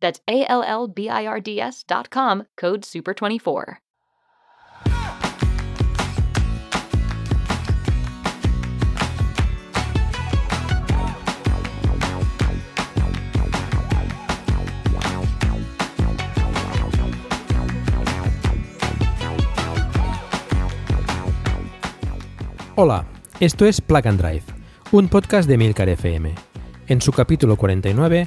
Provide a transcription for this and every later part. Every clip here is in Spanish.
That's A L L B I R D S dot com, code SUPER24. Hola, esto es Plug and Drive, un podcast de Milcar FM. En su capítulo 49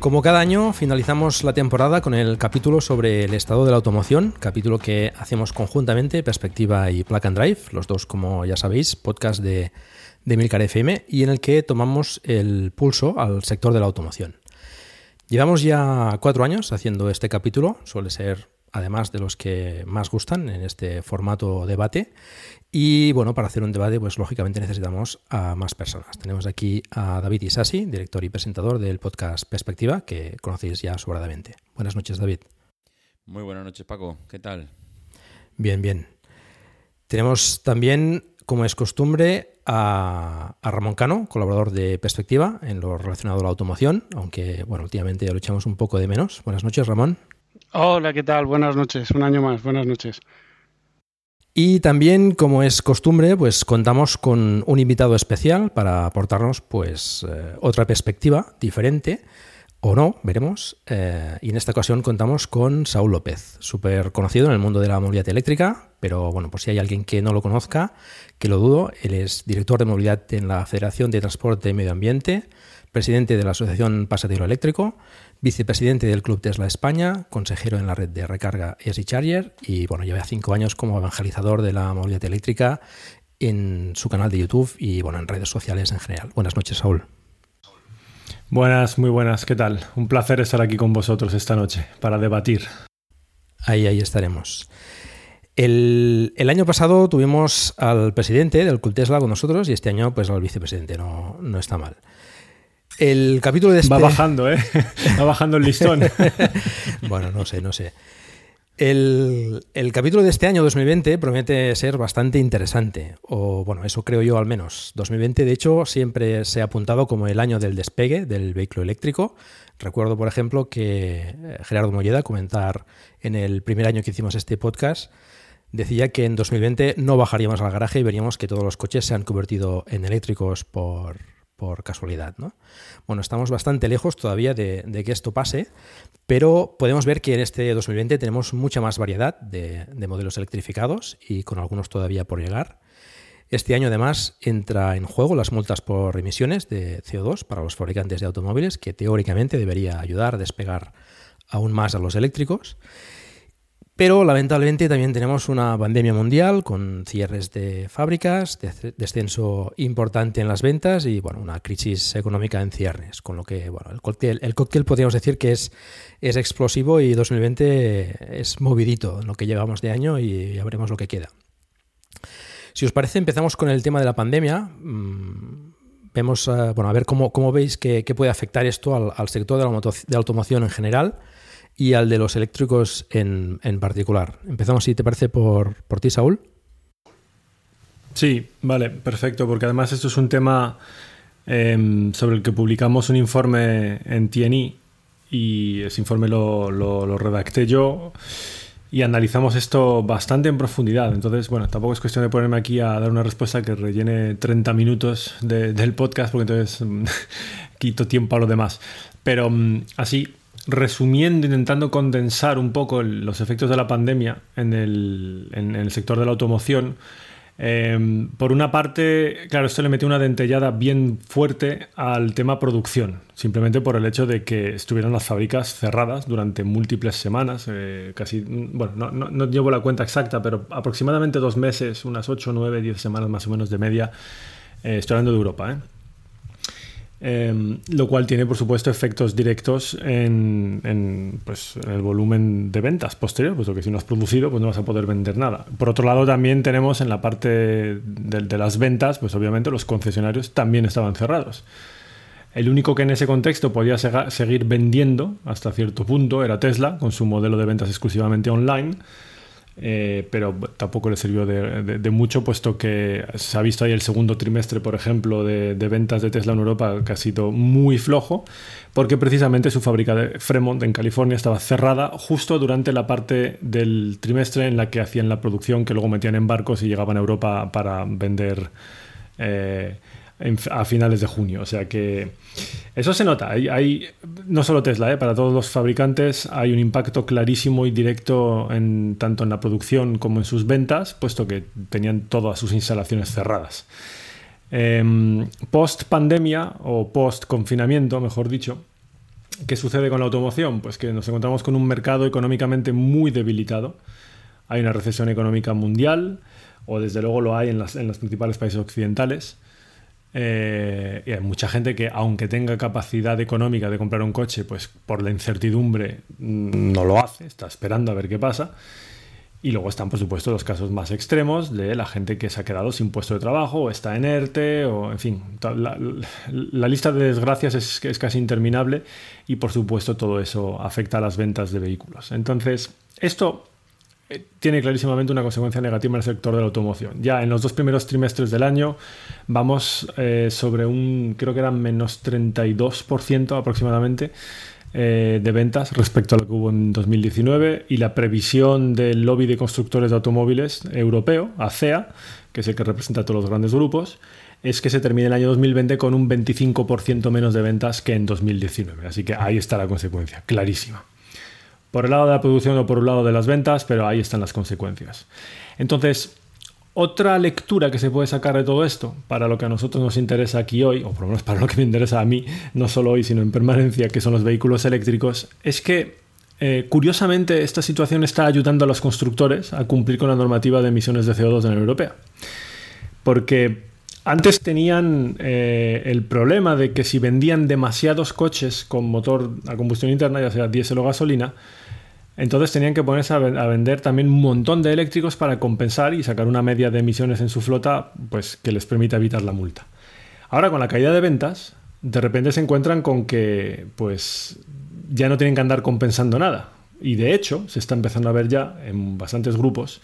Como cada año, finalizamos la temporada con el capítulo sobre el estado de la automoción, capítulo que hacemos conjuntamente, Perspectiva y Plug and Drive, los dos, como ya sabéis, podcast de, de Milcar FM, y en el que tomamos el pulso al sector de la automoción. Llevamos ya cuatro años haciendo este capítulo, suele ser además de los que más gustan en este formato debate. Y bueno, para hacer un debate, pues lógicamente necesitamos a más personas. Tenemos aquí a David Isasi, director y presentador del podcast Perspectiva, que conocéis ya sobradamente. Buenas noches, David. Muy buenas noches, Paco. ¿Qué tal? Bien, bien. Tenemos también, como es costumbre, a, a, Ramón Cano, colaborador de Perspectiva en lo relacionado a la automoción, aunque bueno, últimamente ya lo echamos un poco de menos. Buenas noches, Ramón. Hola, ¿qué tal? Buenas noches, un año más, buenas noches. Y también, como es costumbre, pues contamos con un invitado especial para aportarnos pues eh, otra perspectiva diferente o no, veremos. Eh, y en esta ocasión contamos con Saúl López, súper conocido en el mundo de la movilidad eléctrica, pero bueno, por si hay alguien que no lo conozca, que lo dudo, él es director de movilidad en la Federación de Transporte y Medio Ambiente, presidente de la Asociación Pasatero Eléctrico, vicepresidente del Club Tesla España, consejero en la red de recarga ESI Charger y bueno, lleva cinco años como evangelizador de la movilidad eléctrica en su canal de YouTube y bueno, en redes sociales en general. Buenas noches, Saúl. Buenas, muy buenas, ¿qué tal? Un placer estar aquí con vosotros esta noche para debatir. Ahí, ahí estaremos. El, el, año pasado tuvimos al presidente del Club Tesla con nosotros y este año pues al vicepresidente, no, no está mal. El capítulo de este... Va bajando, ¿eh? Va bajando el listón. bueno, no sé, no sé. El, el, capítulo de este año 2020 promete ser bastante interesante, o bueno, eso creo yo al menos. 2020, de hecho, siempre se ha apuntado como el año del despegue del vehículo eléctrico. Recuerdo, por ejemplo, que eh, Gerardo Molleda, comentar en el primer año que hicimos este podcast, decía que en 2020 no bajaríamos al garaje y veríamos que todos los coches se han convertido en eléctricos por, por casualidad. ¿no? Bueno, estamos bastante lejos todavía de, que esto pase, pero podemos ver que en este 2020 tenemos mucha más variedad de, de, modelos electrificados y con algunos todavía por llegar. Este año además entra en juego las multas por emisiones de CO2 para los fabricantes de automóviles, que teóricamente debería ayudar a despegar aún más a los eléctricos. Pero lamentablemente también tenemos una pandemia mundial con cierres de fábricas, descenso importante en las ventas y bueno, una crisis económica en cierres. Con lo que bueno, el cóctel, el cóctel podríamos decir que es, es explosivo y 2020 es movidito en lo que llevamos de año y ya veremos lo que queda. Si os parece, empezamos con el tema de la pandemia. Vemos, bueno, a ver cómo, cómo veis que, que, puede afectar esto al, al sector de la, de la automoción en general y al de los eléctricos en, particular. Empezamos, si te parece, por, por ti, Saúl. Sí, vale, perfecto, porque además esto es un tema em, sobre el que publicamos un informe en TNI y ese informe lo, lo, redacté yo y analizamos esto bastante en profundidad. Entonces, bueno, tampoco es cuestión de ponerme aquí a dar una respuesta que rellene 30 minutos del podcast, porque entonces quito tiempo a lo demás. Pero mm, así, resumiendo, intentando condensar un poco los efectos de la pandemia en el, sector de la automoción, Em, por una parte, claro, esto le metió una dentellada bien fuerte al tema producción, simplemente por el hecho de que estuvieran las fábricas cerradas durante múltiples semanas, eh, casi, bueno, no, llevo la cuenta exacta, pero aproximadamente dos meses, unas 8, 9, 10 semanas más o menos de media, eh, estoy hablando de Europa, ¿eh? Em, lo cual tiene, por supuesto, efectos directos en, pues, el volumen de ventas posterior, puesto que si no has producido, pues no vas a poder vender nada. Por otro lado, también tenemos en la parte de, las ventas, pues obviamente los concesionarios también estaban cerrados. El único que en ese contexto podía seguir vendiendo hasta cierto punto era Tesla, con su modelo de ventas exclusivamente online eh, pero tampoco le sirvió de, mucho, puesto que se ha visto ahí el segundo trimestre, por ejemplo, de, ventas de Tesla en Europa, que ha sido muy flojo, porque precisamente su fábrica de Fremont, en California, estaba cerrada justo durante la parte del trimestre en la que hacían la producción, que luego metían en barcos y llegaban a Europa para vender. Eh, a finales de junio. O sea que eso se nota. Hay, no solo Tesla, ¿eh? para todos los fabricantes hay un impacto clarísimo y directo en, tanto en la producción como en sus ventas, puesto que tenían todas sus instalaciones cerradas. Em, post pandemia o post confinamiento, mejor dicho, ¿qué sucede con la automoción? Pues que nos encontramos con un mercado económicamente muy debilitado. Hay una recesión económica mundial, o desde luego lo hay en, las, en los principales países occidentales. Eh, y hay mucha gente que, aunque tenga capacidad económica de comprar un coche, pues por la incertidumbre mm, no lo hace, está esperando a ver qué pasa. Y luego están, por supuesto, los casos más extremos de la gente que se ha quedado sin puesto de trabajo, o está en ERTE, o en fin, la, lista de desgracias es, es, casi interminable y, por supuesto, todo eso afecta a las ventas de vehículos. Entonces, esto tiene clarísimamente una consecuencia negativa en el sector de la automoción. Ya en los dos primeros trimestres del año vamos eh, sobre un, creo que eran menos 32% aproximadamente eh, de ventas respecto a lo que hubo en 2019 y la previsión del lobby de constructores de automóviles europeo, ACEA, que es el que representa a todos los grandes grupos, es que se termine el año 2020 con un 25% menos de ventas que en 2019. Así que ahí está la consecuencia, clarísima por el lado de la producción o por el lado de las ventas, pero ahí están las consecuencias. Entonces, otra lectura que se puede sacar de todo esto, para lo que a nosotros nos interesa aquí hoy, o por lo menos para lo que me interesa a mí, no solo hoy, sino en permanencia, que son los vehículos eléctricos, es que eh, curiosamente esta situación está ayudando a los constructores a cumplir con la normativa de emisiones de CO2 de la Unión Europea. Porque antes tenían eh, el problema de que si vendían demasiados coches con motor a combustión interna, ya sea diésel o gasolina, entonces tenían que ponerse a, vender también un montón de eléctricos para compensar y sacar una media de emisiones en su flota pues, que les permita evitar la multa. Ahora con la caída de ventas, de repente se encuentran con que pues, ya no tienen que andar compensando nada. Y de hecho, se está empezando a ver ya en bastantes grupos.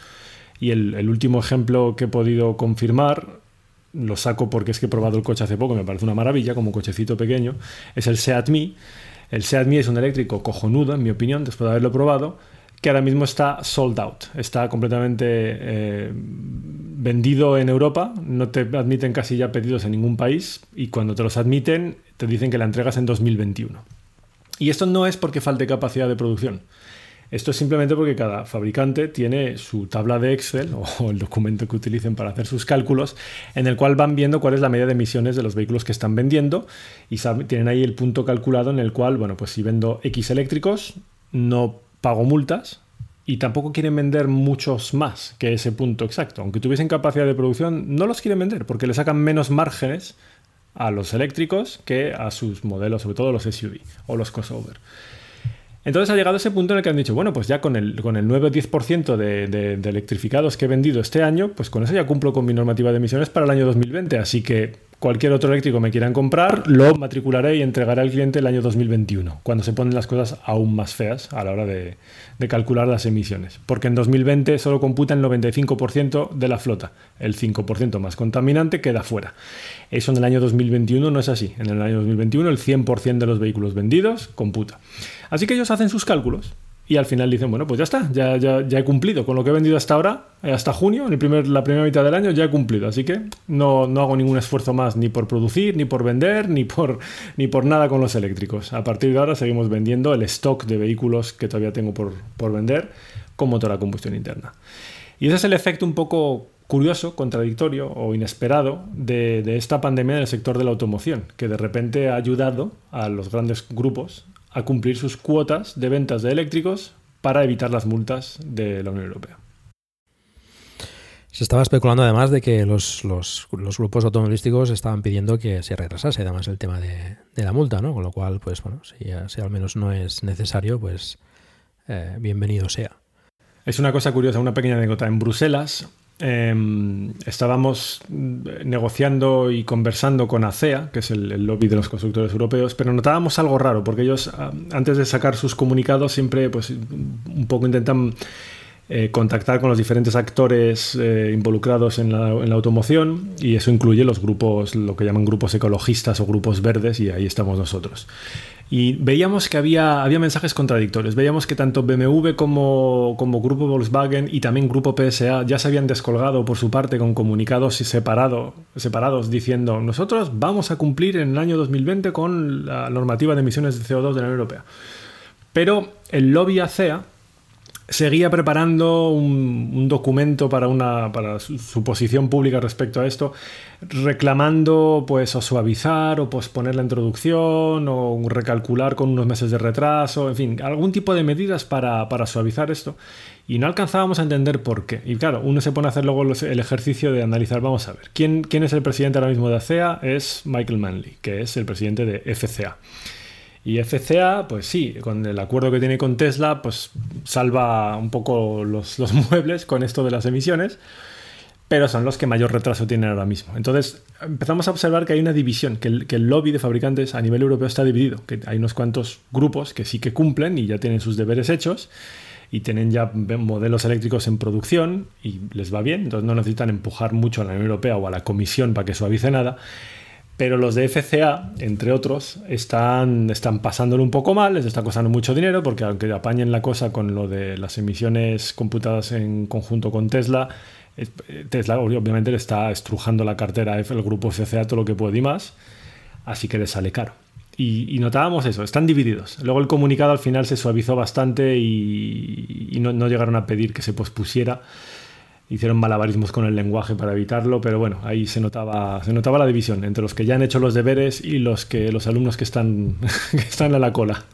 Y el último ejemplo que he podido confirmar lo saco porque es que he probado el coche hace poco, me parece una maravilla, como cochecito pequeño, es el Seat Mi. El Seat es un eléctrico cojonudo, en mi opinión, después de haberlo probado, que ahora mismo está sold out, está completamente eh, vendido en Europa, no te admiten casi ya pedidos en ningún país y cuando te los admiten te dicen que la entregas en 2021. Y esto no es porque falte capacidad de producción. Esto es simplemente porque cada fabricante tiene su tabla de Excel o el documento que utilicen para hacer sus cálculos, en el cual van viendo cuál es la media de emisiones de los vehículos que están vendiendo y tienen ahí el punto calculado en el cual, bueno, pues si vendo X eléctricos, no pago multas, y tampoco quieren vender muchos más que ese punto exacto. Aunque tuviesen capacidad de producción, no los quieren vender porque le sacan menos márgenes a los eléctricos que a sus modelos, sobre todo los SUV o los crossover. Entonces ha llegado ese punto en el que han dicho, bueno, pues ya con el, con el 9 o 10% de, electrificados que he vendido este año, pues con eso ya cumplo con mi normativa de emisiones para el año 2020. Así que cualquier otro eléctrico me quieran comprar, lo matricularé y entregaré al cliente el año 2021, cuando se ponen las cosas aún más feas a la hora de, calcular las emisiones. Porque en 2020 solo computa el 95% de la flota, el 5% más contaminante queda fuera. Eso en el año 2021 no es así. En el año 2021 el 100% de los vehículos vendidos computa. Así que ellos hacen sus cálculos y al final dicen, bueno, pues ya está, ya, ya, he cumplido con lo que he vendido hasta ahora, eh, hasta junio, en el primer, la primera mitad del año, ya he cumplido. Así que no, no, hago ningún esfuerzo más ni por producir, ni por vender, ni por, ni por nada con los eléctricos. A partir de ahora seguimos vendiendo el stock de vehículos que todavía tengo por, por vender con motor a combustión interna. Y ese es el efecto un poco curioso, contradictorio o inesperado de, de, esta pandemia en el sector de la automoción, que de repente ha ayudado a los grandes grupos a cumplir sus cuotas de ventas de eléctricos para evitar las multas de la Unión Europea. Se estaba especulando además de que los, grupos automovilísticos estaban pidiendo que se retrasase además el tema de, la multa, ¿no? Con lo cual, pues bueno, si, al menos no es necesario, pues eh, bienvenido sea. Es una cosa curiosa, una pequeña anécdota. En Bruselas Em, estábamos negociando y conversando con ACEA, que es el, lobby de los constructores europeos, pero notábamos algo raro, porque ellos ah, antes de sacar sus comunicados siempre pues, un poco intentan eh, contactar con los diferentes actores eh, involucrados en la, en la, automoción y eso incluye los grupos, lo que llaman grupos ecologistas o grupos verdes y ahí estamos nosotros. Y veíamos que había, había mensajes contradictorios. Veíamos que tanto BMW como, como Grupo Volkswagen y también Grupo PSA ya se habían descolgado por su parte con comunicados separado, separados diciendo nosotros vamos a cumplir en el año 2020 con la normativa de emisiones de CO2 de la Unión Europea. Pero el lobby ACEA seguía preparando un, documento para, una, para su, posición pública respecto a esto, reclamando pues o suavizar o posponer la introducción o recalcular con unos meses de retraso, en fin, algún tipo de medidas para, suavizar esto. Y no alcanzábamos a entender por qué. Y claro, uno se pone a hacer luego el ejercicio de analizar, vamos a ver, ¿quién, quién es el presidente ahora mismo de ACEA? Es Michael Manley, que es el presidente de FCA. Y FCA, pues sí, con el acuerdo que tiene con Tesla, pues salva un poco los, muebles con esto de las emisiones, pero son los que mayor retraso tienen ahora mismo. Entonces empezamos a observar que hay una división, que el, que el lobby de fabricantes a nivel europeo está dividido, que hay unos cuantos grupos que sí que cumplen y ya tienen sus deberes hechos y tienen ya modelos eléctricos en producción y les va bien, entonces no necesitan empujar mucho a la Unión Europea o a la Comisión para que suavice nada. Pero los de FCA, entre otros, están, están pasándolo un poco mal, les está costando mucho dinero, porque aunque apañen la cosa con lo de las emisiones computadas en conjunto con Tesla, eh, Tesla obviamente le está estrujando la cartera el grupo FCA todo lo que puede y más, así que le sale caro. Y, notábamos eso, están divididos. Luego el comunicado al final se suavizó bastante y, no, no llegaron a pedir que se pospusiera hicieron malabarismos con el lenguaje para evitarlo, pero bueno, ahí se notaba, se notaba la división entre los que ya han hecho los deberes y los que los alumnos que están, que están a la cola.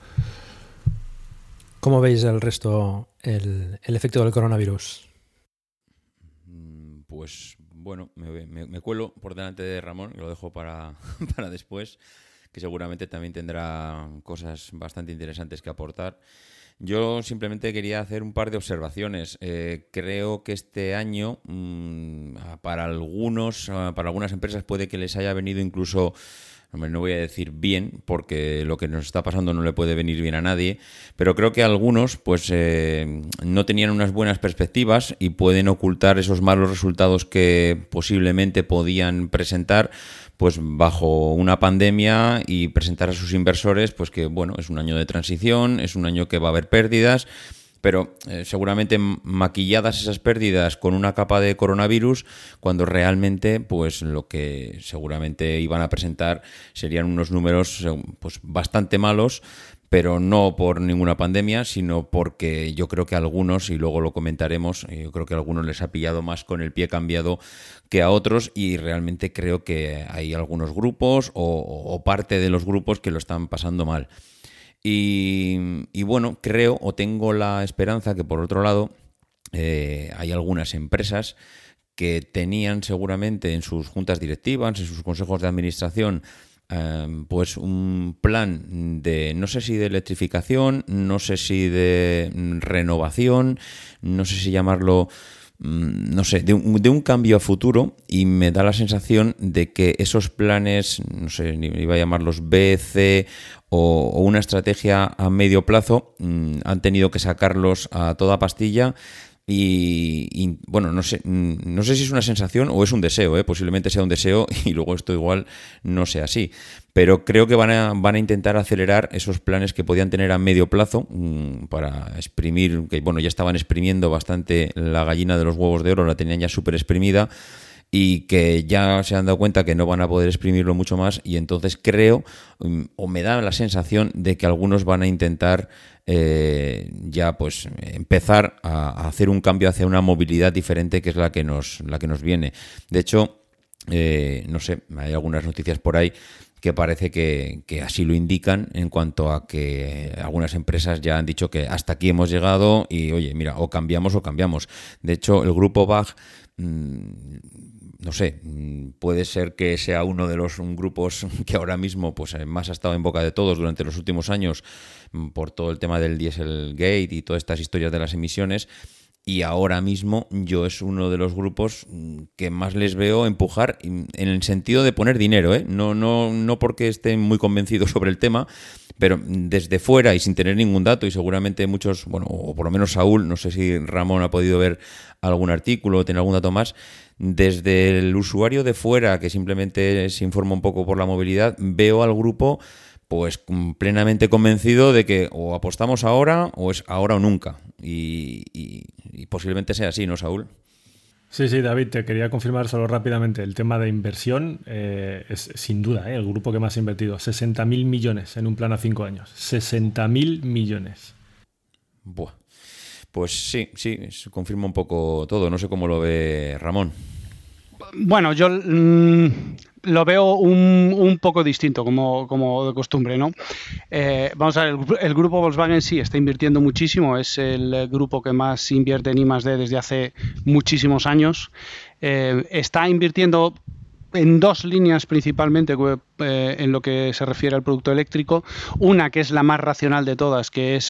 ¿Cómo veis el resto, el, efecto del coronavirus? Mm, pues bueno, me, cuelo por delante de Ramón y lo dejo para, para después, que seguramente también tendrá cosas bastante interesantes que aportar. Yo simplemente quería hacer un par de observaciones. Eh, creo que este año, mm, para algunos, para algunas empresas puede que les haya venido incluso no voy a decir bien, porque lo que nos está pasando no le puede venir bien a nadie, pero creo que algunos pues eh, no tenían unas buenas perspectivas y pueden ocultar esos malos resultados que posiblemente podían presentar pues bajo una pandemia y presentar a sus inversores pues que bueno, es un año de transición, es un año que va a haber pérdidas, pero eh, seguramente maquilladas esas pérdidas con una capa de coronavirus, cuando realmente pues lo que seguramente iban a presentar serían unos números pues bastante malos pero no por ninguna pandemia, sino porque yo creo que a algunos, y luego lo comentaremos, eh, yo creo que a algunos les ha pillado más con el pie cambiado que a otros y realmente creo que hay algunos grupos o, parte de los grupos que lo están pasando mal. Y, bueno, creo o tengo la esperanza que por otro lado eh, hay algunas empresas que tenían seguramente en sus juntas directivas, en sus consejos de administración, Em, pues un plan de, no sé si de electrificación, no sé si de renovación, no sé si llamarlo no sé, de un, cambio a futuro y me da la sensación de que esos planes, no sé, iba a llamarlos B, C o, una estrategia a medio plazo, mm, han tenido que sacarlos a toda pastilla y, bueno, no sé, mm, no sé si es una sensación o es un deseo, ¿eh? posiblemente sea un deseo y luego esto igual no sea así. Pero creo que van a, van a intentar acelerar esos planes que podían tener a medio plazo mm, para exprimir, que bueno, ya estaban exprimiendo bastante la gallina de los huevos de oro, la tenían ya súper exprimida y que ya se han dado cuenta que no van a poder exprimirlo mucho más y entonces creo mm, o me da la sensación de que algunos van a intentar eh, ya pues empezar a, hacer un cambio hacia una movilidad diferente que es la que nos, la que nos viene. De hecho, eh, no sé, hay algunas noticias por ahí que parece que, así lo indican en cuanto a que algunas empresas ya han dicho que hasta aquí hemos llegado y oye, mira, o cambiamos o cambiamos. De hecho, el grupo BAG no sé, mm, puede ser que sea uno de los grupos que ahora mismo pues más ha estado en boca de todos durante los últimos años mm, por todo el tema del Dieselgate y todas estas historias de las emisiones. Y ahora mismo yo es uno de los grupos mm, que más les veo empujar en el sentido de poner dinero, ¿eh? no, no, no porque estén muy convencidos sobre el tema, pero desde fuera y sin tener ningún dato, y seguramente muchos, bueno, o por lo menos Saúl, no sé si Ramón ha podido ver algún artículo o tener algún dato más, desde el usuario de fuera, que simplemente se informa un poco por la movilidad, veo al grupo pues plenamente convencido de que o apostamos ahora o es ahora o nunca. Y, posiblemente sea así, ¿no, Saúl? Sí, sí, David, te quería confirmar solo rápidamente. El tema de inversión eh, es sin duda ¿eh? el grupo que más ha invertido. 60.000 millones en un plan a cinco años. 60.000 millones. Buah. Pues sí, sí, confirma un poco todo. No sé cómo lo ve Ramón. Bueno, yo mm, lo veo un, poco distinto, como, como, de costumbre, ¿no? Eh, vamos a ver, el, grupo Volkswagen sí está invirtiendo muchísimo, es el grupo que más invierte en I D desde hace muchísimos años. Eh, está invirtiendo en dos líneas principalmente eh, en lo que se refiere al producto eléctrico. Una que es la más racional de todas, que es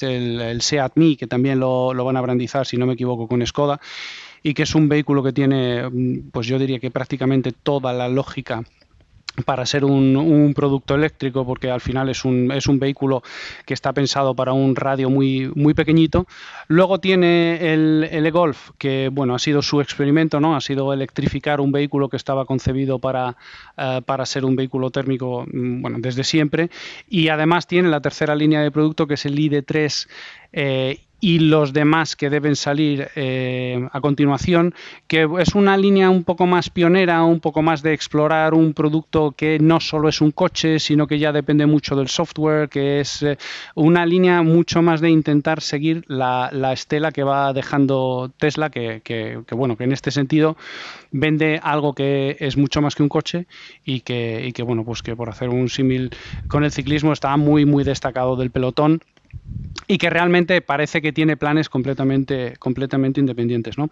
el, Seat Mii, que también lo, lo, van a brandizar, si no me equivoco, con Skoda, y que es un vehículo que tiene, mm, pues yo diría que prácticamente toda la lógica para ser un, producto eléctrico porque al final es un, es un vehículo que está pensado para un radio muy, muy pequeñito. Luego tiene el, el e-Golf, que bueno, ha sido su experimento, ¿no? Ha sido electrificar un vehículo que estaba concebido para, eh, para ser un vehículo térmico mm, bueno, desde siempre. Y además tiene la tercera línea de producto que es el ID3 eh, y los demás que deben salir eh, a continuación, que es una línea un poco más pionera, un poco más de explorar un producto que no solo es un coche, sino que ya depende mucho del software, que es eh, una línea mucho más de intentar seguir la, estela que va dejando Tesla, que, que, bueno, que en este sentido vende algo que es mucho más que un coche y que, y que bueno, pues que por hacer un símil con el ciclismo está muy muy destacado del pelotón y que realmente parece que tiene planes completamente, completamente independientes. ¿no?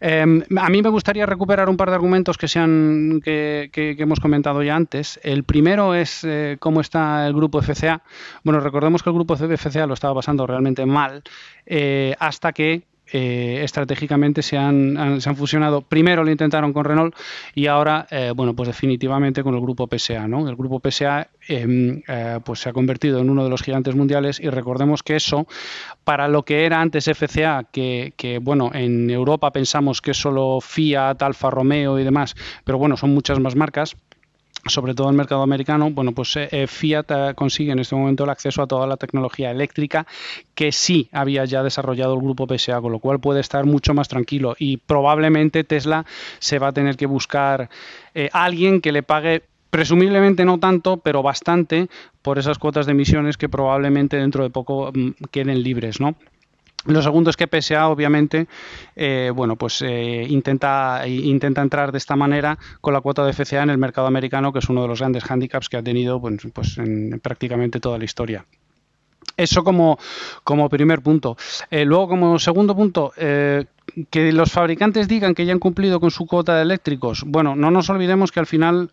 Em, a mí me gustaría recuperar un par de argumentos que, sean, que, hemos comentado ya antes. El primero es eh, cómo está el grupo FCA. Bueno, recordemos que el grupo FCA lo estaba pasando realmente mal eh, hasta que eh, estratégicamente se han, se han, fusionado. Primero lo intentaron con Renault y ahora, eh, bueno, pues definitivamente con el grupo PSA. ¿no? El grupo PSA em, eh, pues se ha convertido en uno de los gigantes mundiales y recordemos que eso, para lo que era antes FCA, que, que bueno, en Europa pensamos que solo Fiat, Alfa Romeo y demás, pero bueno, son muchas más marcas sobre todo el mercado americano, bueno, pues eh, eh, Fiat eh, consigue en este momento el acceso a toda la tecnología eléctrica que sí había ya desarrollado el grupo PSA, con lo cual puede estar mucho más tranquilo y probablemente Tesla se va a tener que buscar a alguien que le pague presumiblemente no tanto, pero bastante por esas cuotas de emisiones que probablemente dentro de poco mm, queden libres, ¿no? Lo segundo es que PSA, obviamente, eh, bueno, pues eh, intenta, intenta entrar de esta manera con la cuota de FCA en el mercado americano, que es uno de los grandes handicaps que ha tenido pues, pues en prácticamente toda la historia. Eso como, como primer punto. Eh, luego, como segundo punto, que los fabricantes digan que ya han cumplido con su cuota de eléctricos. Bueno, no nos olvidemos que al final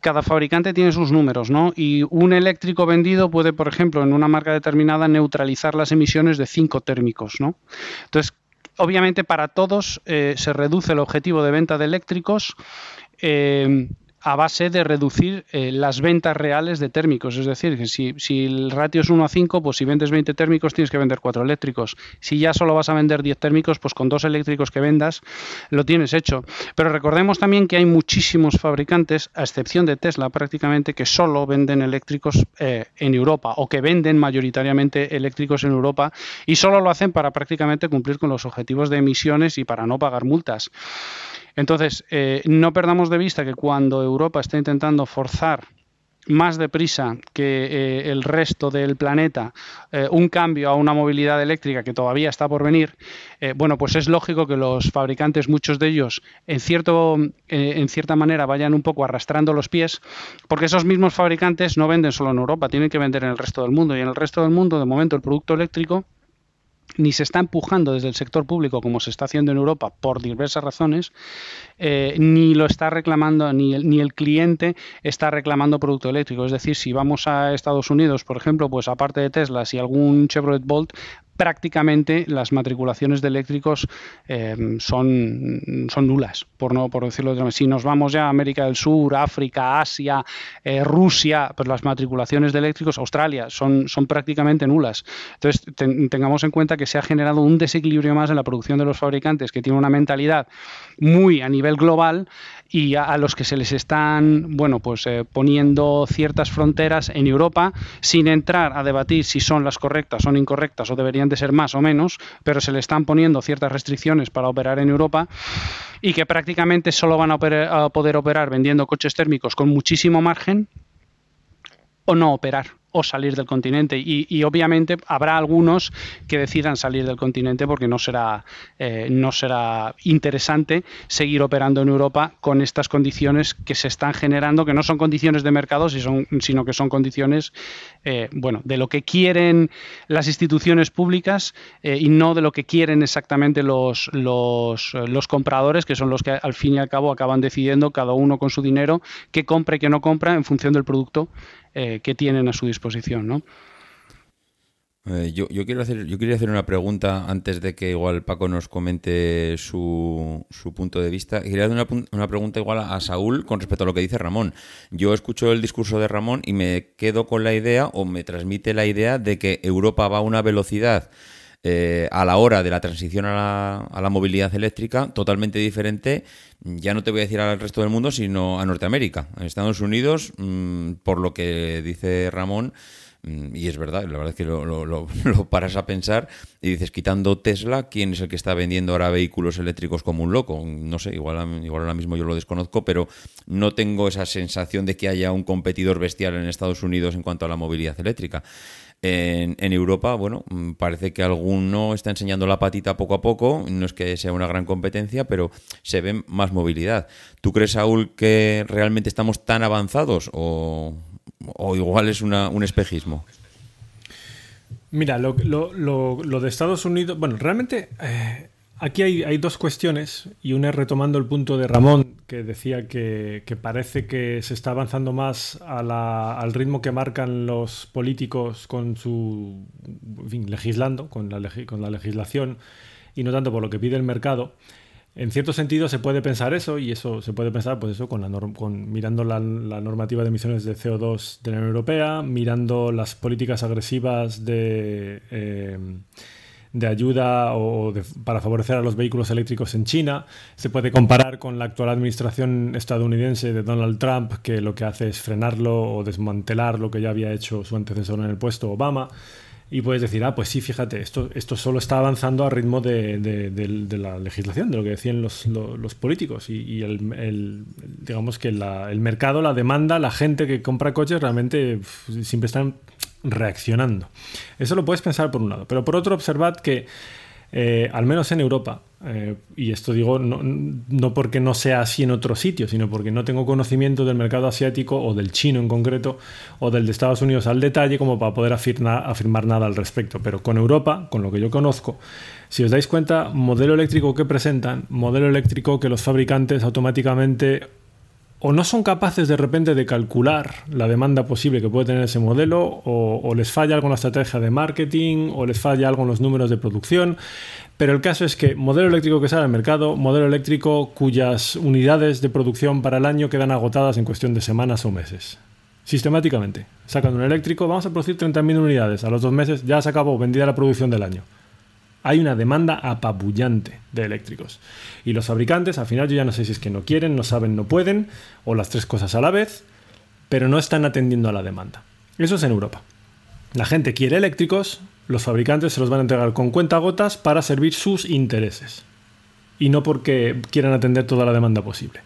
cada fabricante tiene sus números, ¿no? Y un eléctrico vendido puede, por ejemplo, en una marca determinada neutralizar las emisiones de cinco térmicos, ¿no? Entonces, obviamente para todos eh, se reduce el objetivo de venta de eléctricos. Eh, a base de reducir eh, las ventas reales de térmicos. Es decir, que si, el ratio es 1 a 5, pues si vendes 20 térmicos tienes que vender 4 eléctricos. Si ya solo vas a vender 10 térmicos, pues con dos eléctricos que vendas lo tienes hecho. Pero recordemos también que hay muchísimos fabricantes, a excepción de Tesla prácticamente, que solo venden eléctricos eh, en Europa o que venden mayoritariamente eléctricos en Europa y solo lo hacen para prácticamente cumplir con los objetivos de emisiones y para no pagar multas. Entonces, eh, no perdamos de vista que cuando Europa está intentando forzar más deprisa que eh, el resto del planeta eh, un cambio a una movilidad eléctrica que todavía está por venir, bueno, pues es lógico que los fabricantes, muchos de ellos, en, cierto, en cierta manera vayan un poco arrastrando los pies, porque esos mismos fabricantes no venden solo en Europa, tienen que vender en el resto del mundo. Y en el resto del mundo, de momento, el producto eléctrico ni se está empujando desde el sector público como se está haciendo en Europa por diversas razones, eh, ni lo está reclamando, ni el, ni el cliente está reclamando producto eléctrico. Es decir, si vamos a Estados Unidos, por ejemplo, pues aparte de Tesla, si algún Chevrolet Bolt prácticamente las matriculaciones de eléctricos eh, son, son nulas, por no por decirlo de otra manera. Si nos vamos ya a América del Sur, África, Asia, eh, Rusia, pues las matriculaciones de eléctricos, Australia, son, son prácticamente nulas. Entonces, tengamos en cuenta que se ha generado un desequilibrio más en la producción de los fabricantes que tiene una mentalidad muy a nivel global y a, los que se les están bueno pues eh, poniendo ciertas fronteras en Europa sin entrar a debatir si son las correctas o incorrectas o deberían de ser más o menos pero se le están poniendo ciertas restricciones para operar en Europa y que prácticamente solo van a poder operar vendiendo coches térmicos con muchísimo margen o no operar o salir del continente. Y, obviamente habrá algunos que decidan salir del continente porque no será, eh, no será interesante seguir operando en Europa con estas condiciones que se están generando, que no son condiciones de mercado, sino que son condiciones eh, bueno, de lo que quieren las instituciones públicas eh, y no de lo que quieren exactamente los, los, los compradores, que son los que al fin y al cabo acaban decidiendo cada uno con su dinero qué compra y qué no compra en función del producto eh, que tienen a su disposición, ¿no? Eh, yo, quiero hacer, yo quería hacer una pregunta antes de que igual Paco nos comente su, su punto de vista. Quería hacer una, una, pregunta igual a Saúl con respecto a lo que dice Ramón. Yo escucho el discurso de Ramón y me quedo con la idea o me transmite la idea de que Europa va a una velocidad eh, a la hora de la transición a la, a la, movilidad eléctrica totalmente diferente, ya no te voy a decir al resto del mundo, sino a Norteamérica. En Estados Unidos, mm, por lo que dice Ramón, mm, y es verdad, la verdad es que lo, paras a pensar y dices, quitando Tesla, ¿quién es el que está vendiendo ahora vehículos eléctricos como un loco? No sé, igual, igual ahora mismo yo lo desconozco, pero no tengo esa sensación de que haya un competidor bestial en Estados Unidos en cuanto a la movilidad eléctrica. En, Europa, bueno, mm, parece que alguno está enseñando la patita poco a poco, no es que sea una gran competencia, pero se ve más movilidad. ¿Tú crees, Saúl, que realmente estamos tan avanzados o, igual es un espejismo? Mira, lo, de Estados Unidos, bueno, realmente eh, aquí hay, dos cuestiones y una es retomando el punto de Ramón, que decía que, parece que se está avanzando más al ritmo que marcan los políticos con su, fin, legislando, con la, con la legislación y no tanto por lo que pide el mercado. En cierto sentido se puede pensar eso y eso se puede pensar pues eso con, la con mirando la, normativa de emisiones de CO2 de la Unión Europea, mirando las políticas agresivas de, eh, de ayuda o para favorecer a los vehículos eléctricos en China. Se puede comparar con la actual administración estadounidense de Donald Trump que lo que hace es frenarlo o desmantelar lo que ya había hecho su antecesor en el puesto Obama y puedes decir, ah, pues sí, fíjate, esto, esto solo está avanzando a ritmo de, la legislación, de lo que decían los, políticos. Y, el, digamos que el mercado, la demanda, la gente que compra coches realmente siempre están reaccionando. Eso lo puedes pensar por un lado. Pero por otro, observad que eh, al menos en Europa, eh, y esto digo no, porque no sea así en otros sitios, sino porque no tengo conocimiento del mercado asiático o del chino en concreto, o del de Estados Unidos al detalle como para poder afirmar nada al respecto. Pero con Europa, con lo que yo conozco, si os dais cuenta, modelo eléctrico que presentan, modelo eléctrico que los fabricantes automáticamente o no son capaces de repente de calcular la demanda posible que puede tener ese modelo, o, les falla algo en la estrategia de marketing, o les falla algo en los números de producción. Pero el caso es que modelo eléctrico que sale al mercado, modelo eléctrico cuyas unidades de producción para el año quedan agotadas en cuestión de semanas o meses. Sistemáticamente. Sacan un eléctrico, vamos a producir 30.000 unidades. A los dos meses ya se acabó, vendida la producción del año hay una demanda apabullante de eléctricos. Y los fabricantes, al final yo ya no sé si es que no quieren, no saben, no pueden, o las tres cosas a la vez, pero no están atendiendo a la demanda. Eso es en Europa. La gente quiere eléctricos, los fabricantes se los van a entregar con cuentagotas para servir sus intereses. Y no porque quieran atender toda la demanda posible.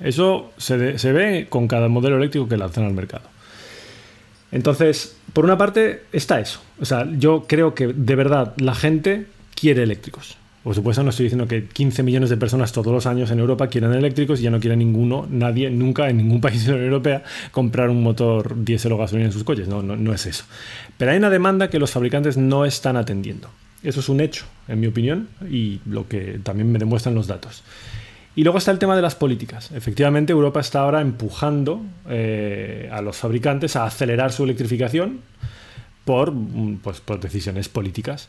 Eso se, se ve con cada modelo eléctrico que lanzan al mercado. Entonces, por una parte, está eso. O sea, yo creo que de verdad la gente quiere eléctricos. Por supuesto, no estoy diciendo que 15 millones de personas todos los años en Europa quieran eléctricos y ya no quiera ninguno, nadie, nunca en ningún país de la Unión Europea comprar un motor diésel o gasolina en sus coches. No, no, no es eso. Pero hay una demanda que los fabricantes no están atendiendo. Eso es un hecho, en mi opinión, y lo que también me demuestran los datos. Y luego está el tema de las políticas. Efectivamente, Europa está ahora empujando eh, a los fabricantes a acelerar su electrificación por, mm, pues, por decisiones políticas.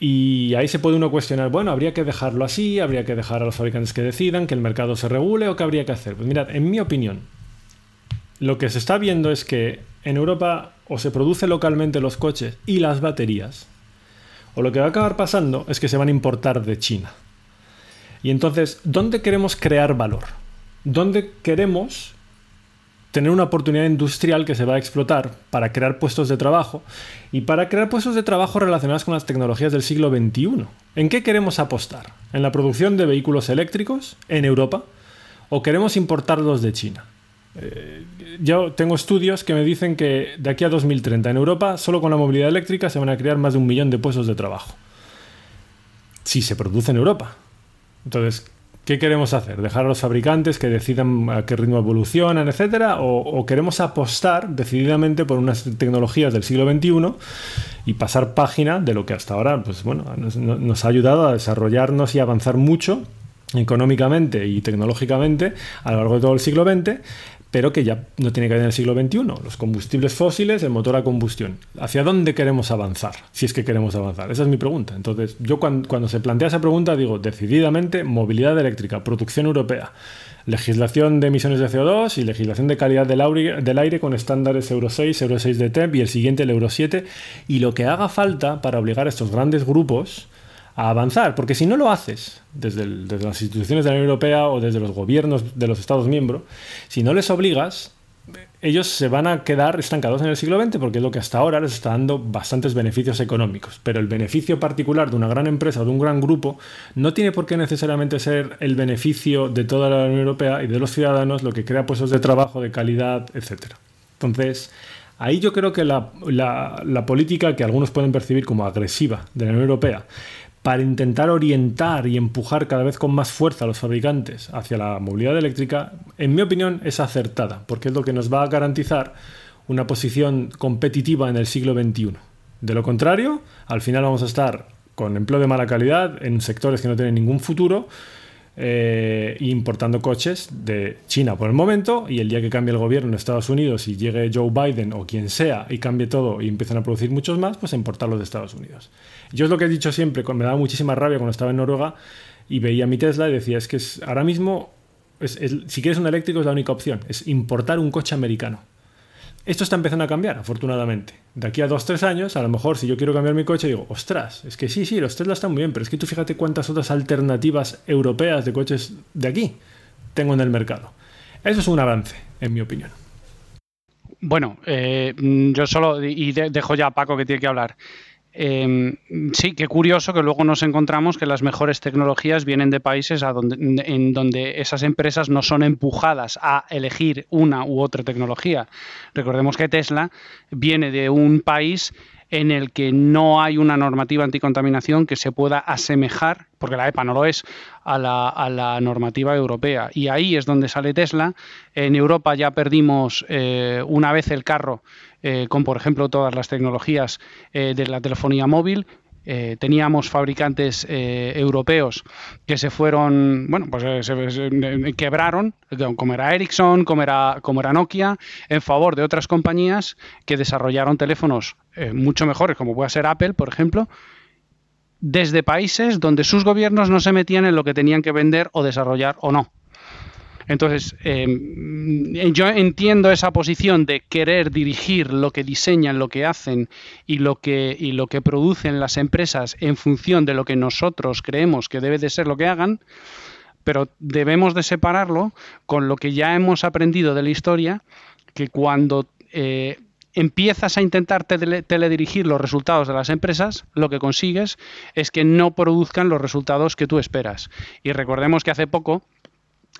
Y ahí se puede uno cuestionar, bueno, habría que dejarlo así, habría que dejar a los fabricantes que decidan, que el mercado se regule o qué habría que hacer. Pues mirad, en mi opinión, lo que se está viendo es que en Europa o se produce localmente los coches y las baterías, o lo que va a acabar pasando es que se van a importar de China. Y entonces, ¿dónde queremos crear valor? ¿Dónde queremos tener una oportunidad industrial que se va a explotar para crear puestos de trabajo y para crear puestos de trabajo relacionados con las tecnologías del siglo XXI. ¿En qué queremos apostar? ¿En la producción de vehículos eléctricos en Europa o queremos importarlos de China? Eh, yo tengo estudios que me dicen que de aquí a 2030 en Europa, solo con la movilidad eléctrica, se van a crear más de un millón de puestos de trabajo. Si se produce en Europa. Entonces, ¿qué queremos hacer? ¿Dejar a los fabricantes que decidan a qué ritmo evolucionan, etcétera? ¿O, queremos apostar decididamente por unas tecnologías del siglo XXI y pasar página de lo que hasta ahora pues, bueno, nos ha ayudado a desarrollarnos y avanzar mucho económicamente y tecnológicamente a lo largo de todo el siglo XX, pero que ya no tiene que ver en el siglo XXI. Los combustibles fósiles, el motor a combustión. ¿Hacia dónde queremos avanzar? Si es que queremos avanzar. Esa es mi pregunta. Entonces, yo cuando, se plantea esa pregunta digo, decididamente, movilidad eléctrica, producción europea, legislación de emisiones de CO2 y legislación de calidad del aire, del aire con estándares Euro 6, Euro 6 de TEP y el siguiente el Euro 7 y lo que haga falta para obligar a estos grandes grupos a avanzar, porque si no lo haces desde, las instituciones de la Unión Europea o desde los gobiernos de los Estados miembros, si no les obligas, ellos se van a quedar estancados en el siglo XX porque es lo que hasta ahora les está dando bastantes beneficios económicos. Pero el beneficio particular de una gran empresa o de un gran grupo no tiene por qué necesariamente ser el beneficio de toda la Unión Europea y de los ciudadanos, lo que crea puestos de trabajo, de calidad, etc. Entonces, ahí yo creo que la, la política que algunos pueden percibir como agresiva de la Unión Europea para intentar orientar y empujar cada vez con más fuerza a los fabricantes hacia la movilidad eléctrica, en mi opinión es acertada, porque es lo que nos va a garantizar una posición competitiva en el siglo XXI. De lo contrario, al final vamos a estar con empleo de mala calidad en sectores que no tienen ningún futuro, eh, importando coches de China por el momento y el día que cambie el gobierno en Estados Unidos y llegue Joe Biden o quien sea y cambie todo y empiecen a producir muchos más, pues importarlos de Estados Unidos. Yo es lo que he dicho siempre, me daba muchísima rabia cuando estaba en Noruega y veía mi Tesla y decía, es que es, ahora mismo, si quieres un eléctrico es la única opción, es importar un coche americano. Esto está empezando a cambiar, afortunadamente. De aquí a dos, tres años, a lo mejor si yo quiero cambiar mi coche, digo, ostras, es que sí, sí, los Tesla están muy bien, pero es que tú fíjate cuántas otras alternativas europeas de coches de aquí tengo en el mercado. Eso es un avance, en mi opinión. Bueno, eh, yo solo, y dejo ya a Paco que tiene que hablar. Em, sí, qué curioso que luego nos encontramos que las mejores tecnologías vienen de países en donde esas empresas no son empujadas a elegir una u otra tecnología. Recordemos que Tesla viene de un país en el que no hay una normativa anticontaminación que se pueda asemejar, porque la EPA no lo es, a la, normativa europea. Y ahí es donde sale Tesla. En Europa ya perdimos eh, una vez el carro eh, con, por ejemplo, todas las tecnologías eh, de la telefonía móvil. Teníamos fabricantes europeos que se fueron, bueno, pues se, quebraron, como era Ericsson, como era, como era Nokia, en favor de otras compañías que desarrollaron teléfonos mucho mejores, como puede ser Apple, por ejemplo, desde países donde sus gobiernos no se metían en lo que tenían que vender o desarrollar o no. Entonces, em, yo entiendo esa posición de querer dirigir lo que diseñan, lo que hacen y lo que, y lo que producen las empresas en función de lo que nosotros creemos que debe de ser lo que hagan, pero debemos de separarlo con lo que ya hemos aprendido de la historia, que cuando eh, empiezas a intentar teledirigir los resultados de las empresas, lo que consigues es que no produzcan los resultados que tú esperas. Y recordemos que hace poco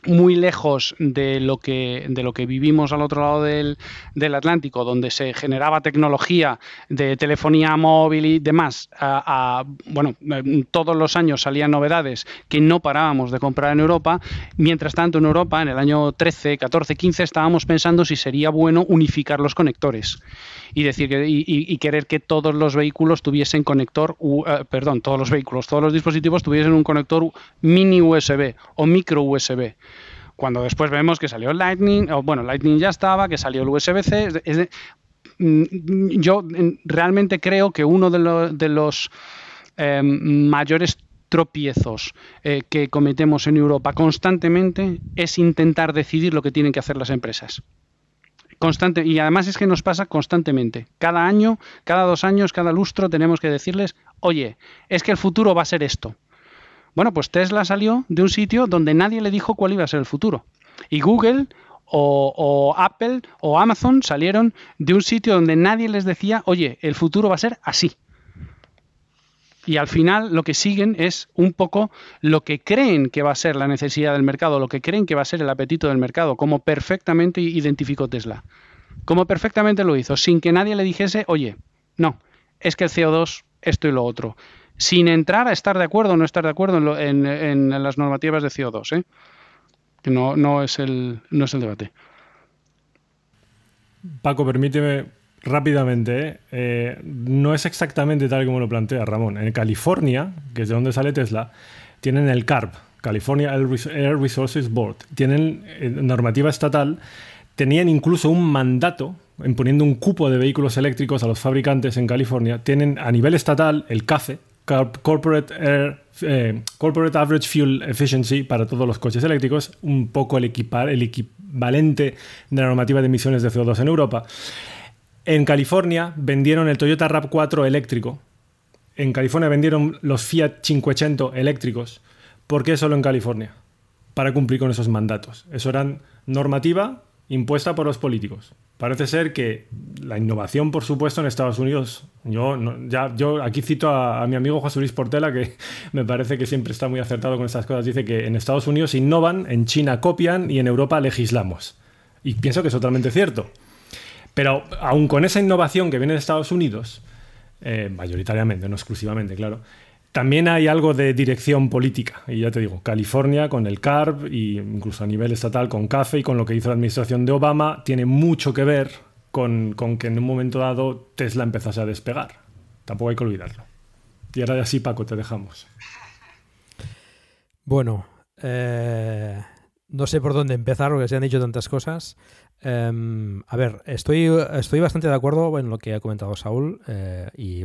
muy lejos de lo que de lo que vivimos al otro lado del, Atlántico, donde se generaba tecnología de telefonía móvil y demás, bueno, todos los años salían novedades que no parábamos de comprar en Europa. Mientras tanto, en Europa, en el año 13, 14, 15, estábamos pensando si sería bueno unificar los conectores y decir que, y, querer que todos los vehículos tuviesen conector, eh, perdón, todos los vehículos, todos los dispositivos tuviesen un conector mini USB o micro USB. Cuando después vemos que salió Lightning, o bueno, Lightning ya estaba, que salió el USB-C. Mm, yo realmente creo que uno de, los em, mayores tropiezos eh, que cometemos en Europa constantemente es intentar decidir lo que tienen que hacer las empresas. Constante, y además es que nos pasa constantemente. Cada año, cada dos años, cada lustro tenemos que decirles, oye, es que el futuro va a ser esto. Bueno, pues Tesla salió de un sitio donde nadie le dijo cuál iba a ser el futuro. Y Google o, Apple o Amazon salieron de un sitio donde nadie les decía, oye, el futuro va a ser así. Y al final lo que siguen es un poco lo que creen que va a ser la necesidad del mercado, lo que creen que va a ser el apetito del mercado, como perfectamente identificó Tesla. Como perfectamente lo hizo, sin que nadie le dijese, oye, no, es que el CO2, esto y lo otro. Sin entrar a estar de acuerdo o no estar de acuerdo en, las normativas de CO2. ¿eh? No, no, es el, no es el debate. Paco, permíteme rápidamente, ¿eh? Eh, no es exactamente tal como lo plantea Ramón. En California, que es de donde sale Tesla, tienen el CARB, California Air Resources Board. Tienen eh, normativa estatal, tenían incluso un mandato imponiendo un cupo de vehículos eléctricos a los fabricantes en California. Tienen a nivel estatal el CAFE, Corporate Air, Corporate Average Fuel Efficiency para todos los coches eléctricos, un poco el, equivalente de la normativa de emisiones de CO2 en Europa. En California vendieron el Toyota RAV4 eléctrico. En California vendieron los Fiat 500 eléctricos. ¿Por qué solo en California? Para cumplir con esos mandatos. Eso era normativa impuesta por los políticos. Parece ser que la innovación, por supuesto, en Estados Unidos, yo, ya, yo aquí cito a, mi amigo José Luis Portela, que me parece que siempre está muy acertado con estas cosas, dice que en Estados Unidos innovan, en China copian y en Europa legislamos. Y pienso que es totalmente cierto. Pero aún con esa innovación que viene de Estados Unidos, eh, mayoritariamente, no exclusivamente, claro, también hay algo de dirección política. Y ya te digo, California con el CARB e incluso a nivel estatal con CAFE y con lo que hizo la administración de Obama, tiene mucho que ver con, con que en un momento dado Tesla empezase a despegar. tampoco hay que olvidarlo. Y ahora ya sí, Paco, te dejamos. Bueno, eh, no sé por dónde empezar porque se han dicho tantas cosas. Em, a ver, estoy, estoy bastante de acuerdo en lo que ha comentado Saúl eh, y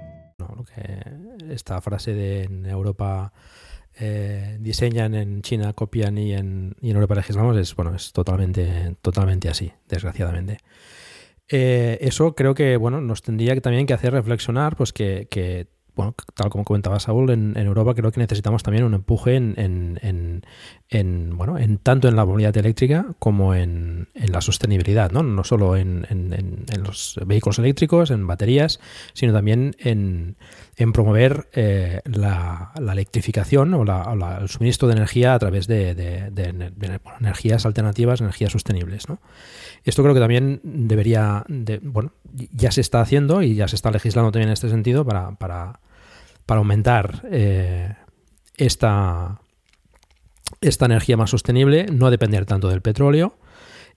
No, lo que esta frase de en Europa eh, diseñan, en China copian y en, y en Europa legislamos es bueno es totalmente totalmente así, desgraciadamente. Eh, eso creo que bueno nos tendría también que hacer reflexionar pues que, que bueno, tal como comentaba Saúl, en, Europa creo que necesitamos también un empuje en, en, bueno, en tanto en la movilidad eléctrica como en, la sostenibilidad, ¿no? No solo en, los vehículos eléctricos, en baterías, sino también en, promover eh, la, la, electrificación o, el suministro de energía a través de, energías alternativas, energías sostenibles, ¿no? Esto creo que también debería, de, bueno, ya se está haciendo y ya se está legislando también en este sentido para, para, para aumentar eh, esta, esta energía más sostenible, no depender tanto del petróleo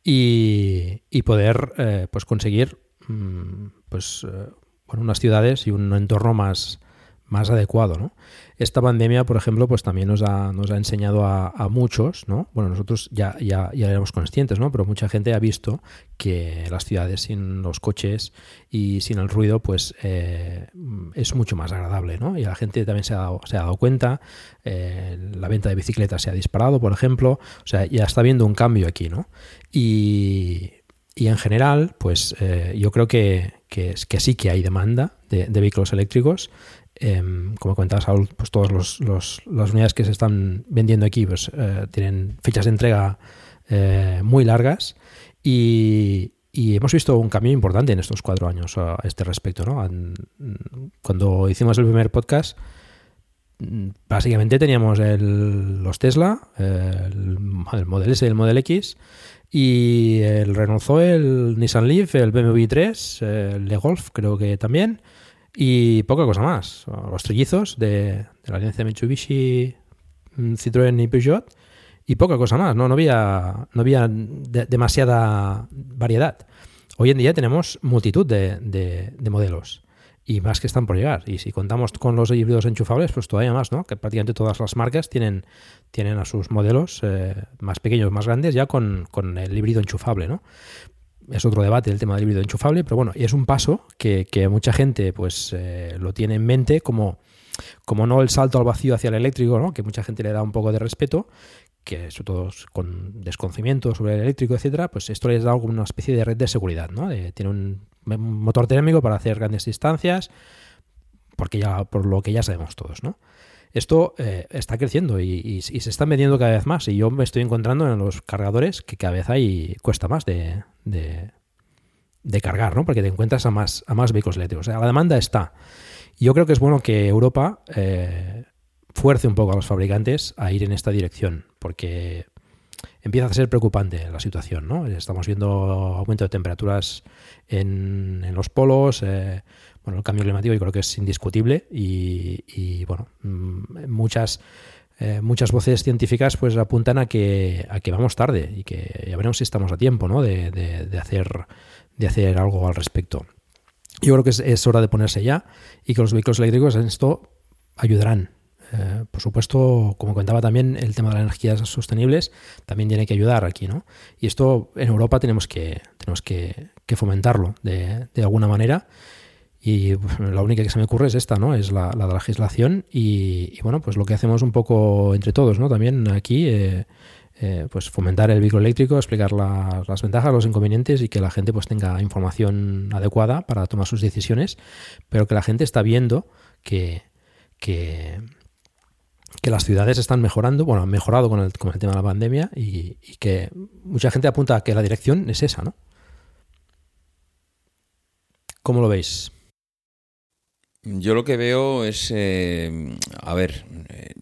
y, poder eh, pues conseguir mm, pues, eh, bueno, unas ciudades y un entorno más, más adecuado, ¿no? Esta pandemia, por ejemplo, pues también nos ha, nos ha enseñado a, muchos, ¿no? Bueno, nosotros ya, éramos conscientes, ¿no? Pero mucha gente ha visto que las ciudades sin los coches y sin el ruido, pues eh, es mucho más agradable, ¿no? Y la gente también se ha dado, se ha dado cuenta, eh, la venta de bicicletas se ha disparado, por ejemplo, o sea, ya está viendo un cambio aquí, ¿no? Y, en general, pues eh, yo creo que, que, que, sí que hay demanda de, de vehículos eléctricos. Eh, como comentaba Saúl, pues todas los, las unidades que se están vendiendo aquí pues, eh, tienen fechas de entrega eh, muy largas y, y, hemos visto un cambio importante en estos cuatro años a este respecto. ¿no? Cuando hicimos el primer podcast, básicamente teníamos el, los Tesla, el, el Model S y el Model X y el Renault Zoe, el Nissan Leaf, el BMW 3, el de Golf creo que también y poca cosa más. Los trillizos de, la alianza Mitsubishi, mm, Citroën y Peugeot y poca cosa más. No, no había, no había de, demasiada variedad. Hoy en día tenemos multitud de, modelos y más que están por llegar. Y si contamos con los híbridos enchufables, pues todavía más, ¿no? Que prácticamente todas las marcas tienen, tienen a sus modelos eh, más pequeños, más grandes, ya con, con el híbrido enchufable, ¿no? Es otro debate el tema del híbrido enchufable, pero bueno, es un paso que, mucha gente pues eh, lo tiene en mente como, como no el salto al vacío hacia el eléctrico, ¿no? que mucha gente le da un poco de respeto, que sobre todo con desconocimiento sobre el eléctrico, etcétera, pues esto les da como una especie de red de seguridad, ¿no? Tiene un, motor térmico para hacer grandes distancias, porque ya, por lo que ya sabemos todos, ¿no? Esto eh, está creciendo y, se están vendiendo cada vez más. Y yo me estoy encontrando en los cargadores que cada vez hay cuesta más de, de, de cargar, ¿no? Porque te encuentras a más, a más vehículos eléctricos. La demanda está. Y yo creo que es bueno que Europa eh, fuerce un poco a los fabricantes a ir en esta dirección, porque empieza a ser preocupante la situación, ¿no? Estamos viendo aumento de temperaturas en, en los polos, eh, bueno, el cambio climático yo creo que es indiscutible y, bueno, mm, muchas, eh, muchas voces científicas pues apuntan a que, a que vamos tarde y que ya veremos si estamos a tiempo ¿no? de, de, hacer, de hacer algo al respecto. Yo creo que es, hora de ponerse ya y que los vehículos eléctricos en esto ayudarán. Eh, por supuesto, como comentaba también, el tema de las energías sostenibles también tiene que ayudar aquí, ¿no? Y esto en Europa tenemos que, tenemos que, fomentarlo de, de alguna manera y la única que se me ocurre es esta, ¿no? Es la, la legislación y, bueno, pues lo que hacemos un poco entre todos, ¿no? También aquí, eh, eh, pues fomentar el vehículo eléctrico, explicar las ventajas, los inconvenientes y que la gente pues tenga información adecuada para tomar sus decisiones, pero que la gente está viendo que, que, las ciudades están mejorando, bueno, han mejorado con el, con el tema de la pandemia y, y que mucha gente apunta a que la dirección es esa, ¿no? ¿Cómo lo veis? Yo lo que veo es, eh, a ver, eh,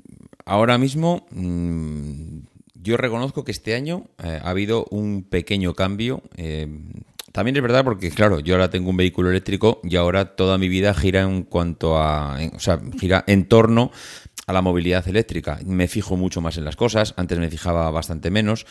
ahora mismo mm, yo reconozco que este año eh, ha habido un pequeño cambio. también es verdad porque, claro, yo ahora tengo un vehículo eléctrico y ahora toda mi vida gira en cuanto a, o sea, gira en torno a la movilidad eléctrica. Me fijo mucho más en las cosas, antes me fijaba bastante menos.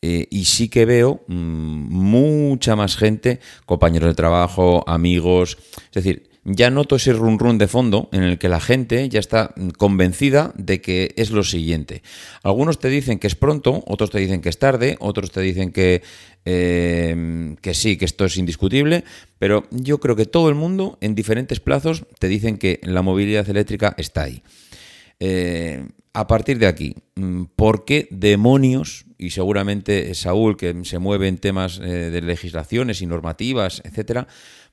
y sí que veo mm, mucha más gente, compañeros de trabajo, amigos, es decir, ya noto ese run run de fondo en el que la gente ya está convencida de que es lo siguiente. Algunos te dicen que es pronto, otros te dicen que es tarde, otros te dicen que, eh, que sí, que esto es indiscutible, pero yo creo que todo el mundo en diferentes plazos te dicen que la movilidad eléctrica está ahí. Eh, a partir de aquí, mm, ¿por qué demonios, y seguramente Saúl, que se mueve en temas eh, de legislaciones y normativas, etcétera,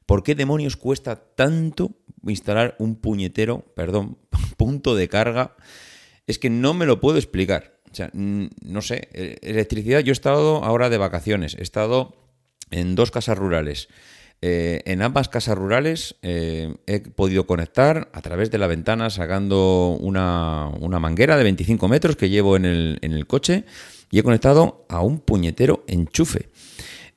¿Por qué demonios cuesta tanto instalar un puñetero, perdón, punto de carga? Es que no me lo puedo explicar. O sea, no sé, e, electricidad, yo he estado ahora de vacaciones, he estado en dos casas rurales. Eh, en ambas casas rurales eh, he podido conectar a través de la ventana sacando una, manguera de 25 metros que llevo en el, en el coche y he conectado a un puñetero enchufe.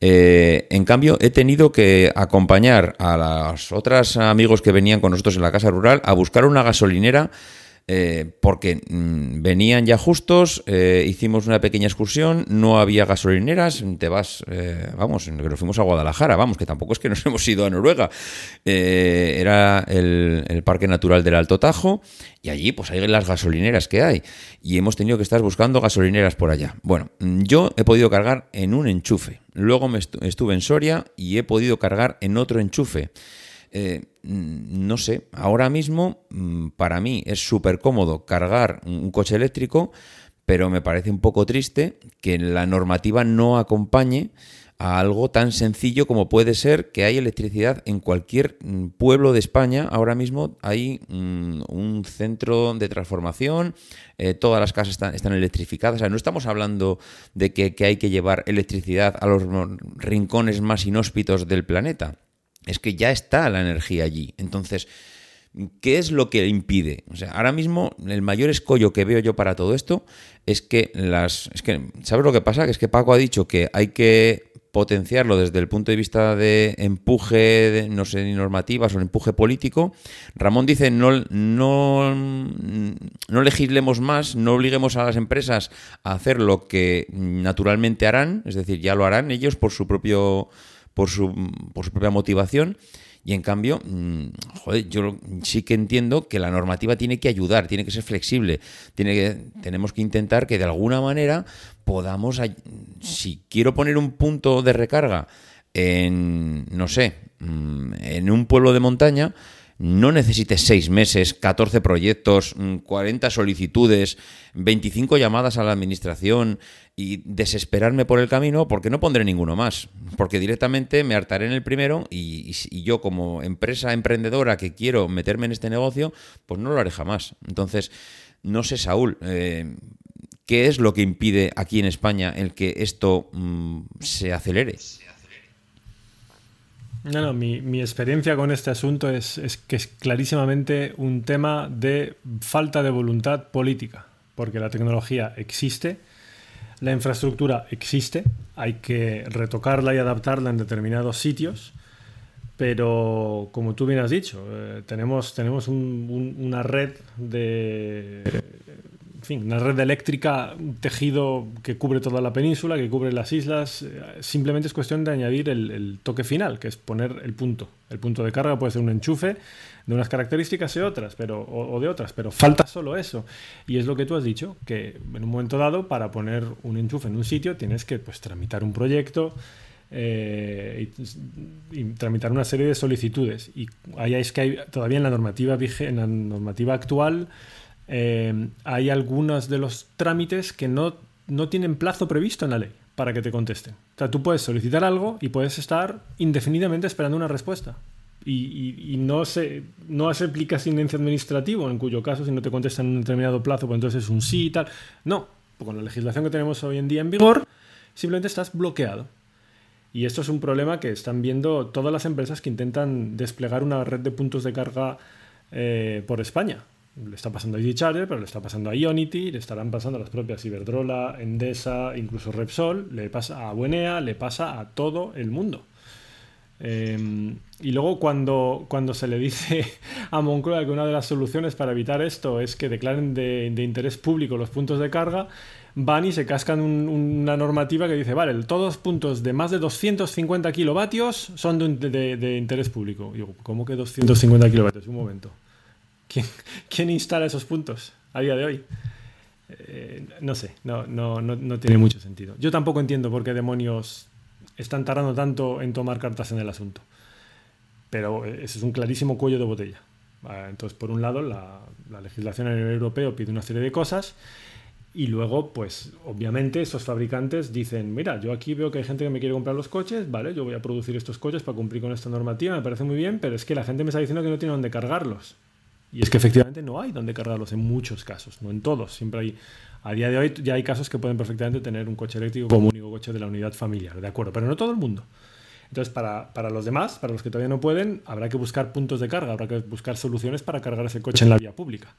Eh, en cambio, he tenido que acompañar a los otros amigos que venían con nosotros en la casa rural a buscar una gasolinera eh, porque mm, venían ya justos, eh, hicimos una pequeña excursión, no había gasolineras, te vas, eh, vamos, nos fuimos a Guadalajara, vamos, que tampoco es que nos hemos ido a Noruega, era el, Parque Natural del Alto Tajo y allí pues hay las gasolineras que hay y hemos tenido que estar buscando gasolineras por allá. Bueno, yo he podido cargar en un enchufe, luego me estuve en Soria y he podido cargar en otro enchufe. Eh, no sé, ahora mismo mm, para mí es súper cómodo cargar un coche eléctrico, pero me parece un poco triste que la normativa no acompañe a algo tan sencillo como puede ser que hay electricidad en cualquier mm, pueblo de España. Ahora mismo hay mm, un centro de transformación, eh, todas las casas están, electrificadas. No estamos hablando de que hay que llevar electricidad a los rincones más inhóspitos del planeta es que ya está la energía allí. Entonces, ¿qué es lo que impide? O sea, ahora mismo el mayor escollo que veo yo para todo esto es que las... Es que, ¿sabes lo que pasa? Que es que Paco ha dicho que hay que potenciarlo desde el punto de vista de empuje, de, no sé, normativas o empuje político. Ramón dice no, no, no legislemos más, no obliguemos a las empresas a hacer lo que naturalmente harán, es decir, ya lo harán ellos por su propio por su, por su propia motivación. Y en cambio, mm, joder, yo sí que entiendo que la normativa tiene que ayudar, tiene que ser flexible, tiene que, tenemos que intentar que de alguna manera podamos, si quiero poner un punto de recarga en, no sé, mm, en un pueblo de montaña, no necesites seis meses, 14 proyectos, 40 mm, solicitudes, 25 llamadas a la administración y desesperarme por el camino porque no pondré ninguno más. Porque directamente me hartaré en el primero y, yo como empresa emprendedora que quiero meterme en este negocio, pues no lo haré jamás. Entonces, no sé, Saúl, eh, ¿qué es lo que impide aquí en España el que esto mm, se acelere? No, no, mi, experiencia con este asunto es, que es clarísimamente un tema de falta de voluntad política, porque la tecnología existe, la infraestructura existe, hay que retocarla y adaptarla en determinados sitios, pero como tú bien has dicho, eh, tenemos, tenemos una red de. Fin, una red eléctrica, un tejido que cubre toda la península, que cubre las islas. Eh, simplemente es cuestión de añadir el, toque final, que es poner el punto. El punto de carga puede ser un enchufe de unas características y otras, pero, o, de otras, pero falta solo eso. Y es lo que tú has dicho, que en un momento dado, para poner un enchufe en un sitio, tienes que pues, tramitar un proyecto, eh, y, tramitar una serie de solicitudes. Y ahí es que todavía en la normativa, en la normativa actual eh, hay algunos de los trámites que no, no tienen plazo previsto en la ley para que te contesten. O sea, tú puedes solicitar algo y puedes estar indefinidamente esperando una respuesta. Y, no, se, no se aplica silencio administrativo, en cuyo caso, si no te contestan en un determinado plazo, pues entonces es un sí y tal. No, con la legislación que tenemos hoy en día en vigor, simplemente estás bloqueado. Y esto es un problema que están viendo todas las empresas que intentan desplegar una red de puntos de carga eh, por España. Le está pasando a ED Charger, pero le está pasando a Ionity, le estarán pasando a las propias Iberdrola, Endesa, incluso Repsol, le pasa a Buenea, le pasa a todo el mundo. Em, y luego cuando, cuando se le dice a Moncloa que una de las soluciones para evitar esto es que declaren de, de interés público los puntos de carga, van y se cascan una normativa que dice, vale, todos los puntos de más de 250 kilovatios son de, interés público. digo, ¿cómo que 250 kilovatios? Un momento. ¿Quién, instala esos puntos a día de hoy? Eh, no sé, no, no, no, tiene mucho sentido. Yo tampoco entiendo por qué demonios están tardando tanto en tomar cartas en el asunto. Pero ese es un clarísimo cuello de botella. Entonces, por un lado, la, la legislación a nivel europeo pide una serie de cosas y luego, pues obviamente esos fabricantes dicen, mira, yo aquí veo que hay gente que me quiere comprar los coches, vale, yo voy a producir estos coches para cumplir con esta normativa, me parece muy bien, pero es que la gente me está diciendo que no tiene dónde cargarlos. Y es que efectivamente no hay dónde cargarlos en muchos casos, no en todos. Siempre hay, a día de hoy ya hay casos que pueden perfectamente tener un coche eléctrico como único coche de la unidad familiar, de acuerdo, pero no todo el mundo. Entonces, para, para, los demás, para los que todavía no pueden, habrá que buscar puntos de carga, habrá que buscar soluciones para cargar ese coche en la vía pública.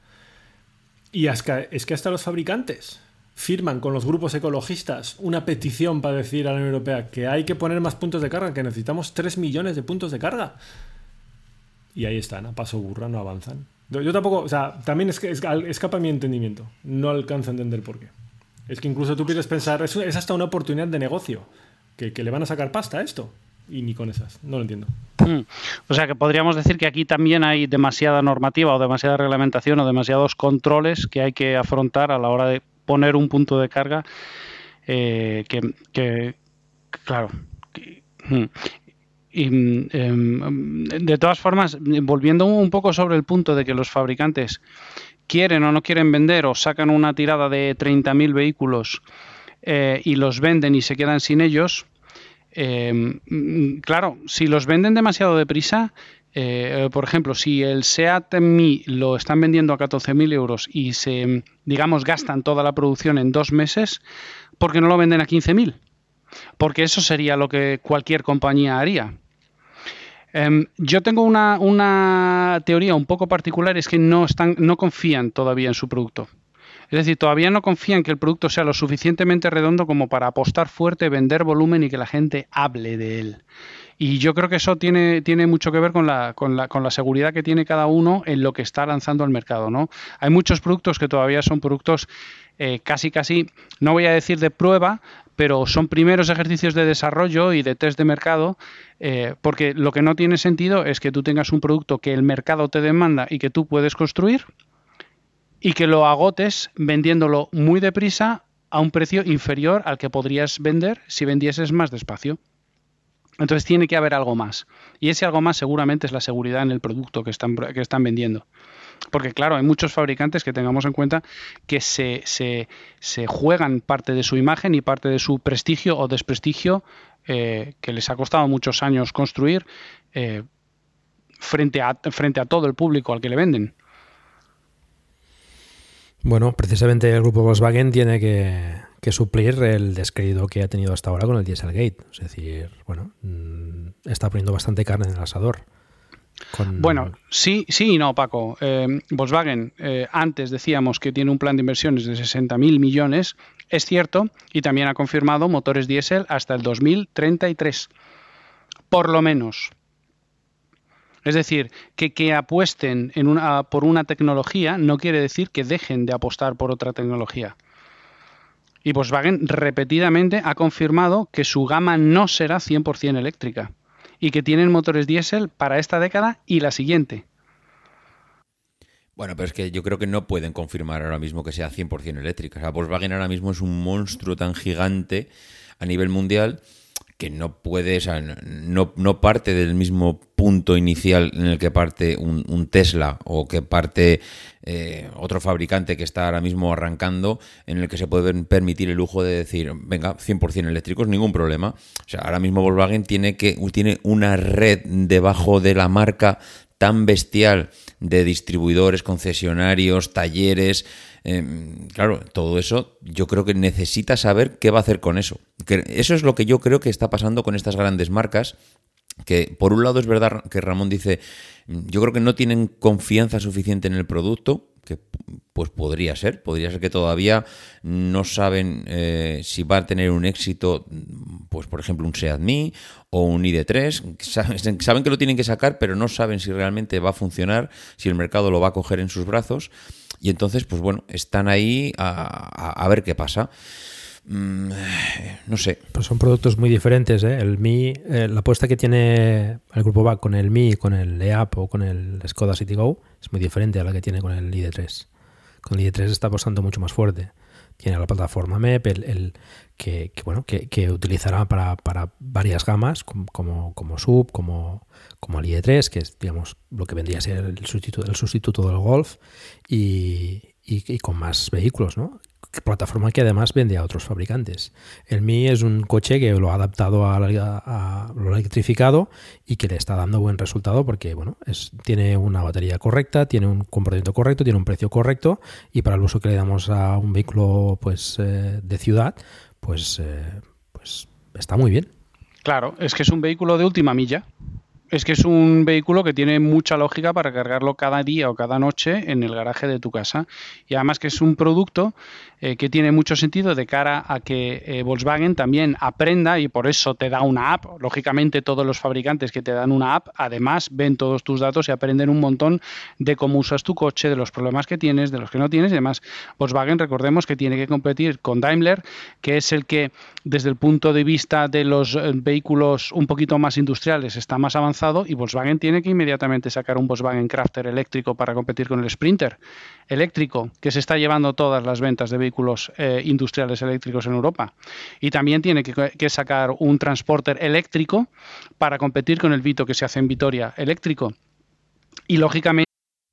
Y es que hasta los fabricantes firman con los grupos ecologistas una petición para decir a la Unión Europea que hay que poner más puntos de carga, que necesitamos 3 millones de puntos de carga. Y ahí están, a paso burra, no avanzan. Yo tampoco, o sea, también es que escapa mi entendimiento. No alcanzo a entender por qué. Es que incluso tú quieres pensar, es, hasta una oportunidad de negocio, que, le van a sacar pasta a esto y ni con esas. No lo entiendo. Mm. O sea que podríamos decir que aquí también hay demasiada normativa o demasiada reglamentación o demasiados controles que hay que afrontar a la hora de poner un punto de carga eh, que, claro. Mm. Y em, de todas formas, volviendo un poco sobre el punto de que los fabricantes quieren o no quieren vender o sacan una tirada de 30.000 vehículos eh, y los venden y se quedan sin ellos, Em, claro, si los venden demasiado deprisa, eh, por ejemplo, si el SEAT Mi lo están vendiendo a 14.000 euros y se, digamos, gastan toda la producción en dos meses, ¿por qué no lo venden a 15.000? Porque eso sería lo que cualquier compañía haría. Em, yo tengo una, una, teoría un poco particular, es que no, están, no confían todavía en su producto. Es decir, todavía no confían que el producto sea lo suficientemente redondo como para apostar fuerte, vender volumen y que la gente hable de él. Y yo creo que eso tiene, tiene mucho que ver con la, con, la, con la seguridad que tiene cada uno en lo que está lanzando al mercado. ¿no? Hay muchos productos que todavía son productos eh, casi, casi, no voy a decir de prueba, pero son primeros ejercicios de desarrollo y de test de mercado, eh, porque lo que no tiene sentido es que tú tengas un producto que el mercado te demanda y que tú puedes construir y que lo agotes vendiéndolo muy deprisa a un precio inferior al que podrías vender si vendieses más despacio. Entonces tiene que haber algo más. Y ese algo más seguramente es la seguridad en el producto que están, que están vendiendo. Porque claro, hay muchos fabricantes que tengamos en cuenta que se, juegan parte de su imagen y parte de su prestigio o desprestigio eh, que les ha costado muchos años construir eh, frente, a, frente a todo el público al que le venden. Bueno, precisamente el grupo Volkswagen tiene que, suplir el descrédito que ha tenido hasta ahora con el Dieselgate. Es decir, bueno, mm, está poniendo bastante carne en el asador. Bueno, sí, sí y no, Paco. Eh, Volkswagen, eh, antes decíamos que tiene un plan de inversiones de 60.000 millones, es cierto, y también ha confirmado motores diésel hasta el 2033. Por lo menos. Es decir, que, que apuesten por una tecnología no quiere decir que dejen de apostar por otra tecnología. Y Volkswagen repetidamente ha confirmado que su gama no será 100% eléctrica y que tienen motores diésel para esta década y la siguiente. Bueno, pero es que yo creo que no pueden confirmar ahora mismo que sea 100% eléctrica. O sea, Volkswagen ahora mismo es un monstruo tan gigante a nivel mundial que no puede, o sea, no, no parte del mismo punto inicial en el que parte un, Tesla o que parte eh, otro fabricante que está ahora mismo arrancando, en el que se puede permitir el lujo de decir, venga, 100% eléctricos, ningún problema. O sea, ahora mismo Volkswagen tiene, que, tiene una red debajo de la marca tan bestial de distribuidores, concesionarios, talleres, Em, claro, todo eso yo creo que necesita saber qué va a hacer con eso. Eso es lo que yo creo que está pasando con estas grandes marcas que por un lado es verdad que Ramón dice, yo creo que no tienen confianza suficiente en el producto, que pues podría ser, podría ser que todavía no saben eh, si va a tener un éxito, pues por ejemplo un Seat Mii o un ID3, saben, saben que lo tienen que sacar, pero no saben si realmente va a funcionar, si el mercado lo va a coger en sus brazos. Y entonces, pues bueno, están ahí a, ver qué pasa. Mm, no sé. Pues son productos muy diferentes. ¿eh? El Mi, eh, la apuesta que tiene el grupo BAC con el Mi, con el EAP o con el Skoda Citigo es muy diferente a la que tiene con el ID3. Con el ID3 está apostando mucho más fuerte. Tiene la plataforma MEP, el, que, bueno, que, utilizará para, varias gamas, como, como, sub, como, como el IE3, que es digamos lo que vendría a ser el sustituto, el sustituto del Golf, y, y, con más vehículos, ¿no? Plataforma que además vende a otros fabricantes. El Mi es un coche que lo ha adaptado a, lo electrificado y que le está dando buen resultado porque bueno, es, tiene una batería correcta, tiene un comportamiento correcto, tiene un precio correcto y para el uso que le damos a un vehículo pues eh, de ciudad, pues, eh, pues está muy bien. Claro, es que es un vehículo de última milla es que es un vehículo que tiene mucha lógica para cargarlo cada día o cada noche en el garaje de tu casa. Y además que es un producto eh, que tiene mucho sentido de cara a que eh, Volkswagen también aprenda y por eso te da una app. Lógicamente todos los fabricantes que te dan una app además ven todos tus datos y aprenden un montón de cómo usas tu coche, de los problemas que tienes, de los que no tienes. Y además Volkswagen recordemos que tiene que competir con Daimler, que es el que desde el punto de vista de los eh, vehículos un poquito más industriales está más avanzado y Volkswagen tiene que inmediatamente sacar un Volkswagen Crafter eléctrico para competir con el Sprinter eléctrico, que se está llevando todas las ventas de vehículos eh, industriales eléctricos en Europa. Y también tiene que, que, sacar un transporter eléctrico para competir con el Vito que se hace en Vitoria eléctrico. Y lógicamente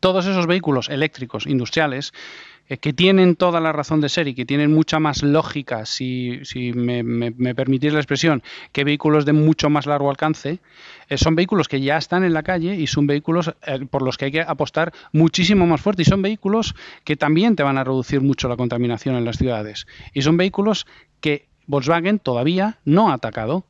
todos esos vehículos eléctricos industriales eh, que tienen toda la razón de ser y que tienen mucha más lógica, si, me, permitís la expresión, que vehículos de mucho más largo alcance, eh, son vehículos que ya están en la calle y son vehículos eh, por los que hay que apostar muchísimo más fuerte. Y son vehículos que también te van a reducir mucho la contaminación en las ciudades. Y son vehículos que Volkswagen todavía no ha atacado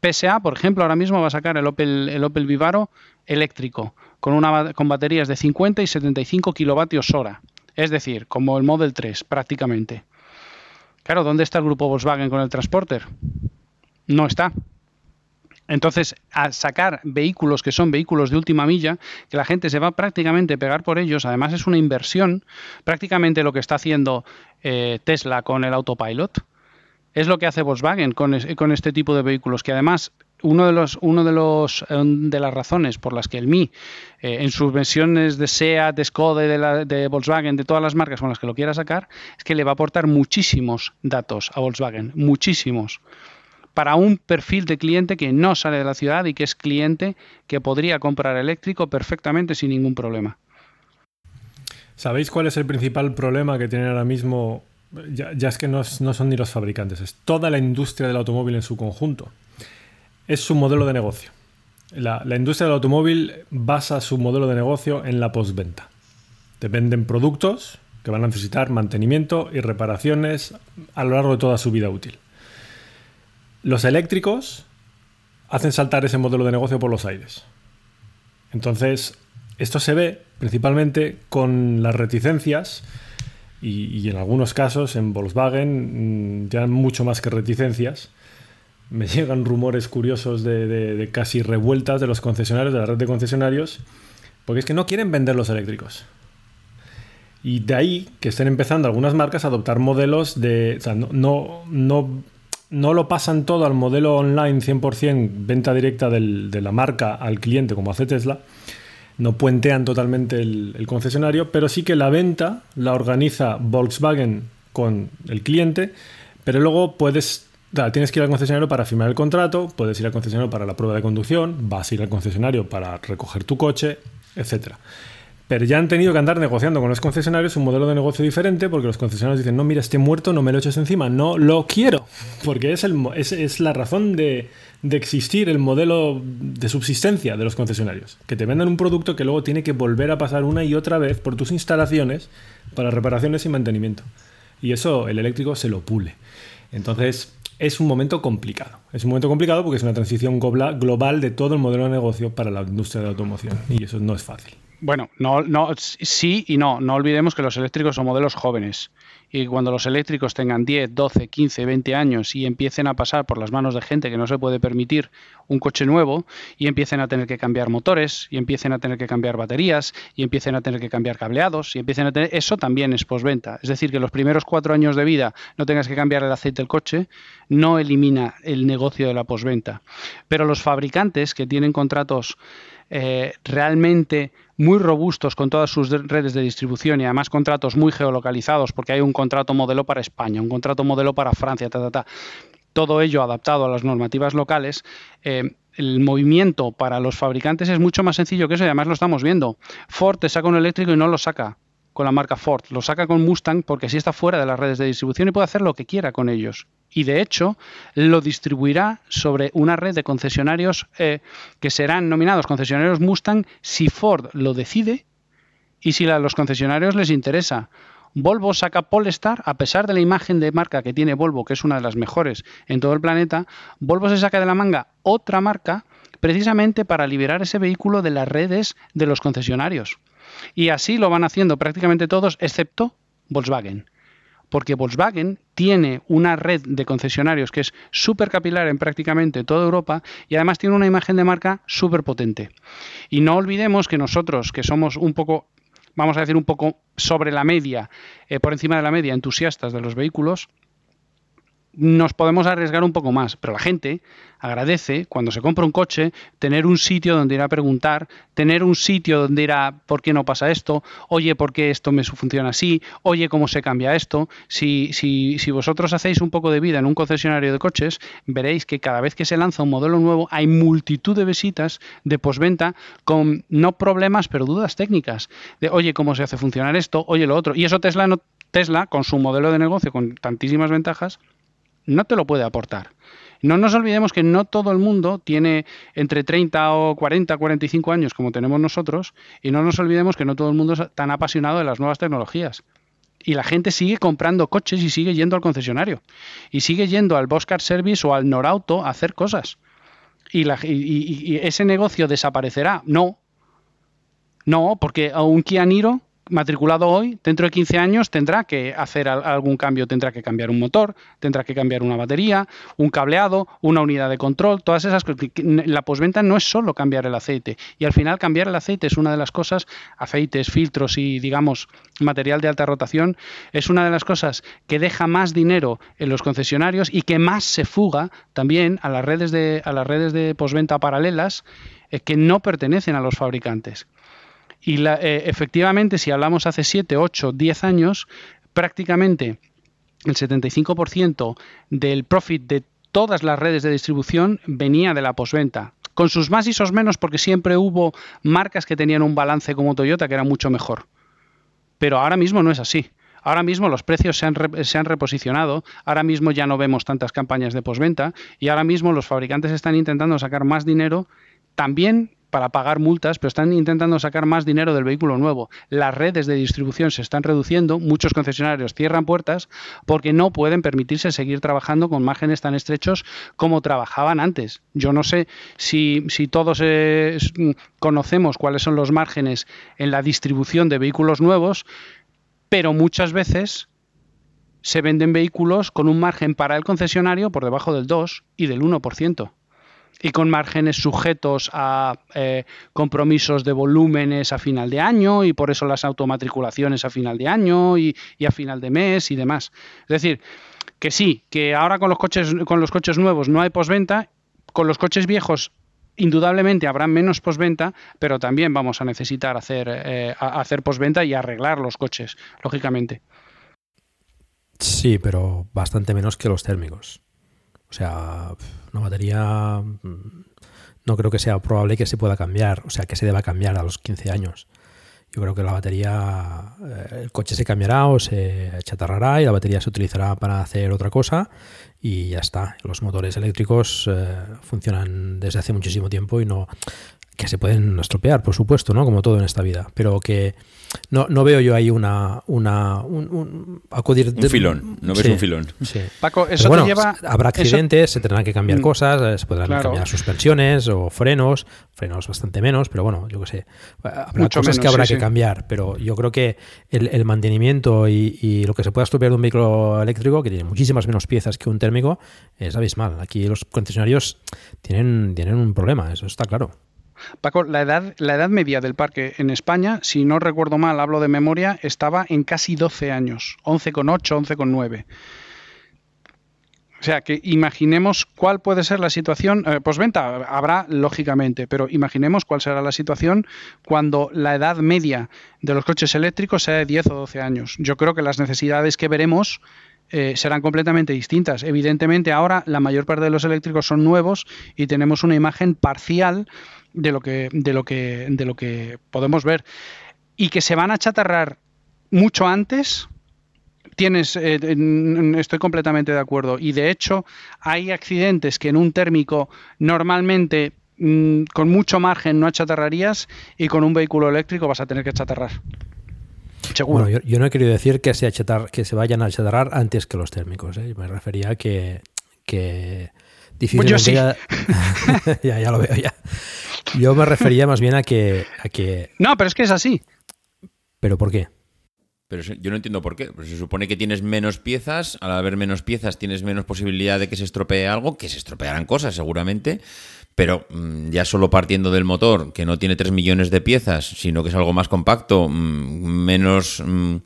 PSA, por ejemplo, ahora mismo va a sacar el el Opel Vivaro eléctrico, con, una, con baterías de 50 y 75 kilovatios hora. Es decir, como el Model 3, prácticamente. Claro, ¿dónde está el grupo Volkswagen con el Transporter? No está. Entonces, al sacar vehículos que son vehículos de última milla, que la gente se va prácticamente a pegar por ellos, además es una inversión, prácticamente lo que está haciendo eh, Tesla con el autopilot, es lo que hace Volkswagen con, este tipo de vehículos, que además uno de los uno de los eh, de las razones por las que el Mi eh, en sus versiones de SEAT, de Skoda, de, Volkswagen, de todas las marcas con las que lo quiera sacar, es que le va a aportar muchísimos datos a Volkswagen, muchísimos para un perfil de cliente que no sale de la ciudad y que es cliente que podría comprar eléctrico perfectamente sin ningún problema. ¿Sabéis cuál es el principal problema que tiene ahora mismo? Ya, es que no, son ni los fabricantes, es toda la industria del automóvil en su conjunto. Es su modelo de negocio. La, industria del automóvil basa su modelo de negocio en la postventa. Te venden productos que van a necesitar mantenimiento y reparaciones a lo largo de toda su vida útil. Los eléctricos hacen saltar ese modelo de negocio por los aires. Entonces, esto se ve principalmente con las reticencias y, en algunos casos en Volkswagen mm, ya mucho más que reticencias. Me llegan rumores curiosos de, casi revueltas de los concesionarios, de la red de concesionarios, porque es que no quieren vender los eléctricos. Y de ahí que estén empezando algunas marcas a adoptar modelos de... O sea, no, no no lo pasan todo al modelo online 100% venta directa de la marca al cliente como hace Tesla, no puentean totalmente el, concesionario, pero sí que la venta la organiza Volkswagen con el cliente, pero luego puedes, tienes que ir al concesionario para firmar el contrato, puedes ir al concesionario para la prueba de conducción, vas a ir al concesionario para recoger tu coche, etcétera pero ya han tenido que andar negociando con los concesionarios un modelo de negocio diferente porque los concesionarios dicen, no, mira, este muerto, no me lo eches encima, no lo quiero, porque es, el, es, la razón de, existir el modelo de subsistencia de los concesionarios, que te vendan un producto que luego tiene que volver a pasar una y otra vez por tus instalaciones para reparaciones y mantenimiento. Y eso el eléctrico se lo pule. Entonces, es un momento complicado. Es un momento complicado porque es una transición global de todo el modelo de negocio para la industria de la automoción. Y eso no es fácil. Bueno, no, no, sí y no. No olvidemos que los eléctricos son modelos jóvenes. Y cuando los eléctricos tengan 10, 12, 15, 20 años y empiecen a pasar por las manos de gente que no se puede permitir un coche nuevo y empiecen a tener que cambiar motores y empiecen a tener que cambiar baterías y empiecen a tener que cambiar cableados y empiecen a tener... Eso también es posventa. Es decir, que los primeros cuatro años de vida no tengas que cambiar el aceite del coche, no elimina el negocio de la posventa. Pero los fabricantes que tienen contratos eh, realmente muy robustos con todas sus redes de distribución y además contratos muy geolocalizados, porque hay un contrato modelo para España, un contrato modelo para Francia, ta, ta, ta. todo ello adaptado a las normativas locales. Eh, el movimiento para los fabricantes es mucho más sencillo que eso y además lo estamos viendo. Ford te saca un eléctrico y no lo saca con la marca Ford, lo saca con Mustang porque así está fuera de las redes de distribución y puede hacer lo que quiera con ellos. Y de hecho lo distribuirá sobre una red de concesionarios eh, que serán nominados concesionarios Mustang si Ford lo decide y si a los concesionarios les interesa. Volvo saca Polestar, a pesar de la imagen de marca que tiene Volvo, que es una de las mejores en todo el planeta, Volvo se saca de la manga otra marca precisamente para liberar ese vehículo de las redes de los concesionarios. Y así lo van haciendo prácticamente todos, excepto Volkswagen. Porque Volkswagen tiene una red de concesionarios que es súper capilar en prácticamente toda Europa y además tiene una imagen de marca súper potente. Y no olvidemos que nosotros, que somos un poco, vamos a decir un poco sobre la media, eh, por encima de la media, entusiastas de los vehículos, nos podemos arriesgar un poco más, pero la gente agradece cuando se compra un coche tener un sitio donde ir a preguntar, tener un sitio donde ir a ¿por qué no pasa esto? Oye, ¿por qué esto me funciona así? Oye, ¿cómo se cambia esto? Si, si, si vosotros hacéis un poco de vida en un concesionario de coches, veréis que cada vez que se lanza un modelo nuevo hay multitud de visitas de posventa con no problemas, pero dudas técnicas. De, oye, ¿cómo se hace funcionar esto? Oye, lo otro. Y eso Tesla no, Tesla, con su modelo de negocio, con tantísimas ventajas, no te lo puede aportar. No nos olvidemos que no todo el mundo tiene entre 30 o 40, 45 años como tenemos nosotros y no nos olvidemos que no todo el mundo es tan apasionado de las nuevas tecnologías. Y la gente sigue comprando coches y sigue yendo al concesionario. Y sigue yendo al Boscar Service o al Norauto a hacer cosas. Y, la, y, ese negocio desaparecerá. No. No, porque a un Kia Niro matriculado hoy, dentro de 15 años tendrá que hacer algún cambio, tendrá que cambiar un motor, tendrá que cambiar una batería, un cableado, una unidad de control, todas esas cosas. La posventa no es solo cambiar el aceite y al final cambiar el aceite es una de las cosas, aceites, filtros y digamos material de alta rotación, es una de las cosas que deja más dinero en los concesionarios y que más se fuga también a las redes de, a las redes de posventa paralelas eh, que no pertenecen a los fabricantes. Y la, eh, efectivamente, si hablamos hace 7, 8, 10 años, prácticamente el 75% del profit de todas las redes de distribución venía de la posventa. Con sus más y sus menos, porque siempre hubo marcas que tenían un balance como Toyota que era mucho mejor. Pero ahora mismo no es así. Ahora mismo los precios se han, se han, reposicionado, ahora mismo ya no vemos tantas campañas de posventa y ahora mismo los fabricantes están intentando sacar más dinero también para pagar multas, pero están intentando sacar más dinero del vehículo nuevo. Las redes de distribución se están reduciendo, muchos concesionarios cierran puertas porque no pueden permitirse seguir trabajando con márgenes tan estrechos como trabajaban antes. Yo no sé si, todos eh, conocemos cuáles son los márgenes en la distribución de vehículos nuevos, pero muchas veces se venden vehículos con un margen para el concesionario por debajo del 2 y del 1% y con márgenes sujetos a eh, compromisos de volúmenes a final de año y por eso las automatriculaciones a final de año y, a final de mes y demás. Es decir, que sí, que ahora con los coches, con los coches nuevos no hay posventa, con los coches viejos indudablemente habrá menos posventa, pero también vamos a necesitar hacer, eh, hacer posventa y arreglar los coches, lógicamente. Sí, pero bastante menos que los térmicos. O sea, una batería mm, no creo que sea probable que se pueda cambiar, o sea, que se deba cambiar a los 15 años. Yo creo que la batería, eh, el coche se cambiará o se chatarrará y la batería se utilizará para hacer otra cosa y ya está. Los motores eléctricos eh, funcionan desde hace muchísimo tiempo y no que se pueden estropear, por supuesto, ¿no? Como todo en esta vida, pero que no, no veo yo ahí una, una un, acudir de, un filón, no ves un filón. Sí. Paco, eso te lleva habrá accidentes, se tendrán que cambiar mm. cosas, eh, se podrán cambiar suspensiones o frenos, frenos bastante menos, pero bueno, yo qué sé, habrá cosas que habrá que cambiar, pero yo creo que el, mantenimiento y, y, lo que se pueda estropear de un vehículo eléctrico, que tiene muchísimas menos piezas que un térmico, es abismal. Aquí los concesionarios tienen, tienen un problema, eso está claro. Paco, la edad, media del parque en España, si no recuerdo mal, hablo de memoria, estaba en casi 12 años, 11,8, 11,9. O sea, que imaginemos cuál puede ser la situación, eh, posventa habrá lógicamente, pero imaginemos cuál será la situación cuando la edad media de los coches eléctricos sea de 10 o 12 años. Yo creo que las necesidades que veremos eh, serán completamente distintas. Evidentemente ahora la mayor parte de los eléctricos son nuevos y tenemos una imagen parcial de lo que, de lo que, de lo que podemos ver. Y que se van a chatarrar mucho antes, tienes, eh, estoy completamente de acuerdo. Y de hecho, hay accidentes que en un térmico normalmente mm, con mucho margen no achatarrarías y con un vehículo eléctrico vas a tener que chatarrar. Seguro. yo, no he querido decir que se, achatar, que se vayan a achatarrar antes que los térmicos. ¿eh? Me refería a que, que pues yo sí. ya, ya lo veo ya. Yo me refería más bien a que, a que... No, pero es que es así. ¿Pero por qué? Pero yo no entiendo por qué. se supone que tienes menos piezas, al haber menos piezas tienes menos posibilidad de que se estropee algo, que se estropearán cosas seguramente, pero mm, ya solo partiendo del motor, que no tiene 3 millones de piezas, sino que es algo más compacto, mm, menos... Mm,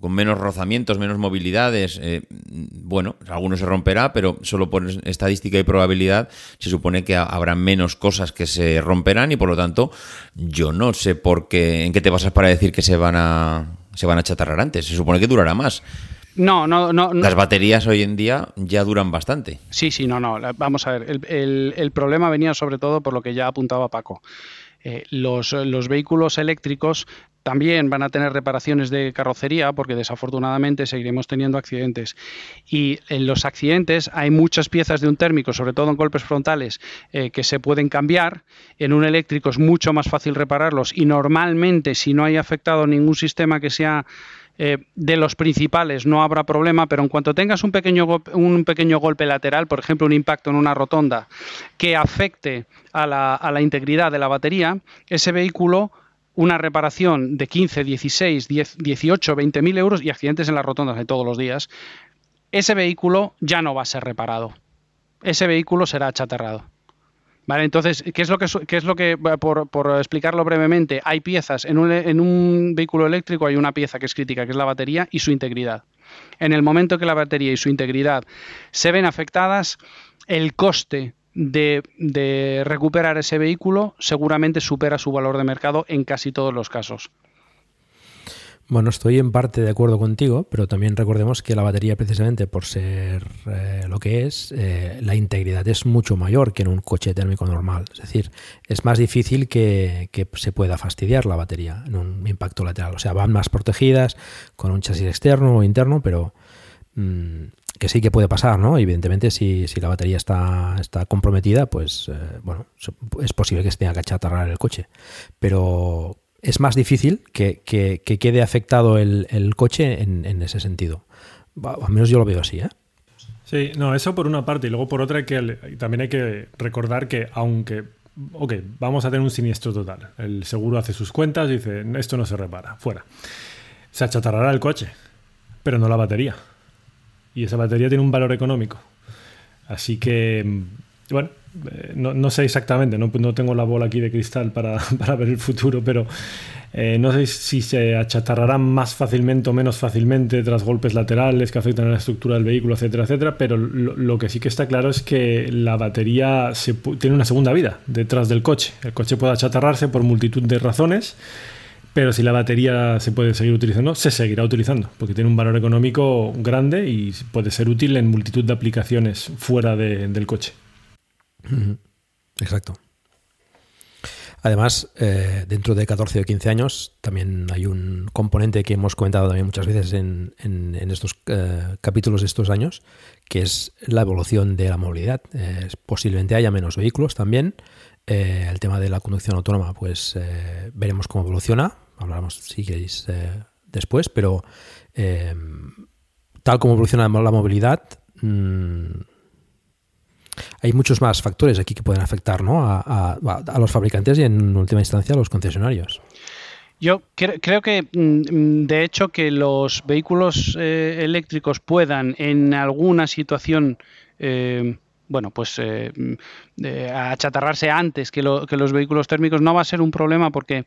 con menos rozamientos, menos movilidades, eh, bueno, alguno se romperá, pero solo por estadística y probabilidad se supone que habrá menos cosas que se romperán y por lo tanto yo no sé por qué, en qué te basas para decir que se van a, se van a chatarrar antes. Se supone que durará más. No, no, no, Las baterías hoy en día ya duran bastante. Sí, sí, no, no. Vamos a ver. El, problema venía sobre todo por lo que ya apuntaba Paco. Eh, los, los, vehículos eléctricos también van a tener reparaciones de carrocería porque desafortunadamente seguiremos teniendo accidentes. Y en los accidentes hay muchas piezas de un térmico, sobre todo en golpes frontales, eh, que se pueden cambiar. En un eléctrico es mucho más fácil repararlos y normalmente si no hay afectado ningún sistema que sea eh, de los principales no habrá problema, pero en cuanto tengas un pequeño, un pequeño golpe lateral, por ejemplo un impacto en una rotonda, que afecte a la, a la integridad de la batería, ese vehículo una reparación de 15, 16, 10, 18, 20 mil euros y accidentes en las rotondas de todos los días, ese vehículo ya no va a ser reparado. Ese vehículo será achatarrado. Vale, entonces, ¿qué es lo que, qué es lo que por, explicarlo brevemente, hay piezas, en un, en un vehículo eléctrico hay una pieza que es crítica, que es la batería y su integridad. En el momento que la batería y su integridad se ven afectadas, el coste de, recuperar ese vehículo seguramente supera su valor de mercado en casi todos los casos. Bueno, estoy en parte de acuerdo contigo, pero también recordemos que la batería, precisamente por ser eh, lo que es, eh, la integridad es mucho mayor que en un coche térmico normal. Es decir, es más difícil que, se pueda fastidiar la batería en un impacto lateral. O sea, van más protegidas con un chasis externo o interno, pero mm, que sí que puede pasar, ¿no? Evidentemente, si, la batería está, está comprometida, pues eh, bueno, es posible que se tenga que achatarrar el coche. Pero es más difícil que, quede afectado el, coche en, ese sentido. Al menos yo lo veo así, ¿eh? Sí, no, eso por una parte. Y luego por otra, que también hay que recordar que aunque ok, vamos a tener un siniestro total. El seguro hace sus cuentas y dice, esto no se repara, fuera. Se achatarrará el coche, pero no la batería y esa batería tiene un valor económico. Así que, mm, bueno, eh, no, sé exactamente, no, tengo la bola aquí de cristal para, ver el futuro, pero eh, no sé si se achatarrarán más fácilmente o menos fácilmente tras golpes laterales que afectan a la estructura del vehículo, etcétera, etcétera, pero lo, que sí que está claro es que la batería tiene una segunda vida detrás del coche. El coche puede achatarrarse por multitud de razones pero si la batería se puede seguir utilizando, se seguirá utilizando, porque tiene un valor económico grande y puede ser útil en multitud de aplicaciones fuera del coche. Exacto. Además, eh, dentro de 14 o 15 años también hay un componente que hemos comentado también muchas veces en, estos eh, capítulos de estos años, que es la evolución de la movilidad. posiblemente haya menos vehículos también. Eh, el tema de la conducción autónoma, pues veremos cómo evoluciona hablaremos si queréis eh, después, pero eh, tal como evoluciona la movilidad, mm, hay muchos más factores aquí que pueden afectar ¿no? a, los fabricantes y en última instancia a los concesionarios. Yo creo que, mm, de hecho, que los vehículos eh, eléctricos puedan en alguna situación bueno, pues eh, achatarrarse antes que, los vehículos térmicos no va a ser un problema porque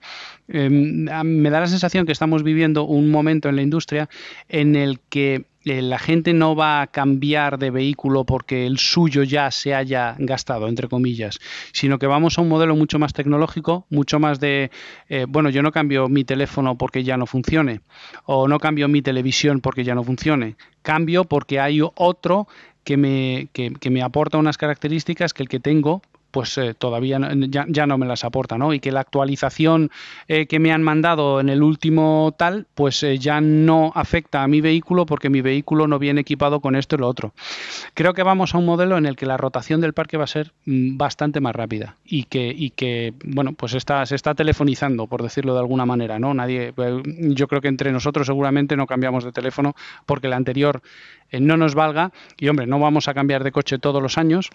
em, me da la sensación que estamos viviendo un momento en la industria en el que eh, la gente no va a cambiar de vehículo porque el suyo ya se haya gastado, entre comillas, sino que vamos a un modelo mucho más tecnológico, mucho más de, eh, bueno, yo no cambio mi teléfono porque ya no funcione, o no cambio mi televisión porque ya no funcione, cambio porque hay otro que me, que, que me aporta unas características que el que tengo pues eh, todavía ya, no me las aporta, ¿no? Y que la actualización eh, que me han mandado en el último tal, pues eh, ya no afecta a mi vehículo porque mi vehículo no viene equipado con esto y lo otro. Creo que vamos a un modelo en el que la rotación del parque va a ser mm, bastante más rápida y que, y que bueno, pues está, se está telefonizando, por decirlo de alguna manera, ¿no? Nadie, yo creo que entre nosotros seguramente no cambiamos de teléfono porque el anterior no nos valga y hombre, no vamos a cambiar de coche todos los años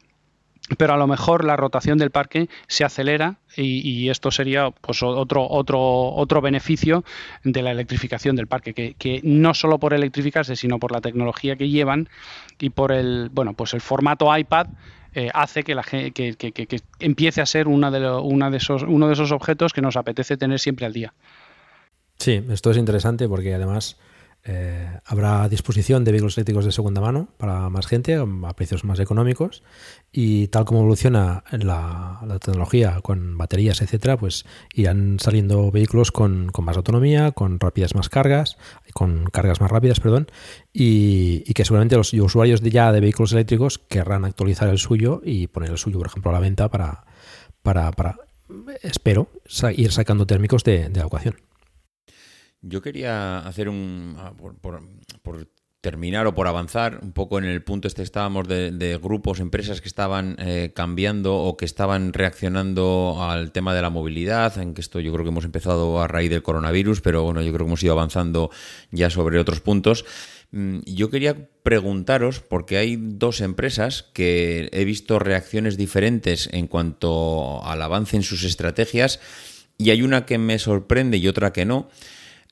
pero a lo mejor la rotación del parque se acelera y, esto sería pues otro otro otro beneficio de la electrificación del parque que, no solo por electrificarse sino por la tecnología que llevan y por el bueno pues el formato iPad eh, hace que, la, que, que, empiece a ser una de, una de esos, uno de esos objetos que nos apetece tener siempre al día. Sí, esto es interesante porque además eh, habrá disposición de vehículos eléctricos de segunda mano para más gente a precios más económicos y tal como evoluciona la, tecnología con baterías, etcétera, pues irán saliendo vehículos con, más autonomía, con rápidas más cargas, con cargas más rápidas, perdón, y, que seguramente los usuarios de ya de vehículos eléctricos querrán actualizar el suyo y poner el suyo, por ejemplo, a la venta para, para, para espero, ir sacando térmicos de, de la ecuación. Yo quería hacer un. Ah, por, terminar o por avanzar un poco en el punto este estábamos de, grupos, empresas que estaban eh, cambiando o que estaban reaccionando al tema de la movilidad, en que esto yo creo que hemos empezado a raíz del coronavirus, pero bueno, yo creo que hemos ido avanzando ya sobre otros puntos. Mm, yo quería preguntaros, porque hay dos empresas que he visto reacciones diferentes en cuanto al avance en sus estrategias, y hay una que me sorprende y otra que no.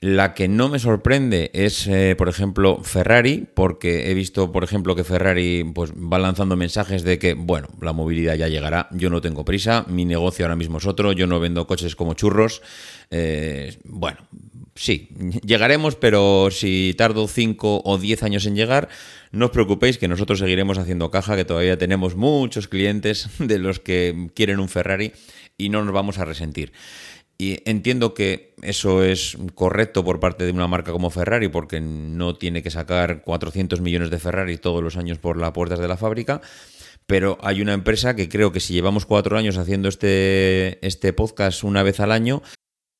La que no me sorprende es, eh, por ejemplo, Ferrari, porque he visto, por ejemplo, que Ferrari pues, va lanzando mensajes de que, bueno, la movilidad ya llegará, yo no tengo prisa, mi negocio ahora mismo es otro, yo no vendo coches como churros. Eh, bueno, sí, llegaremos, pero si tardo 5 o 10 años en llegar, no os preocupéis que nosotros seguiremos haciendo caja, que todavía tenemos muchos clientes de los que quieren un Ferrari y no nos vamos a resentir. Y entiendo que eso es correcto por parte de una marca como Ferrari, porque no tiene que sacar 400 millones de Ferrari todos los años por las puertas de la fábrica. Pero hay una empresa que creo que si llevamos cuatro años haciendo este, este podcast una vez al año,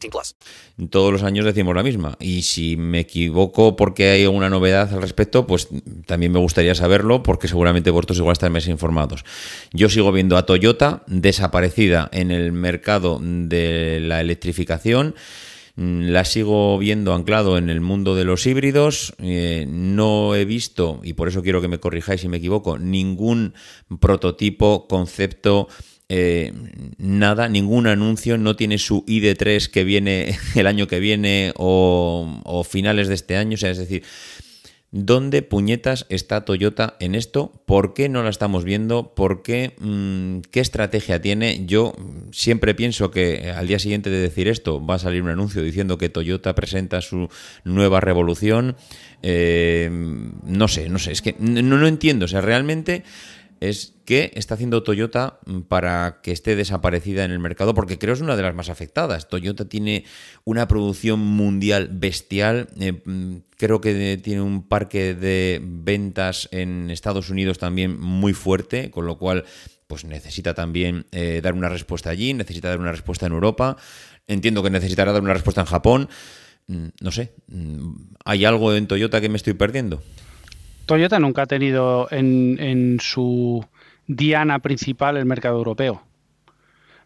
18 plus. Todos los años decimos la misma. Y si me equivoco porque hay alguna novedad al respecto, pues también me gustaría saberlo porque seguramente vosotros igual estáis más informados. Yo sigo viendo a Toyota desaparecida en el mercado de la electrificación. Mm, la sigo viendo anclado en el mundo de los híbridos. Eh, no he visto, y por eso quiero que me corrijáis si me equivoco, ningún prototipo, concepto. Eh, nada, ningún anuncio, no tiene su ID3 que viene el año que viene o, finales de este año, o sea, es decir, ¿Dónde puñetas está Toyota en esto? ¿Por qué no la estamos viendo? ¿Por qué? Mm, ¿Qué estrategia tiene? Yo siempre pienso que al día siguiente de decir esto va a salir un anuncio diciendo que Toyota presenta su nueva revolución. Eh, no sé, no sé, es que no, no entiendo. O sea, realmente es qué está haciendo Toyota para que esté desaparecida en el mercado, porque creo es una de las más afectadas. Toyota tiene una producción mundial bestial, eh, creo que tiene un parque de ventas en Estados Unidos también muy fuerte, con lo cual pues necesita también eh, dar una respuesta allí, necesita dar una respuesta en Europa, entiendo que necesitará dar una respuesta en Japón. Mm, no sé, mm, ¿hay algo en Toyota que me estoy perdiendo? Toyota nunca ha tenido en, en su diana principal el mercado europeo.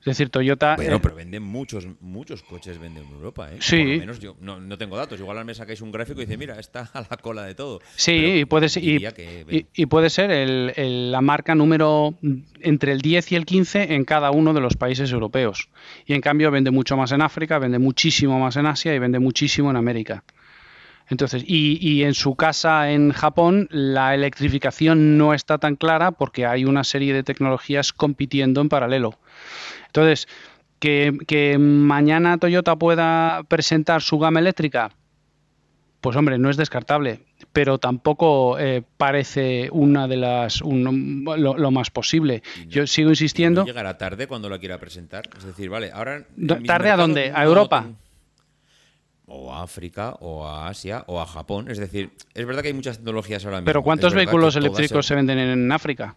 Es decir, Toyota. Bueno, eh, pero venden muchos, muchos coches venden en Europa, ¿eh? Sí. Por lo menos yo no, tengo datos. Igual me sacáis un gráfico y dice, mira, está a la cola de todo. Sí, y puede ser, y, puede ser el, la marca número entre el 10 y el 15 en cada uno de los países europeos. Y en cambio vende mucho más en África, vende muchísimo más en Asia y vende muchísimo en América. Entonces, y, y, en su casa en Japón, la electrificación no está tan clara porque hay una serie de tecnologías compitiendo en paralelo. Entonces, que, mañana Toyota pueda presentar su gama eléctrica, pues hombre, no es descartable, pero tampoco eh, parece una de las lo, más posible. Yo sigo insistiendo. llegará tarde cuando la quiera presentar? Es decir, vale, ahora. ¿Tarde a dónde? ¿A Europa? O a África, o a Asia, o a Japón. Es decir, es verdad que hay muchas tecnologías ahora mismo. Pero ¿cuántos vehículos eléctricos se- se venden en África?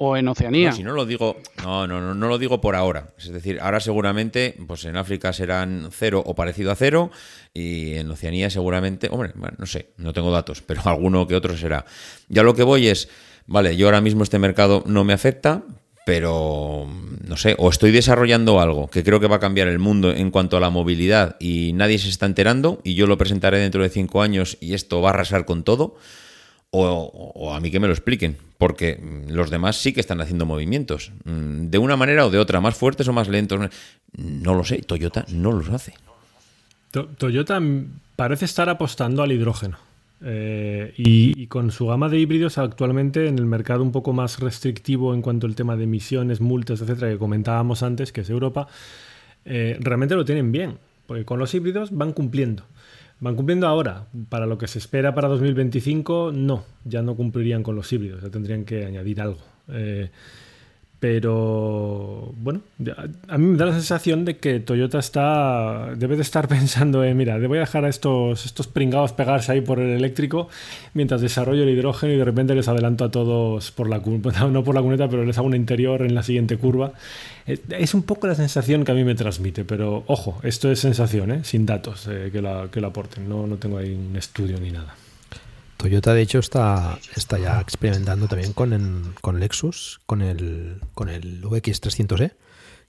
¿O en Oceanía? No, si no lo digo, no, no, no, no lo digo por ahora. Es decir, ahora seguramente, pues en África serán cero o parecido a cero, y en Oceanía seguramente, hombre, bueno, no sé, no tengo datos, pero alguno que otro será. Ya lo que voy es, vale, yo ahora mismo este mercado no me afecta, pero no sé, o estoy desarrollando algo que creo que va a cambiar el mundo en cuanto a la movilidad y nadie se está enterando y yo lo presentaré dentro de cinco años y esto va a arrasar con todo, o, a mí que me lo expliquen, porque mm, los demás sí que están haciendo movimientos, mm, de una manera o de otra, más fuertes o más lentos, no lo sé, Toyota no los hace. To- Toyota mm, parece estar apostando al hidrógeno. Eh, y, con su gama de híbridos actualmente en el mercado un poco más restrictivo en cuanto al tema de emisiones, multas, etcétera, que comentábamos antes, que es Europa, eh, realmente lo tienen bien, porque con los híbridos van cumpliendo. Van cumpliendo ahora. Para lo que se espera para 2025, no, ya no cumplirían con los híbridos, ya tendrían que añadir algo. Eh, pero bueno, a mí me da la sensación de que Toyota está debe de estar pensando en, mira, voy a dejar a estos, estos pringados pegarse ahí por el eléctrico mientras desarrollo el hidrógeno y de repente les adelanto a todos por la cu- no por la cuneta, pero les hago un interior en la siguiente curva. Eh, Es un poco la sensación que a mí me transmite, pero ojo, esto es sensación, ¿eh? sin datos eh, que, la, que lo aporten, no, no tengo ahí un estudio ni nada. Toyota, de hecho, está, está ya experimentando también con, con Lexus, con el, con el VX300E,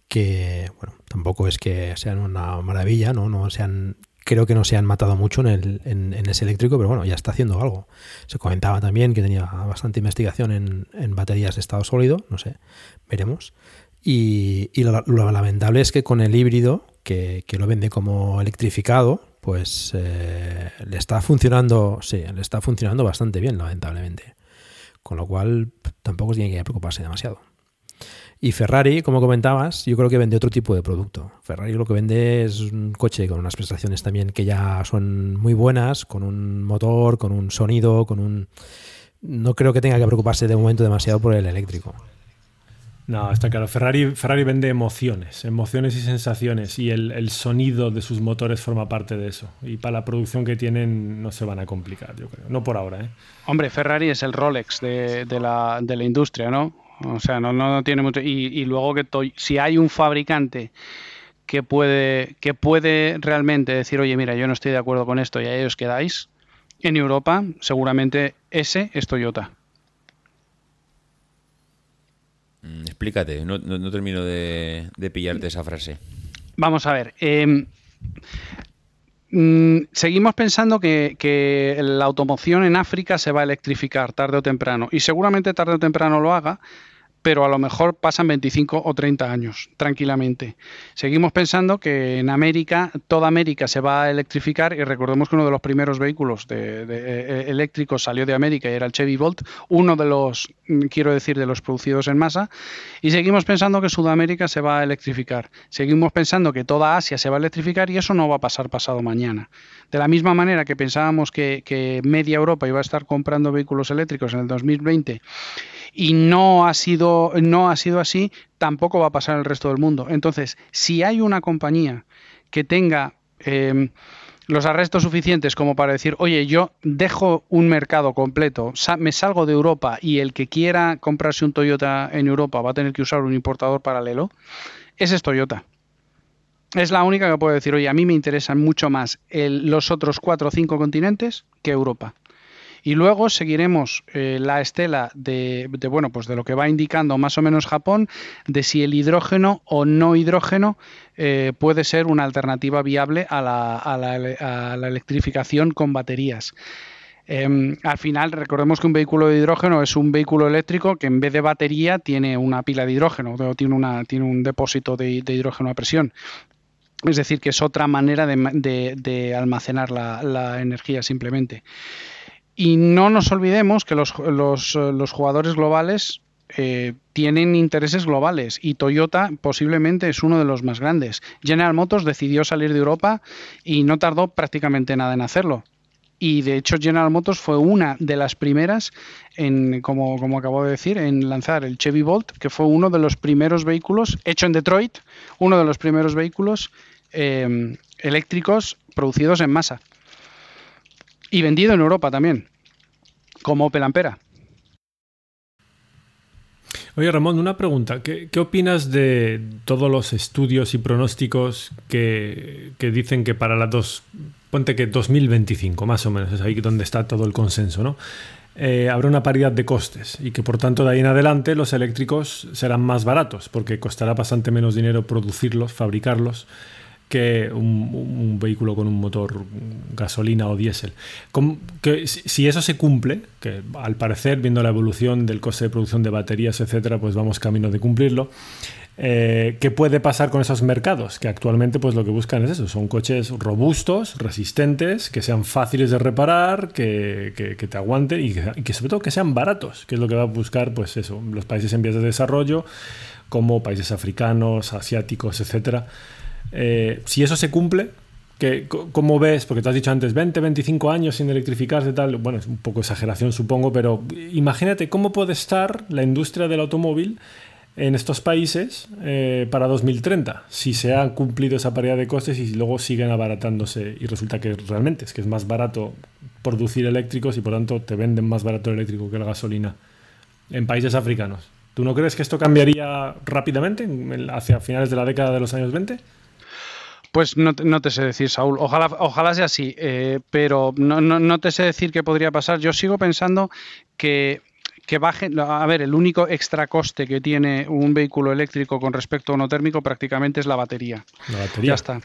que, bueno, tampoco es que sean una maravilla, ¿no? no se han- creo que no se han matado mucho en, el, en, ese eléctrico, pero bueno, ya está haciendo algo. Se comentaba también que tenía bastante investigación en, en baterías de estado sólido, no sé, veremos. Y, y lo, lo lamentable es que con el híbrido, que, que lo vende como electrificado, pues eh, le está funcionando, sí, le está funcionando bastante bien, lamentablemente. Con lo cual tampoco tiene que preocuparse demasiado. Y Ferrari, como comentabas, yo creo que vende otro tipo de producto. Ferrari lo que vende es un coche con unas prestaciones también que ya son muy buenas, con un motor, con un sonido, con un... No creo que tenga que preocuparse de momento demasiado por el eléctrico. No, está claro. Ferrari, Ferrari vende emociones, emociones y sensaciones, y el, el sonido de sus motores forma parte de eso. Y para la producción que tienen no se van a complicar, yo creo. No por ahora, ¿eh? Hombre, Ferrari es el Rolex de, de la, de la industria, ¿no? O sea, no, no tiene mucho. Y, y luego que si hay un fabricante que puede, que puede realmente decir, oye, mira, yo no estoy de acuerdo con esto y ahí os quedáis, en Europa, seguramente ese es Toyota. Mm, Explícate, no, no- no termino de, de pillarte esa frase. Vamos a ver. eh, mm, seguimos pensando que la automoción en África se va a electrificar tarde o temprano. Y seguramente tarde o temprano lo haga, pero a lo mejor pasan 25 o 30 años, tranquilamente. Seguimos pensando que en América, toda América se va a electrificar y recordemos que uno de los primeros vehículos de- de- eh, eléctricos salió de América y era el Chevy Volt, uno de los, mm, quiero decir, de los producidos en masa. Y seguimos pensando que Sudamérica se va a electrificar. Seguimos pensando que toda Asia se va a electrificar y eso no va a pasar pasado mañana. De la misma manera que pensábamos que, que media Europa iba a estar comprando vehículos eléctricos en el 2020 y no ha sido no ha sido así, tampoco va a pasar el resto del mundo. Entonces, si hay una compañía que tenga eh, los arrestos suficientes como para decir, oye, yo dejo un mercado completo, me salgo de Europa y el que quiera comprarse un Toyota en Europa va a tener que usar un importador paralelo, ese es Toyota. Es la única que puede decir, oye, a mí me interesan mucho más los otros cuatro o cinco continentes que Europa. Y luego seguiremos eh, la estela de, bueno, pues de lo que va indicando más o menos Japón, de si el hidrógeno o no hidrógeno eh, puede ser una alternativa viable a la, a la electrificación con baterías. Eh, al final, recordemos que un vehículo de hidrógeno es un vehículo eléctrico que en vez de batería tiene una pila de hidrógeno, o tiene, un depósito de, hidrógeno a presión. Es decir, que es otra manera de, ma- de- de almacenar la energía simplemente. Y no nos olvidemos que los, los, eh, los jugadores globales eh, tienen intereses globales y Toyota posiblemente es uno de los más grandes. General Motors decidió salir de Europa y no tardó prácticamente nada en hacerlo. Y de hecho General Motors fue una de las primeras en, como, como acabo de decir, en lanzar el Chevy Bolt, que fue uno de los primeros vehículos, hecho en Detroit, uno de los primeros vehículos eh, eléctricos producidos en masa y vendido en Europa también, como Opel Ampera. Oye, Ramón, una pregunta. ¿Qué, opinas de todos los estudios y pronósticos que, dicen que para las dos, ponte que 2025, más o menos, es ahí donde está todo el consenso, ¿no? Eh, habrá una paridad de costes y que por tanto de ahí en adelante los eléctricos serán más baratos porque costará bastante menos dinero producirlos, fabricarlos que un, vehículo con un motor gasolina o diésel. Si eso se cumple, que al parecer, viendo la evolución del coste de producción de baterías, etcétera, pues vamos camino de cumplirlo. Eh, ¿Qué puede pasar con esos mercados? Que actualmente pues lo que buscan es eso, son coches robustos, resistentes, que sean fáciles de reparar, que, te aguanten y que, y que, sobre todo que sean baratos, que es lo que va a buscar pues eso, los países en vías de desarrollo, como países africanos, asiáticos, etcétera. Eh, si eso se cumple, que, ¿cómo ves? Porque te has dicho antes 20, 25 años sin electrificarse, tal. Bueno, es un poco exageración, supongo, pero imagínate cómo puede estar la industria del automóvil en estos países eh, para 2030, si se ha cumplido esa paridad de costes y luego siguen abaratándose y resulta que realmente es que es más barato producir eléctricos y por tanto te venden más barato el eléctrico que la gasolina en países africanos. ¿Tú no crees que esto cambiaría rápidamente hacia finales de la década de los años 20? Pues no, te sé decir, Saúl. Ojalá, ojalá sea así, eh, pero no, no, te sé decir qué podría pasar. Yo sigo pensando que que baje, a ver, el único extra coste que tiene un vehículo eléctrico con respecto a uno térmico prácticamente es la batería. La batería. Ya está.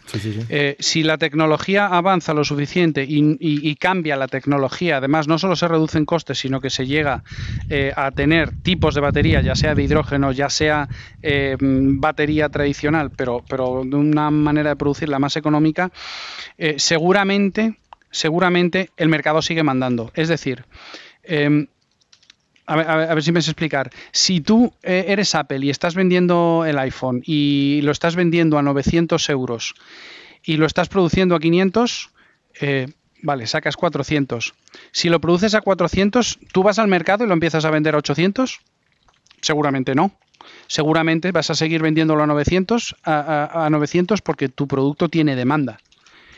Eh, si la tecnología avanza lo suficiente y, cambia la tecnología, además no solo se reducen costes, sino que se llega eh, a tener tipos de batería, ya sea de hidrógeno, ya sea eh, batería tradicional, pero, pero de una manera de producirla más económica, seguramente, seguramente el mercado sigue mandando. Es decir, em, a ver, si me sé explicar. Si tú eh, eres Apple y estás vendiendo el iPhone y lo estás vendiendo a 900 euros y lo estás produciendo a 500, eh, vale, sacas 400. Si lo produces a 400, ¿tú vas al mercado y lo empiezas a vender a 800? Seguramente no. Seguramente vas a seguir vendiéndolo a 900, a 900 porque tu producto tiene demanda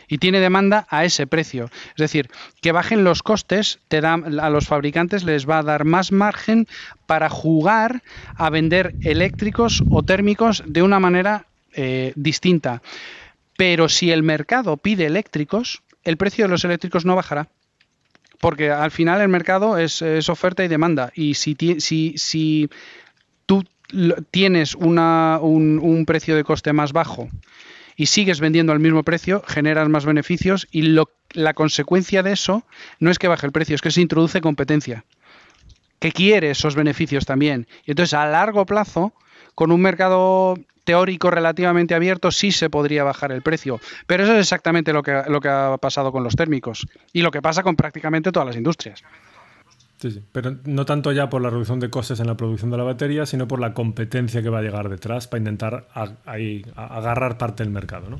y tiene demanda a ese precio. Es decir, que bajen los costes te da, a los fabricantes les va a dar más margen para jugar a vender eléctricos o térmicos de una manera eh, distinta. Pero si el mercado pide eléctricos, el precio de los eléctricos no bajará. Porque al final el mercado es, oferta y demanda. Y si, si, si tú tienes una, un, un precio de coste más bajo y sigues vendiendo al mismo precio, generas más beneficios y la consecuencia de eso no es que baje el precio, es que se introduce competencia, que quiere esos beneficios también. Y entonces a largo plazo, con un mercado teórico relativamente abierto, sí se podría bajar el precio. Pero eso es exactamente lo que, lo que ha pasado con los térmicos y lo que pasa con prácticamente todas las industrias. Sí, sí, pero no tanto ya por la reducción de costes en la producción de la batería, sino por la competencia que va a llegar detrás para intentar agarrar parte del mercado, ¿no?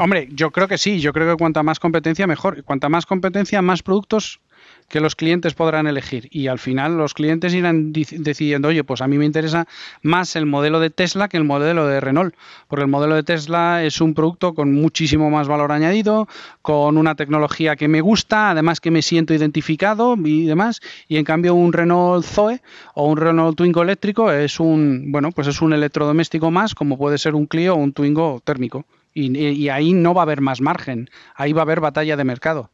hombre, yo creo que sí, yo creo que cuanta más competencia mejor. Cuanta más competencia, más productos que los clientes podrán elegir y al final los clientes irán decidiendo, oye, pues a mí me interesa más el modelo de Tesla que el modelo de Renault, porque el modelo de Tesla es un producto con muchísimo más valor añadido, con una tecnología que me gusta, además que me siento identificado y demás, y en cambio un Renault Zoe o un Renault Twingo eléctrico es un, bueno, pues es un electrodoméstico más, como puede ser un Clio o un Twingo térmico. y ahí no va a haber más margen, ahí va a haber batalla de mercado.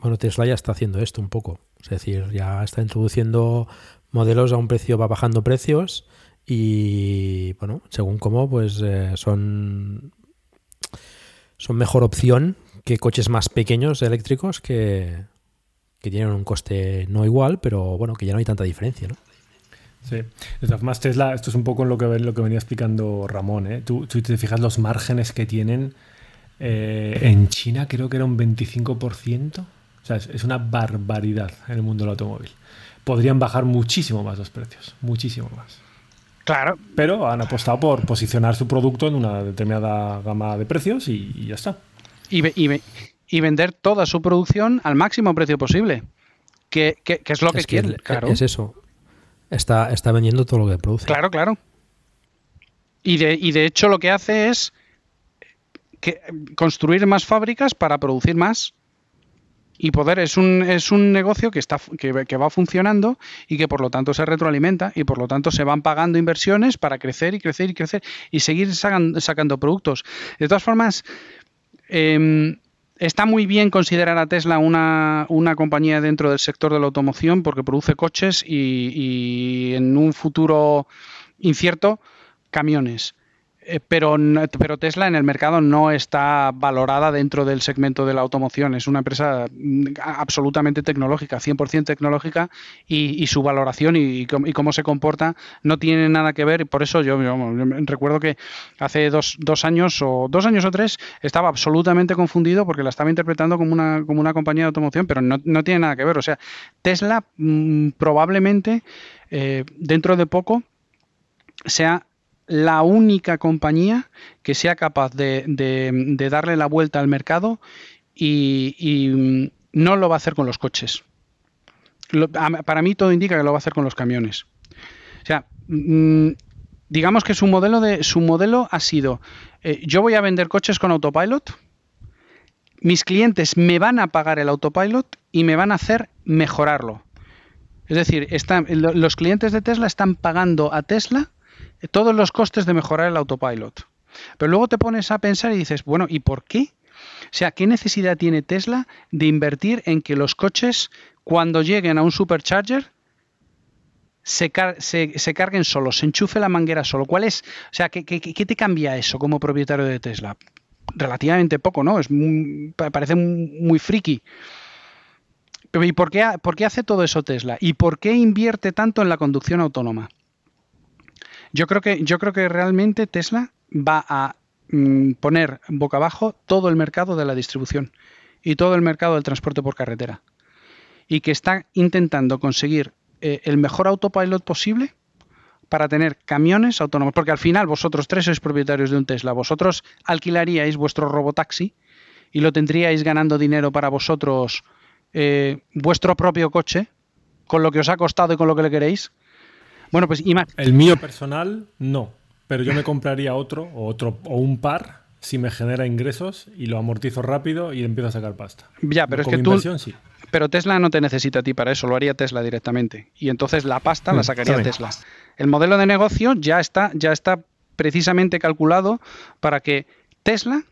Bueno, Tesla ya está haciendo esto un poco. Es decir, ya está introduciendo modelos a un precio, va bajando precios y, bueno, según cómo, pues eh, son, son mejor opción que coches más pequeños eléctricos que, que tienen un coste no igual, pero bueno, que ya no hay tanta diferencia, ¿no? Sí, más Tesla, esto es un poco lo que, lo que venía explicando Ramón, ¿eh? Tú, tú te fijas los márgenes que tienen eh, en China, creo que era un 25%. O sea, es, una barbaridad en el mundo del automóvil. Podrían bajar muchísimo más los precios, muchísimo más. Claro. Pero han apostado por posicionar su producto en una determinada gama de precios y, ya está. Y, y, vender toda su producción al máximo precio posible. Que, es lo que, quiere. Claro. Es eso. Está, está vendiendo todo lo que produce. Claro, claro. Y de, y de hecho lo que hace es que, construir más fábricas para producir más y poder es un, es un negocio que está que, va funcionando y que por lo tanto se retroalimenta y por lo tanto se van pagando inversiones para crecer y crecer y crecer y seguir sacando productos. De todas formas, em, está muy bien considerar a Tesla una, una, compañía dentro del sector de la automoción porque produce coches y, y en un futuro incierto camiones. Eh, pero, pero Tesla en el mercado no está valorada dentro del segmento de la automoción. Es una empresa mm, absolutamente tecnológica, 100% tecnológica y, su valoración y, cómo se comporta no tiene nada que ver. Por eso yo, recuerdo que hace dos, dos, años o dos años o tres estaba absolutamente confundido porque la estaba interpretando como una, como una compañía de automoción, pero no, no tiene nada que ver. O sea, Tesla mm, probablemente eh, dentro de poco sea la única compañía que sea capaz de, darle la vuelta al mercado y, mm, no lo va a hacer con los coches. para mí todo indica que lo va a hacer con los camiones. O sea, mm, digamos que su modelo, de, su modelo ha sido, eh, yo voy a vender coches con autopilot, mis clientes me van a pagar el autopilot y me van a hacer mejorarlo. Es decir, están, los clientes de Tesla están pagando a Tesla todos los costes de mejorar el autopilot. Pero luego te pones a pensar y dices, bueno, ¿y por qué? O sea, ¿qué necesidad tiene Tesla de invertir en que los coches, cuando lleguen a un supercharger, se, carguen solos, se enchufe la manguera solo? ¿Cuál es? O sea, ¿qué, te cambia eso como propietario de Tesla? Relativamente poco, ¿no? Es parece muy friki. ¿Y por qué, por qué hace todo eso Tesla? ¿Y por qué invierte tanto en la conducción autónoma? Yo creo que, yo creo que realmente Tesla va a mm, poner boca abajo todo el mercado de la distribución y todo el mercado del transporte por carretera. Y que está intentando conseguir eh, el mejor autopilot posible para tener camiones autónomos. Porque al final vosotros tres sois propietarios de un Tesla. Vosotros alquilaríais vuestro robotaxi y lo tendríais ganando dinero para vosotros eh, vuestro propio coche, con lo que os ha costado y con lo que le queréis. Bueno, pues El mío personal, no. Pero yo me compraría otro o otro o un par si me genera ingresos y lo amortizo rápido y empiezo a sacar pasta. Ya, pero es que tú. Pero Tesla no te necesita a ti para eso, lo haría Tesla directamente. Y entonces la pasta la mm, sacaría Tesla. El modelo de negocio ya está, ya está precisamente calculado para que Tesla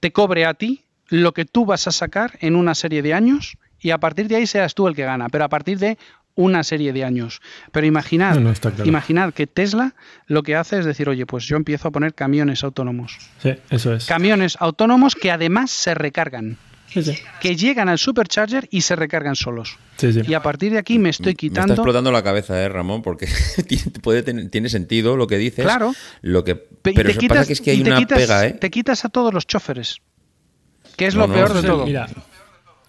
te cobre a ti lo que tú vas a sacar en una serie de años y a partir de ahí seas tú el que gana, pero a partir de una serie de años. Pero imaginad, imaginad que Tesla lo que hace es decir, oye, pues yo empiezo a poner camiones autónomos. Sí, eso es. Camiones autónomos que además se recargan. Que llegan al supercharger y se recargan solos. Y a partir de aquí me estoy quitando. Me está explotando la cabeza, ¿eh, Ramón? Porque puede tiene sentido lo que dices. Claro. Lo que, pero te quitas, que es que hay una pega, ¿eh? Te quitas a todos los choferes. Que es lo peor de todo. Mira,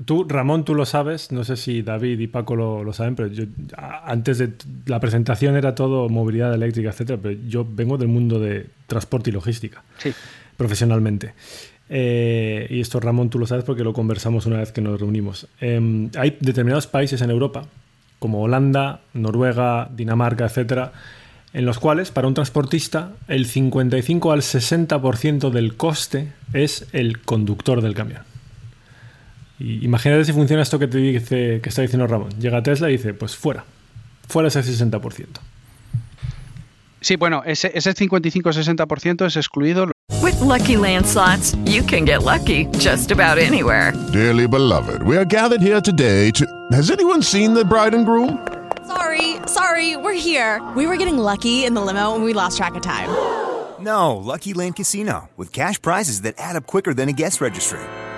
Tú, Ramón, tú lo sabes, no sé si David y Paco lo, saben, pero yo antes de la presentación era todo movilidad eléctrica, etcétera, pero yo vengo del mundo de transporte y logística, profesionalmente. Eh, y esto, Ramón, tú lo sabes porque lo conversamos una vez que nos reunimos. Em, hay determinados países en Europa, como Holanda, Noruega, Dinamarca, etcétera, en los cuales para un transportista el 55 al 60% del coste es el conductor del camión imagínate si funciona esto que te dice que está diciendo Ramón. Llega Tesla y dice, pues fuera. Fuera ese 60%. Sí, bueno, ese, ese 55-60% es excluido. With lucky landslots, you can get lucky just about anywhere. Dearly beloved, we are gathered here today to. Has anyone seen the bride and groom? Sorry, sorry, we're here. We were getting lucky in the limo and we lost track of time. No, Lucky Land Casino, with cash prizes that add up quicker than a guest registry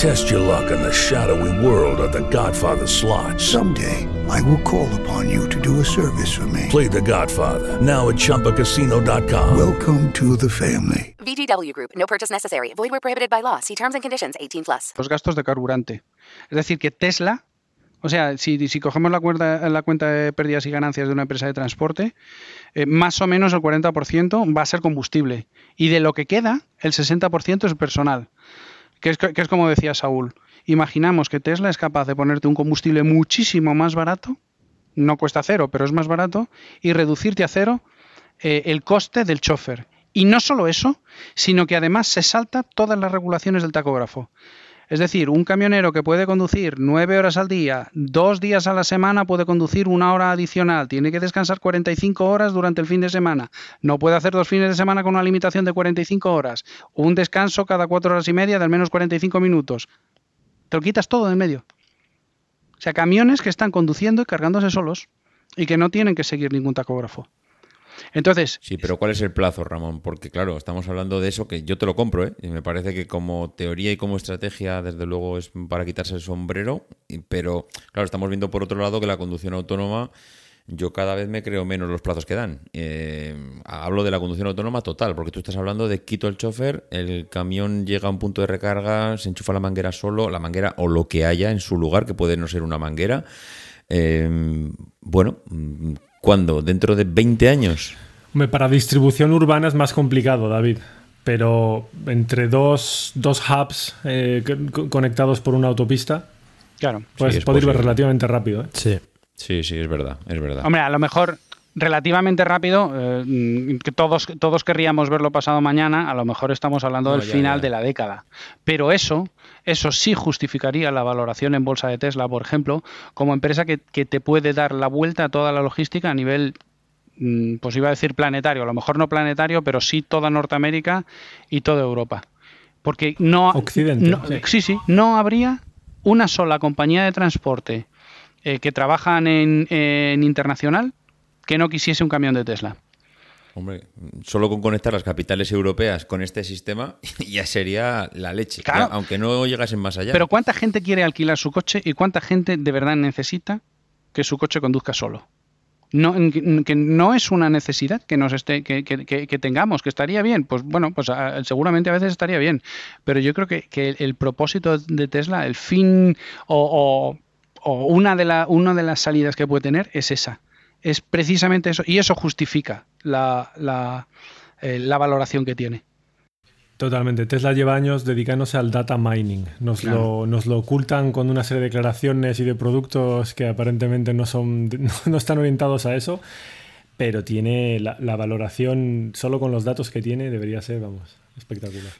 Test your luck in the shadowy world of the Godfather slot. Someday, I will call upon you to do a service for me. Play the Godfather, now at ChumbaCasino.com. Welcome to the family. VGW Group. No purchase necessary. Void where prohibited by law. See terms and conditions. 18 plus. Los gastos de carburante. Es decir, que Tesla, o sea, si, si cogemos la cuenta, la cuenta de pérdidas y ganancias de una empresa de transporte, eh, más o menos el 40% va a ser combustible. Y de lo que queda, el 60% es personal. Que es, que es como decía Saúl. Imaginamos que Tesla es capaz de ponerte un combustible muchísimo más barato, no cuesta cero, pero es más barato, y reducirte a cero eh, el coste del chofer. Y no solo eso, sino que además se salta todas las regulaciones del tacógrafo. Es decir, un camionero que puede conducir nueve horas al día, dos días a la semana puede conducir una hora adicional, tiene que descansar 45 horas durante el fin de semana, no puede hacer dos fines de semana con una limitación de 45 horas, un descanso cada cuatro horas y media de al menos 45 minutos. Te lo quitas todo de en medio. O sea, camiones que están conduciendo y cargándose solos y que no tienen que seguir ningún tacógrafo. Entonces, Sí, pero ¿cuál es el plazo, Ramón? Porque claro, estamos hablando de eso que yo te lo compro, ¿eh? Y me parece que como teoría y como estrategia, desde luego, es para quitarse el sombrero. Pero claro, estamos viendo por otro lado que la conducción autónoma, yo cada vez me creo menos los plazos que dan. Eh, hablo de la conducción autónoma total, porque tú estás hablando de quito el chofer, el camión llega a un punto de recarga, se enchufa la manguera solo, la manguera o lo que haya en su lugar, que puede no ser una manguera. Eh, bueno, ¿cuándo? ¿Dentro de 20 años? Hombre, para distribución urbana es más complicado, David. Pero entre dos, dos hubs eh, co- conectados por una autopista, claro. pues Sí, puede ir relativamente rápido. ¿eh? Sí. Sí, sí, es verdad, es verdad. Hombre, a lo mejor relativamente rápido, eh, que todos, todos querríamos verlo pasado mañana, a lo mejor estamos hablando No, del ya, final ya. de la década. Pero eso, eso sí justificaría la valoración en bolsa de Tesla, por ejemplo, como empresa que, que te puede dar la vuelta a toda la logística a nivel, mm, pues iba a decir planetario, a lo mejor no planetario, pero sí toda Norteamérica y toda Europa. Porque no, Occidente, no- sí. sí, sí, no habría una sola compañía de transporte eh, que trabajan en, en internacional que no quisiese un camión de Tesla. Hombre, solo con conectar las capitales europeas con este sistema ya sería la leche. Claro. Ya, aunque no llegasen más allá. Pero ¿cuánta gente quiere alquilar su coche y cuánta gente de verdad necesita que su coche conduzca solo? No, que no es una necesidad que nos esté, que, que- que- que tengamos, que estaría bien. Pues bueno, pues seguramente a veces estaría bien. Pero yo creo que, que el propósito de Tesla, el fin o, o- o una, de la, una de las salidas que puede tener es esa. Es precisamente eso. Y eso justifica la, la, eh, la valoración que tiene. Totalmente. Tesla lleva años dedicándose al data mining. Nos, Claro. lo, nos lo ocultan con una serie de declaraciones y de productos que aparentemente no, son, no están orientados a eso, pero tiene la, la valoración, solo con los datos que tiene, debería ser, vamos, espectacular.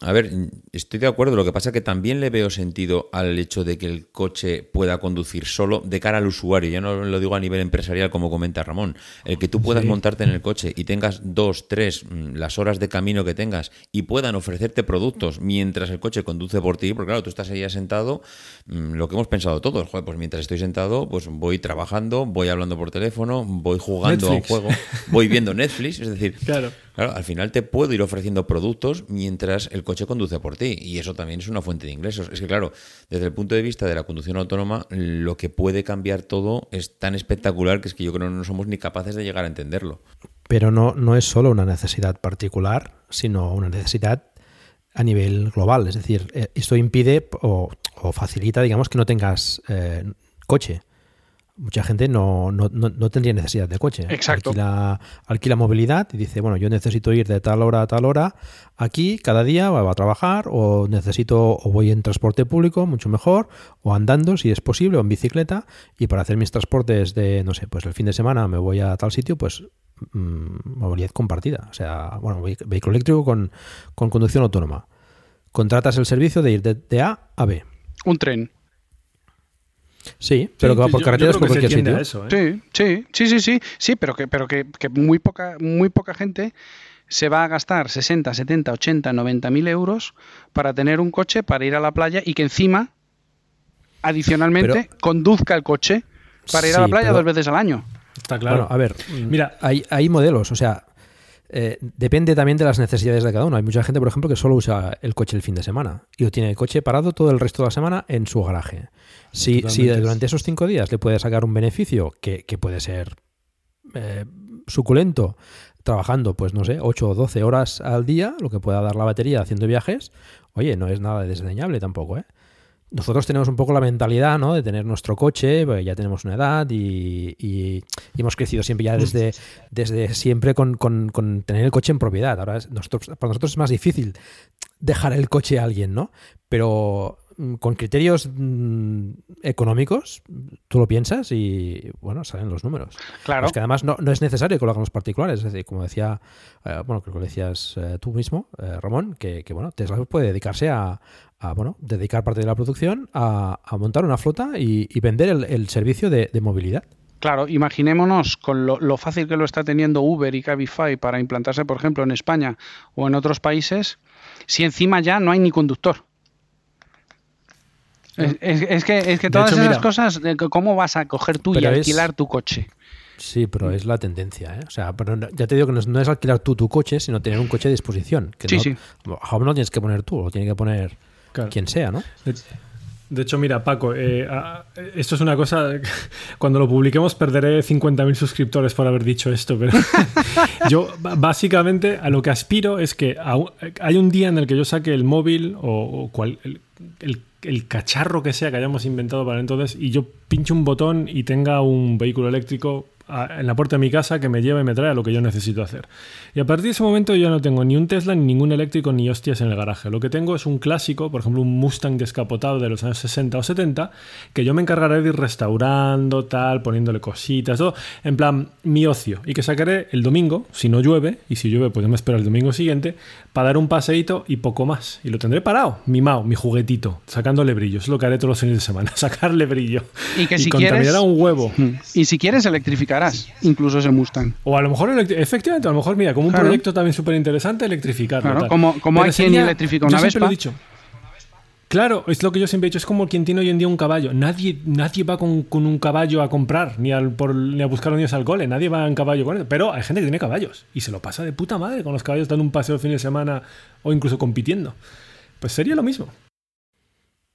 A ver, estoy de acuerdo. Lo que pasa es que también le veo sentido al hecho de que el coche pueda conducir solo de cara al usuario. Ya no lo digo a nivel empresarial, como comenta Ramón. El que tú puedas Sí. montarte en el coche y tengas dos, tres, mm, las horas de camino que tengas y puedan ofrecerte productos mientras el coche conduce por ti. Porque claro, tú estás ahí sentado, mm, lo que hemos pensado todos. Joder, pues mientras estoy sentado, pues voy trabajando, voy hablando por teléfono, voy jugando a un Netflix. juego, voy viendo Netflix. Es decir, Claro. Claro, al final te puedo ir ofreciendo productos mientras el coche conduce por ti y eso también es una fuente de ingresos. Es que claro, desde el punto de vista de la conducción autónoma, lo que puede cambiar todo es tan espectacular que es que yo creo que no somos ni capaces de llegar a entenderlo. Pero no, no es solo una necesidad particular, sino una necesidad a nivel global. Es decir, eh, esto impide o, facilita, digamos, que no tengas eh, coche. Mucha gente no, no, no, no tendría necesidad de coche. Exacto. Alquila, alquila movilidad y dice, bueno, yo necesito ir de tal hora a tal hora aquí cada día va a trabajar o necesito o voy en transporte público, mucho mejor, o andando si es posible, o en bicicleta y para hacer mis transportes de, no sé, pues el fin de semana me voy a tal sitio, pues mm, movilidad compartida. O sea, bueno, vehículo eléctrico con, con conducción autónoma. Contratas el servicio de ir de, de A a B. Un tren. Sí, pero que va por carreteras por cualquier sitio. ¿eh? Sí, sí, sí, sí, sí, sí, pero que, pero que, que muy poca, muy poca gente se va a gastar 60, 70, 80, 90 mil euros para tener un coche para ir a la playa y que encima, adicionalmente, conduzca el coche para ir a la Sí, playa pero- dos veces al año. Está claro. Bueno, a ver, Mira, hay, hay modelos, o sea, eh, depende también de las necesidades de cada uno. Hay mucha gente, por ejemplo, que solo usa el coche el fin de semana y tiene el coche parado todo el resto de la semana en su garaje. Si, si durante esos cinco días le puede sacar un beneficio que, que puede ser eh, suculento, trabajando, pues no sé, 8 o 12 horas al día, lo que pueda dar la batería haciendo viajes, oye, no es nada desdeñable tampoco, ¿eh? Nosotros tenemos un poco la mentalidad, ¿no? De tener nuestro coche, pues ya tenemos una edad y, y- y hemos crecido siempre ya desde, desde siempre con, con- con tener el coche en propiedad. Ahora es- nosotros, para nosotros es más difícil dejar el coche a alguien, ¿no? Pero mm, con criterios mm, económicos, tú lo piensas y, bueno, salen los números. Claro. Es que además no, no es necesario que lo hagan los particulares. Es decir, como decía, eh, bueno, creo que lo decías eh, tú mismo, eh, Ramón, que, que, bueno, Tesla puede dedicarse a, a, bueno, dedicar parte de la producción a, a montar una flota y, y vender el, el servicio de, de movilidad. Claro, imaginémonos con lo, lo fácil que lo está teniendo Uber y Cabify para implantarse, por ejemplo, en España o en otros países, si encima ya no hay ni conductor. Es, es- es que, es que todas hecho, esas mira- cosas, que ¿cómo vas a coger tú y alquilar tu coche? Sí, pero es la tendencia, ¿eh? O sea, pero ya te digo que no es, no es alquilar tú tu coche, sino tener un coche a disposición. Que Sí, no, sí. Home no lo tienes que poner tú, lo tiene que poner Claro. quien sea, ¿no? De, hecho, mira, Paco, eh, a- esto es una cosa. Cuando lo publiquemos perderé 50.000 suscriptores por haber dicho esto, pero yo básicamente a lo que aspiro es que a hay un día en el que yo saque el móvil o, o cual- el, el- el cacharro que sea que hayamos inventado para entonces y yo pinche un botón y tenga un vehículo eléctrico a- en la puerta de mi casa que me lleva y me trae a lo que yo necesito hacer. Y a partir de ese momento yo no tengo ni un Tesla, ni ningún eléctrico, ni hostias en el garaje. Lo que tengo es un clásico, por ejemplo, un Mustang descapotado de los años 60 o 70, que yo me encargaré de ir restaurando, tal, poniéndole cositas, todo, en plan mi ocio. Y que sacaré el domingo, si no llueve, y si llueve, pues yo me espero el domingo siguiente, para dar un paseíto y poco más. Y lo tendré parado, mimado, mi juguetito, sacándole brillo. Es lo que haré todos los fines de semana, sacarle brillo. Y que si contaminará quieres- un huevo. Y si quieres, incluso ese Mustang. O a lo mejor, efectivamente, a lo mejor, mira, como un Claro. proyecto también súper interesante, electrificarlo. Claro, tal. como- como hay quien electrifica una yo siempre lo he Vespa. dicho. Claro, es lo que yo siempre he dicho, es como quien tiene hoy en día un caballo. Nadie, nadie va con, con un caballo a comprar, ni, al, por- ni a buscar a los niños al cole, nadie va en caballo con él. Pero hay gente que tiene caballos y se lo pasa de puta madre con los caballos dando un paseo el fin de semana o incluso compitiendo. Pues sería lo mismo.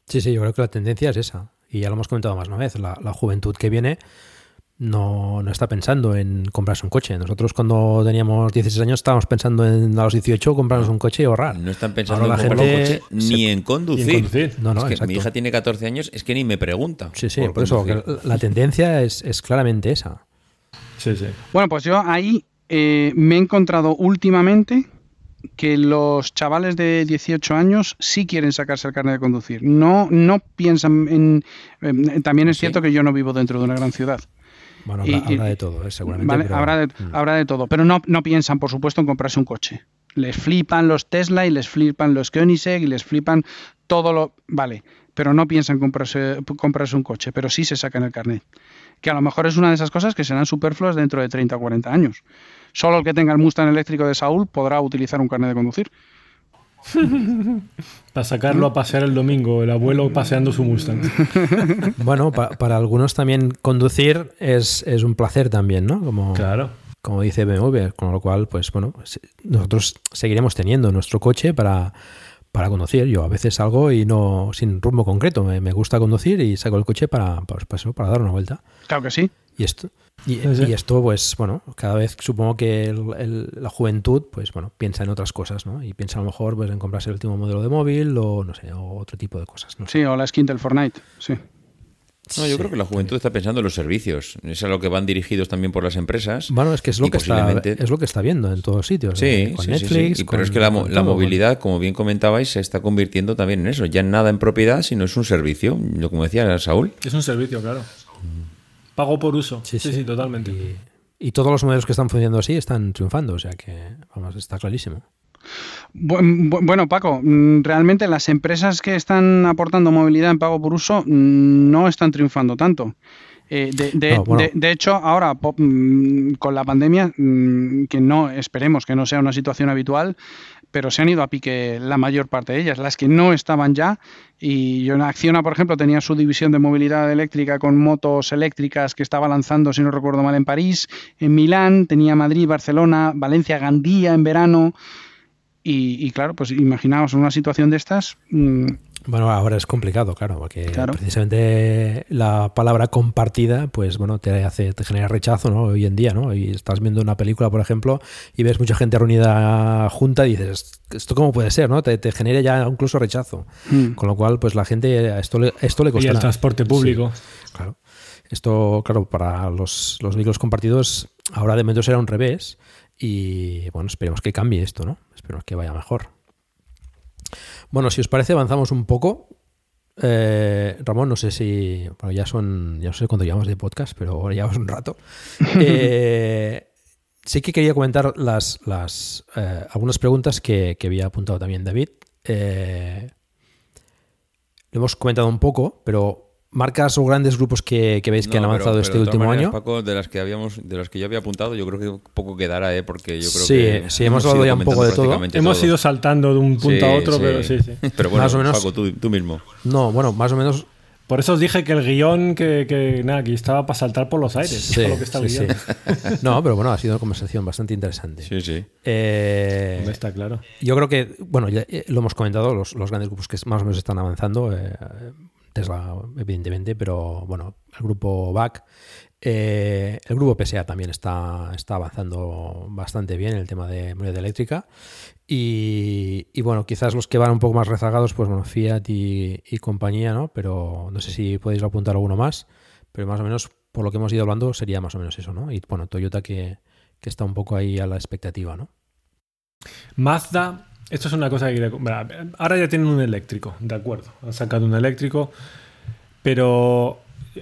Sí, sí, yo creo que la tendencia es esa. Y ya lo hemos comentado más una vez. La, la juventud que viene no, no está pensando en comprarse un coche. Nosotros cuando teníamos 16 años estábamos pensando en a los 18 comprarnos un coche y ahorrar. No están pensando Ahora en la comprar un gente coche ni en conducir. ni en conducir. No, no, Es que mi hija tiene 14 años, es que ni me pregunta. Sí, sí, por, eso que la tendencia es, es claramente esa. Sí, sí. Bueno, pues yo ahí eh, me he encontrado últimamente que los chavales de 18 años sí quieren sacarse el carnet de conducir. No, no piensan en... también es cierto que yo no vivo dentro de una gran ciudad. Bueno, Y- habrá, y- habrá de todo, eh, seguramente. Vale, pero- habrá, de, Mm. habrá de todo, pero no, no piensan, por supuesto, en comprarse un coche. Les flipan los Tesla y les flipan los Koenigsegg y les flipan todo lo... Vale, pero no piensan comprarse, comprarse un coche, pero sí se sacan el carnet. Que a lo mejor es una de esas cosas que serán superfluas dentro de 30 o 40 años. Solo el que tenga el Mustang eléctrico de Saúl podrá utilizar un carnet de conducir. Para sacarlo a pasear el domingo, el abuelo paseando su Mustang. Bueno, pa- para algunos también conducir es, es un placer también, ¿no? Como, Claro. como dice BMW, con lo cual, pues bueno, nosotros seguiremos teniendo nuestro coche para, para conducir. Yo a veces salgo y no sin rumbo concreto. Me, me gusta conducir y saco el coche para, para, para eso, para dar una vuelta. Claro que sí. Y esto, y, Sí, sí. y esto, pues bueno, cada vez supongo que el- el- la juventud, pues bueno, piensa en otras cosas, ¿no? Y piensa a lo mejor pues en comprarse el último modelo de móvil o no sé, o otro tipo de cosas. ¿no? Sí, o la skin del Fortnite. Sí. No, yo creo que la juventud está pensando en los servicios. Es a lo que van dirigidos también por las empresas. Bueno, es que es lo que está, es lo que está viendo en todos sitios. Sí, ¿eh? con sí, sí, sí. Netflix. Y- pero con- es que la, con la movilidad, como bien comentabais, se está convirtiendo también en eso. Ya nada en propiedad, sino es un servicio. Yo, como decía Saúl. Es un servicio, claro. Pago por uso. Sí, sí, totalmente. Y, y todos los modelos que están funcionando así están triunfando, o sea que, vamos, está clarísimo. Bu- bu- Bueno, Paco, mm, realmente las empresas que están aportando movilidad en pago por uso mm, no están triunfando tanto. Eh, de, de- No, bueno. de- de hecho, ahora mm, con la pandemia, que no esperemos que no sea una situación habitual, pero se han ido a pique la mayor parte de ellas, las que no estaban ya. Y yo en Acciona, por ejemplo, tenía su división de movilidad eléctrica con motos eléctricas que estaba lanzando, si no recuerdo mal, en París, en Milán, tenía Madrid, Barcelona, Valencia, Gandía en verano. Y, claro, pues imaginaos una situación de estas. Mm, bueno, ahora es complicado, claro, porque precisamente la palabra compartida, pues bueno, te hace, te genera rechazo, ¿no? Hoy en día, ¿no? Y estás viendo una película, por ejemplo, y ves mucha gente reunida junta y dices, ¿esto cómo puede ser, no? Te, genera ya incluso rechazo. Mm. Con lo cual, pues la gente, esto le, esto le costará. Y el transporte público. claro. Esto, claro, para los, los vehículos compartidos, ahora de momento será un revés. Y bueno, esperemos que cambie esto, ¿no? Esperemos que vaya mejor. Bueno, si os parece, avanzamos un poco. Eh, Ramón, no sé si. Bueno, ya son. Ya no sé cuánto llevamos de podcast, pero ahora llevamos un rato. Eh, sí que quería comentar las, las eh, algunas preguntas que, que, había apuntado también David. lo hemos comentado un poco, pero marcas o grandes grupos que, veis que han avanzado este último año. Paco, de las que habíamos, de las que yo había apuntado, yo creo que poco quedará, ¿eh? porque yo creo sí, que sí, hemos hablado ya un poco de todo. Hemos ido saltando de un punto a otro, pero sí, sí. Pero bueno, más o menos, Paco, tú, tú, mismo. No, bueno, más o menos. Por eso os dije que el guion que, que nada, que estaba para saltar por los aires. Sí, lo que está sí, No, pero bueno, ha sido una conversación bastante interesante. Sí, sí. Eh, está claro. Yo creo que, bueno, ya eh, lo hemos comentado, los, los, grandes grupos que más o menos están avanzando. Eh, Tesla, evidentemente, pero bueno, el grupo BAC. Eh, el grupo PSA también está, está avanzando bastante bien en el tema de movilidad eléctrica. Y, bueno, quizás los que van un poco más rezagados, pues bueno, Fiat y, compañía, ¿no? Pero no sé si podéis apuntar alguno más, pero más o menos por lo que hemos ido hablando sería más o menos eso, ¿no? Y bueno, Toyota que, que está un poco ahí a la expectativa, ¿no? Mazda esto es una cosa que quería. Ahora ya tienen un eléctrico, de acuerdo. Han sacado un eléctrico, pero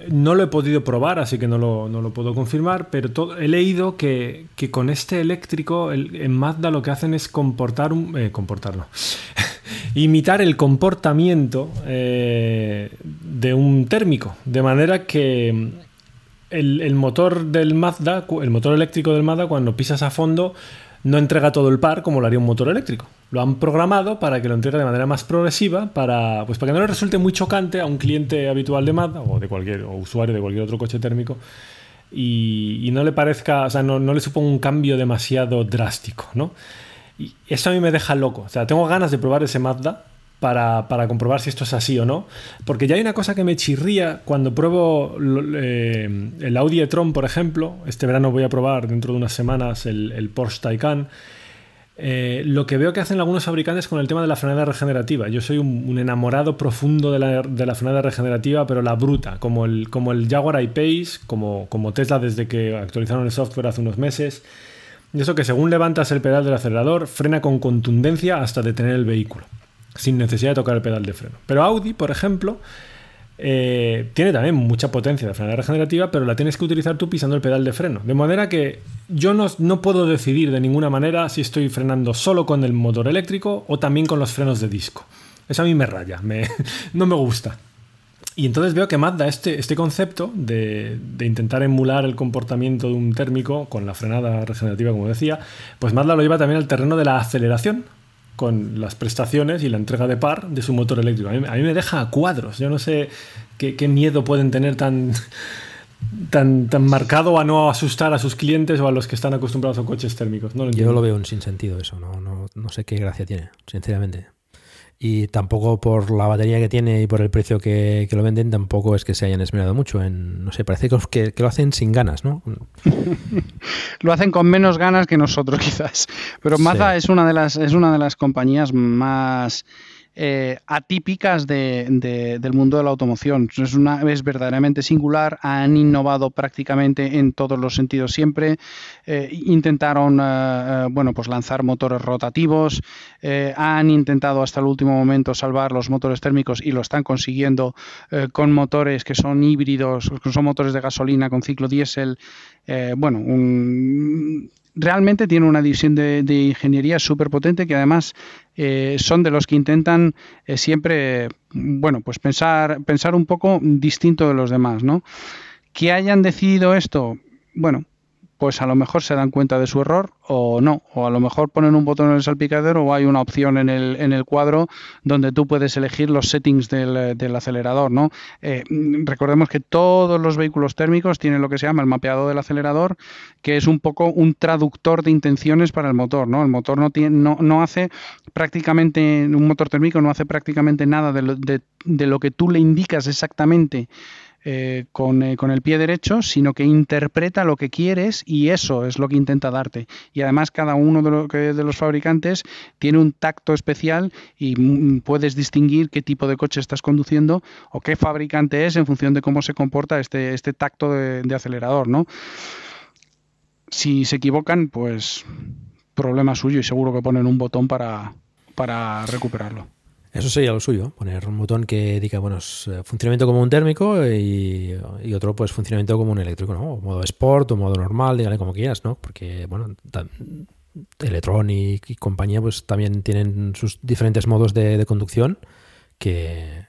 no lo he podido probar, así que no lo, no lo puedo confirmar. Pero he leído que, que, con este eléctrico en Mazda lo que hacen es comportar un. Eh, comportarlo. imitar el comportamiento eh, de un térmico. De manera que el, el motor del Mazda, el motor eléctrico del Mazda, cuando pisas a fondo, no entrega todo el par como lo haría un motor eléctrico lo han programado para que lo entregue de manera más progresiva, para, pues para que no le resulte muy chocante a un cliente habitual de Mazda o de cualquier usuario de cualquier otro coche térmico y, no le parezca, o sea, no, le suponga un cambio demasiado drástico, ¿no? Y eso a mí me deja loco. O sea, tengo ganas de probar ese Mazda para, comprobar si esto es así o no. Porque ya hay una cosa que me chirría cuando pruebo eh, el Audi e-tron, por ejemplo. Este verano voy a probar dentro de unas semanas el, el Porsche Taycan. Eh, lo que veo que hacen algunos fabricantes con el tema de la frenada regenerativa. Yo soy un, enamorado profundo de la, frenada regenerativa, pero la bruta, como el, como el Jaguar I-Pace, como, como Tesla desde que actualizaron el software hace unos meses. Y eso que según levantas el pedal del acelerador, frena con contundencia hasta detener el vehículo, sin necesidad de tocar el pedal de freno. Pero Audi, por ejemplo, eh, tiene también mucha potencia de frenada regenerativa, pero la tienes que utilizar tú pisando el pedal de freno. De manera que yo no, no, puedo decidir de ninguna manera si estoy frenando solo con el motor eléctrico o también con los frenos de disco. Eso a mí me raya, no me gusta. Y entonces veo que Mazda este, este concepto de, de, intentar emular el comportamiento de un térmico con la frenada regenerativa, como decía, pues Mazda lo lleva también al terreno de la aceleración con las prestaciones y la entrega de par de su motor eléctrico. A mí, me deja a cuadros. Yo no sé qué, miedo pueden tener tan, tan, tan marcado a no asustar a sus clientes o a los que están acostumbrados a coches térmicos. No Yo lo veo un sinsentido eso. No, no, no sé qué gracia tiene, sinceramente y tampoco por la batería que tiene y por el precio que, lo venden, tampoco es que se hayan esmerado mucho en, no sé, parece que, que lo hacen sin ganas, ¿no? lo hacen con menos ganas que nosotros quizás, pero Mazda es una de las es una de las compañías más eh, atípicas de, del mundo de la automoción. Es, una, verdaderamente singular, han innovado prácticamente en todos los sentidos siempre. Eh, intentaron eh, bueno, pues lanzar motores rotativos, han intentado hasta el último momento salvar los motores térmicos y lo están consiguiendo con motores que son híbridos, que son motores de gasolina con ciclo diésel. bueno, un, realmente tiene una división de, ingeniería súper potente que además eh, son de los que intentan eh, siempre, bueno, pues pensar, pensar un poco distinto de los demás, ¿no? Que hayan decidido esto, bueno, pues a lo mejor se dan cuenta de su error o no, o a lo mejor ponen un botón en el salpicadero o hay una opción en el, en el cuadro donde tú puedes elegir los settings del, acelerador, ¿no? Eh, recordemos que todos los vehículos térmicos tienen lo que se llama el mapeado del acelerador, que es un poco un traductor de intenciones para el motor, ¿no? El motor no, tiene, no, no hace prácticamente, un motor térmico no hace prácticamente nada de lo, de lo que tú le indicas exactamente eh, con, eh, con, el pie derecho, sino que interpreta lo que quieres y eso es lo que intenta darte. Y además cada uno de, los fabricantes tiene un tacto especial y mm, puedes distinguir qué tipo de coche estás conduciendo o qué fabricante es en función de cómo se comporta este, este tacto de, de acelerador, ¿no? Si se equivocan, pues problema suyo y seguro que ponen un botón para, para recuperarlo. Eso sería lo suyo, poner un botón que diga, bueno, eh, funcionamiento como un térmico y, otro, pues, funcionamiento como un eléctrico, ¿no? O modo sport o modo normal, dígale como quieras, ¿no? Porque, bueno, Electronic y compañía, pues, también tienen sus diferentes modos de, conducción que,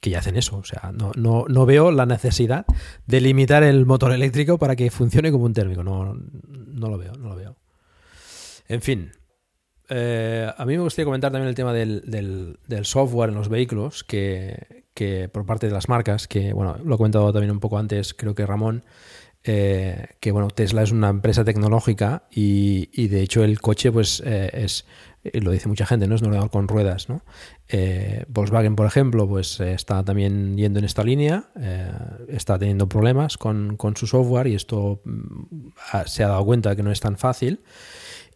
que, ya hacen eso. O sea, no, no, no veo la necesidad de limitar el motor eléctrico para que funcione como un térmico. No, no lo veo, no lo veo. En fin, eh, a mí me gustaría comentar también el tema del, software en los vehículos, que, por parte de las marcas, que bueno, lo he comentado también un poco antes, creo que Ramón, eh, que bueno, Tesla es una empresa tecnológica y, de hecho el coche pues eh, es, lo dice mucha gente, ¿no? Es un ordenador con ruedas. Volkswagen, por ejemplo, pues está también yendo en esta línea, está teniendo problemas con, con, su software y esto mm, se ha dado cuenta que no es tan fácil.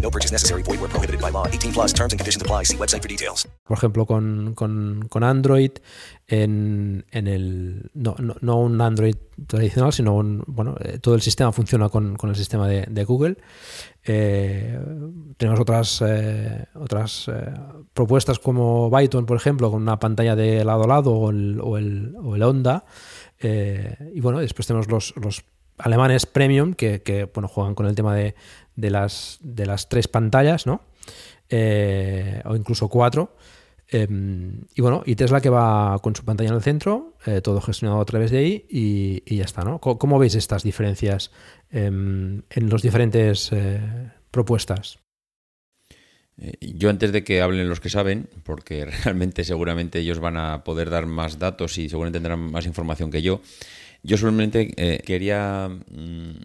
No purchase necessary. Void where prohibited by law. 18 plus terms and conditions apply. See website for details. Por ejemplo, con, con, con Android, en, en el. No, no, no, un Android tradicional, sino un. Bueno, eh, todo el sistema funciona con, con el sistema de, de Google. Eh, tenemos otras, eh, otras eh, propuestas como Byton, por ejemplo, con una pantalla de lado a lado o el, o el, o el Honda. Eh, y bueno, después tenemos los, los alemanes premium que, que, bueno, juegan con el tema de, de, las, de las tres pantallas, ¿no? Eh, o incluso cuatro. Em, y bueno, y Tesla que va con su pantalla en el centro, eh, todo gestionado a través de ahí y, y ya está, ¿no? ¿Cómo, ¿Cómo, veis estas diferencias em, en las diferentes eh, propuestas? Eh, yo antes de que hablen los que saben, porque realmente seguramente ellos van a poder dar más datos y seguramente tendrán más información que yo, yo solamente quería mm,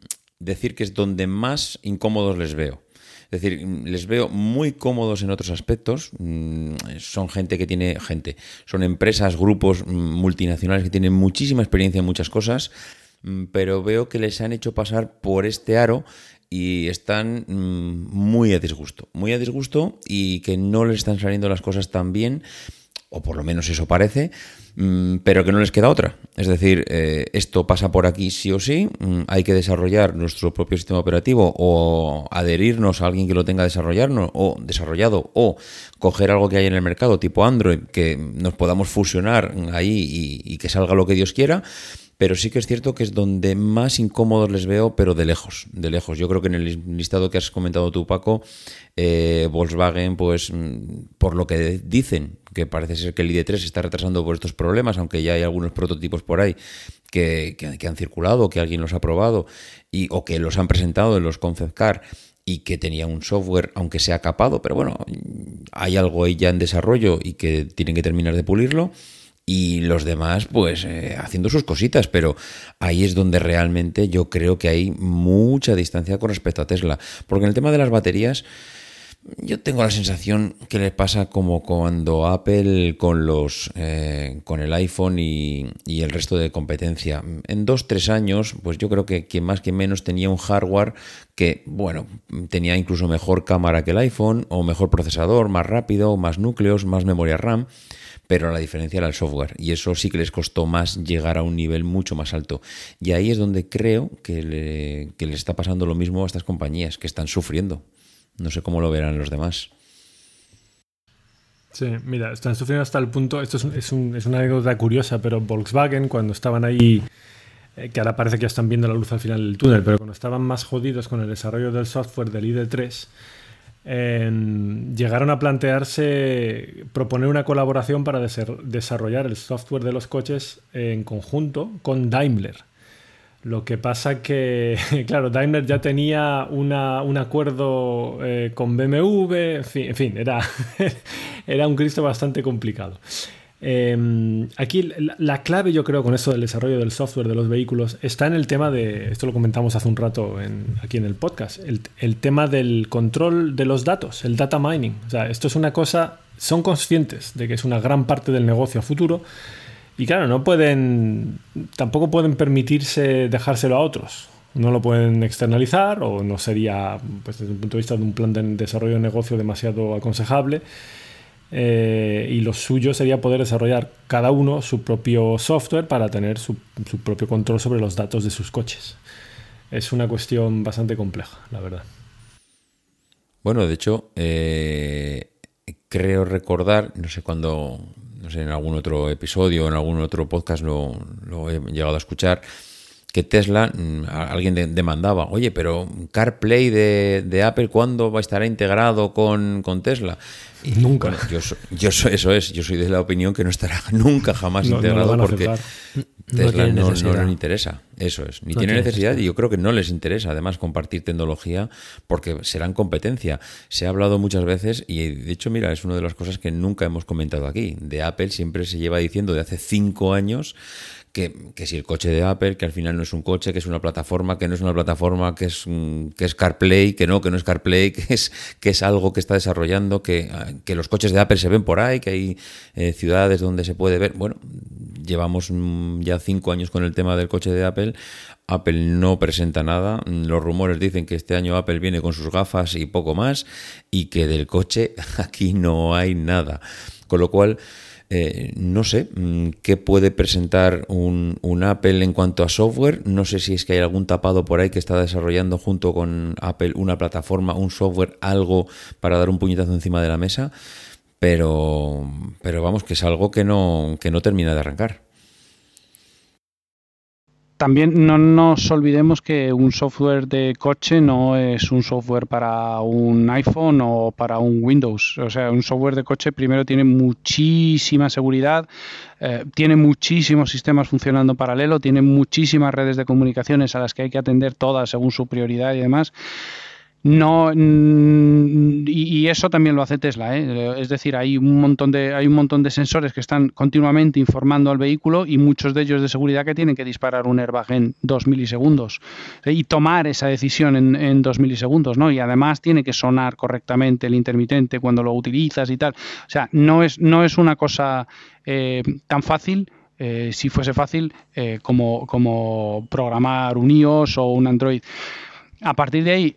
decir que es donde más incómodos les veo. Es decir, les veo muy cómodos en otros aspectos. Mm, son gente que tiene gente, son empresas, grupos mm, multinacionales que tienen muchísima experiencia en muchas cosas, mm, pero veo que les han hecho pasar por este aro y están muy a disgusto, muy a disgusto y que no les están saliendo las cosas tan bien, o por lo menos eso parece, pero que no les queda otra. Es decir, eh, esto pasa por aquí sí o sí, mm, hay que desarrollar nuestro propio sistema operativo o adherirnos a alguien que lo tenga desarrollarnos o desarrollado o coger algo que hay en el mercado tipo Android que nos podamos fusionar ahí y que salga lo que Dios quiera pero sí que es cierto que es donde más incómodos les veo, pero de lejos, de lejos. Yo creo que en el listado que has comentado tú, Paco, eh, Volkswagen, pues mm, por lo que dicen, que parece ser que el ID3 se está retrasando por estos problemas, aunque ya hay algunos prototipos por ahí que, que, han circulado, que alguien los ha probado y, o que los han presentado en los concept car y que tenía un software, aunque sea capado, pero bueno, hay algo ahí ya en desarrollo y que tienen que terminar de pulirlo y los demás pues eh, haciendo sus cositas, pero ahí es donde realmente yo creo que hay mucha distancia con respecto a Tesla, porque en el tema de las baterías yo tengo la sensación que le pasa como cuando Apple con los eh, con el iPhone y, y, el resto de competencia. En dos, tres años, pues yo creo que quien más que menos tenía un hardware que, bueno, tenía incluso mejor cámara que el iPhone, o mejor procesador, más rápido, más núcleos, más memoria RAM pero la diferencia era el software y eso sí que les costó más llegar a un nivel mucho más alto. Y ahí es donde creo que le, que le está pasando lo mismo a estas compañías que están sufriendo. No sé cómo lo verán los demás. Sí, mira, están sufriendo hasta el punto, esto es, es, un, es una anécdota curiosa, pero Volkswagen cuando estaban ahí, eh, que ahora parece que ya están viendo la luz al final del túnel, pero cuando estaban más jodidos con el desarrollo del software del ID3, llegaron a plantearse proponer una colaboración para desarrollar el software de los coches en conjunto con Daimler. Lo que pasa que, claro, Daimler ya tenía un acuerdo eh, con BMW, en fin, era un Cristo bastante complicado. Eh, aquí la, clave, yo creo, con eso del desarrollo del software de los vehículos está en el tema de, esto lo comentamos hace un rato en, aquí en el podcast, el, el, tema del control de los datos, el data mining. O sea, esto es una cosa, son conscientes de que es una gran parte del negocio a futuro y claro, no pueden, tampoco pueden permitirse dejárselo a otros. No lo pueden externalizar o no sería, pues, desde el punto de vista de un plan de desarrollo de negocio demasiado aconsejable. Eh, y lo suyo sería poder desarrollar cada uno su propio software para tener su, propio control sobre los datos de sus coches. Es una cuestión bastante compleja, la verdad. Bueno, de hecho, eh, creo recordar, no sé cuándo no sé, en algún otro episodio, en algún otro podcast lo he llegado a escuchar, que Tesla, mm, alguien demandaba, oye, pero CarPlay de, de Apple, ¿cuándo va a estar integrado con, con Tesla? Y, nunca. Bueno, yo, yo, eso es, yo soy de la opinión que no estará nunca jamás no, integrado no porque Tesla no, no, le interesa. Eso es. Ni tiene necesidad y yo creo que no les interesa además compartir tecnología porque serán competencia. Se ha hablado muchas veces y de hecho, mira, es una de las cosas que nunca hemos comentado aquí. De Apple siempre se lleva diciendo de hace cinco años que, que, si el coche de Apple, que al final no es un coche, que es una plataforma, que no es una plataforma, que es, que es CarPlay, que no, que no es CarPlay, que es, que es algo que está desarrollando, que, que los coches de Apple se ven por ahí, que hay eh, ciudades donde se puede ver. Bueno, llevamos ya cinco años con el tema del coche de Apple. Apple no presenta nada. Los rumores dicen que este año Apple viene con sus gafas y poco más, y que del coche aquí no hay nada. Con lo cual, eh, no sé mm, qué puede presentar un, un, Apple en cuanto a software. No sé si es que hay algún tapado por ahí que está desarrollando junto con Apple una plataforma, un software, algo para dar un puñetazo encima de la mesa. Pero, pero vamos, que es algo que no, que no termina de arrancar también no nos olvidemos que un software de coche no es un software para un iPhone o para un Windows. O sea, un software de coche primero tiene muchísima seguridad, eh, tiene muchísimos sistemas funcionando paralelo, tiene muchísimas redes de comunicaciones a las que hay que atender todas según su prioridad y demás. No, y, y, eso también lo hace Tesla, ¿eh? es decir, hay un montón de hay un montón de sensores que están continuamente informando al vehículo y muchos de ellos de seguridad que tienen que disparar un airbag en dos milisegundos ¿eh? y tomar esa decisión en, en dos milisegundos, ¿no? Y además tiene que sonar correctamente el intermitente cuando lo utilizas y tal. O sea, no es no es una cosa eh, tan fácil. Eh, si fuese fácil eh, como, como programar un iOS o un Android. A partir de ahí,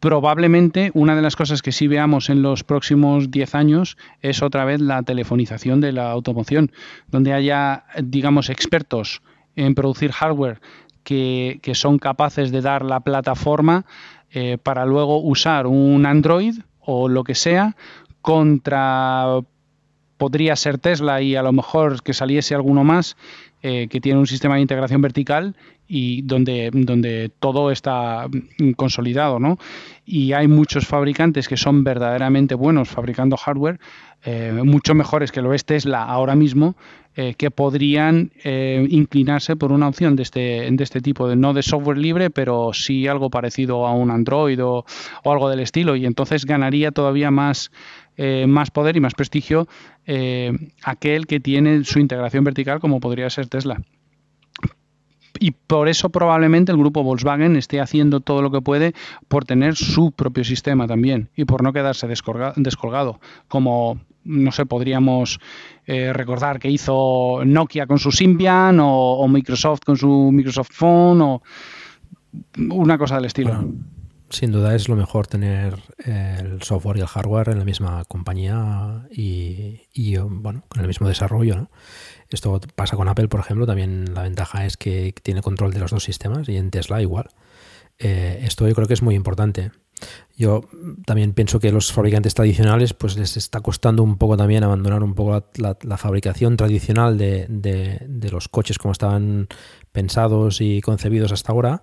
probablemente una de las cosas que sí veamos en los próximos 10 años es otra vez la telefonización de la automoción, donde haya, digamos, expertos en producir hardware que, que son capaces de dar la plataforma eh, para luego usar un Android o lo que sea contra podría ser Tesla y a lo mejor que saliese alguno más eh, que tiene un sistema de integración vertical y donde, donde todo está consolidado, ¿no? Y hay muchos fabricantes que son verdaderamente buenos fabricando hardware, eh, mucho mejores que lo es Tesla ahora mismo, eh, que podrían eh, inclinarse por una opción de este, de este tipo, de, no de software libre, pero sí algo parecido a un Android o, algo del estilo, y entonces ganaría todavía más eh, más poder y más prestigio eh, aquel que tiene su integración vertical como podría ser Tesla. Y por eso probablemente el grupo Volkswagen esté haciendo todo lo que puede por tener su propio sistema también y por no quedarse descolgado, como no sé, podríamos eh, recordar que hizo Nokia con su Symbian o, Microsoft con su Microsoft Phone o una cosa del estilo. sin duda es lo mejor tener el software y el hardware en la misma compañía y, y bueno, con el mismo desarrollo, ¿no? Esto pasa con Apple, por ejemplo, también la ventaja es que tiene control de los dos sistemas y en Tesla igual. Eh, esto yo creo que es muy importante. Yo también pienso que los fabricantes tradicionales pues les está costando un poco también abandonar un poco la, fabricación tradicional de, los coches como estaban pensados y concebidos hasta ahora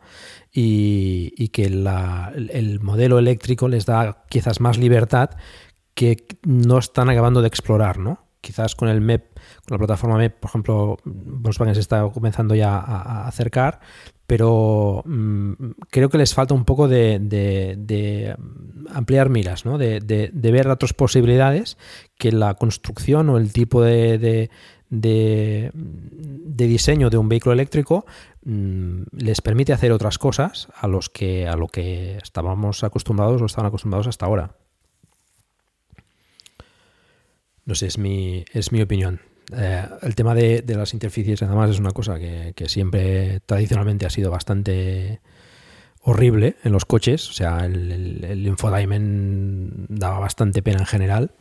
y, que el modelo eléctrico les da quizás más libertad que no están acabando de explorar, ¿no? Quizás con el MEP la plataforma MEP, por ejemplo, Volkswagen se está comenzando ya a, acercar, pero mm, creo que les falta un poco de, ampliar miras, ¿no? de, ver otras posibilidades que la construcción o el tipo de, diseño de un vehículo eléctrico mm, les permite hacer otras cosas a los que a lo que estábamos acostumbrados o estaban acostumbrados hasta ahora. No sé, es mi, es mi opinión. Eh, el tema de, las interfaces además es una cosa que, siempre tradicionalmente ha sido bastante horrible en los coches. O sea, el, el, infotainment daba bastante pena en general.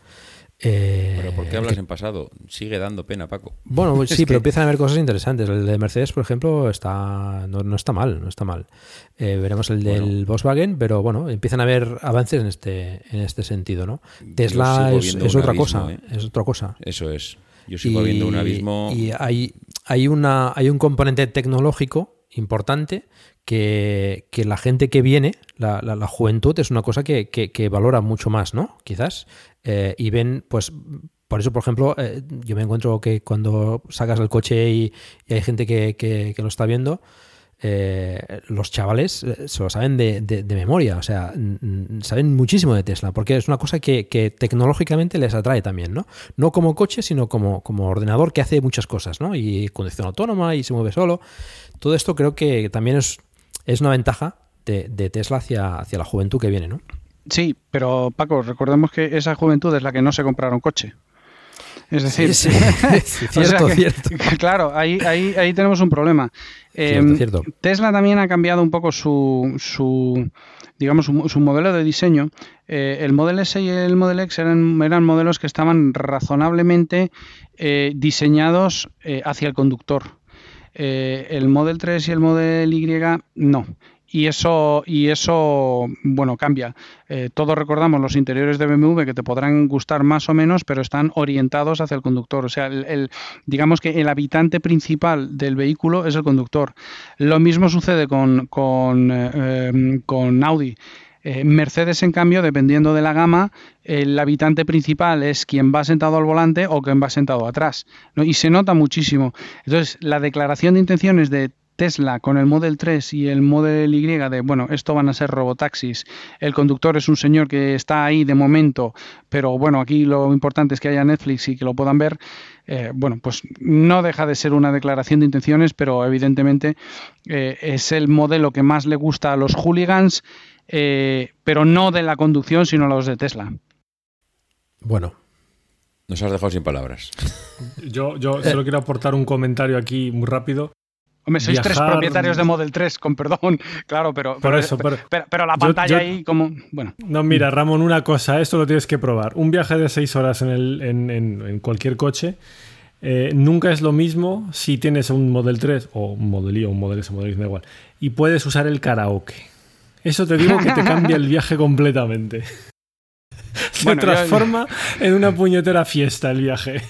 Eh, pero ¿por qué hablas en pasado? Sigue dando pena, Paco. Bueno, sí, pero empiezan a haber cosas interesantes. El de Mercedes, por ejemplo, está no, está mal, no está mal. Eh, veremos el del Volkswagen, pero bueno, empiezan a haber avances en este en este sentido, ¿no? Tesla es, otra cosa, es otra cosa. Eso es. Yo sigo viendo un abismo. Y hay, hay, una, hay un componente tecnológico importante que, la gente que viene, la, la, juventud, es una cosa que, que, valora mucho más, ¿no? Quizás. Eh, y ven, pues, por eso, por ejemplo, eh, yo me encuentro que cuando sacas el coche y, y hay gente que, lo está viendo, eh, los chavales eh, se lo saben de, memoria, o sea, saben muchísimo de Tesla, porque es una cosa que, tecnológicamente les atrae también, ¿no? No como coche, sino como, como ordenador que hace muchas cosas, ¿no? Y conducción autónoma y se mueve solo. Todo esto creo que también es, es una ventaja de, Tesla hacia, hacia la juventud que viene, ¿no? Sí, pero Paco, recordemos que esa juventud es la que no se compraron coche. Es decir, cierto, cierto. Claro, ahí, ahí, ahí tenemos un problema. Em, Tesla también ha cambiado un poco su, su digamos, su, modelo de diseño. Eh, el Model S y el Model X eran, eran modelos que estaban razonablemente eh, diseñados eh, hacia el conductor. el Model 3 y el Model Y no y eso, y eso bueno, cambia. Eh, todos recordamos los interiores de BMW que te podrán gustar más o menos, pero están orientados hacia el conductor. O sea, el, digamos que el habitante principal del vehículo es el conductor. Lo mismo sucede con, con, eh, em, con Audi. Eh, Mercedes, en cambio, dependiendo de la gama, el habitante principal es quien va sentado al volante o quien va sentado atrás. Y se nota muchísimo. Entonces, la declaración de intenciones de Tesla con el Model 3 y el Model Y de, bueno, esto van a ser robotaxis, el conductor es un señor que está ahí de momento, pero bueno, aquí lo importante es que haya Netflix y que lo puedan ver, eh, bueno, pues no deja de ser una declaración de intenciones, pero evidentemente eh, es el modelo que más le gusta a los hooligans, eh, pero no de la conducción, sino a los de Tesla. Bueno, nos has dejado sin palabras. Yo, yo solo quiero aportar un comentario aquí muy rápido. Hombre, sois tres propietarios de Model 3, con perdón, claro, pero, Por eso, pero, la pantalla ahí como... Bueno. No, mira, Ramón, una cosa, esto lo tienes que probar. Un viaje de seis horas en, el, en, cualquier coche eh, nunca es lo mismo si tienes un Model 3 o un Model I o un Model S, Model I, da igual, y puedes usar el karaoke. Eso te digo que te cambia el viaje completamente. Se transforma en una puñetera fiesta el viaje.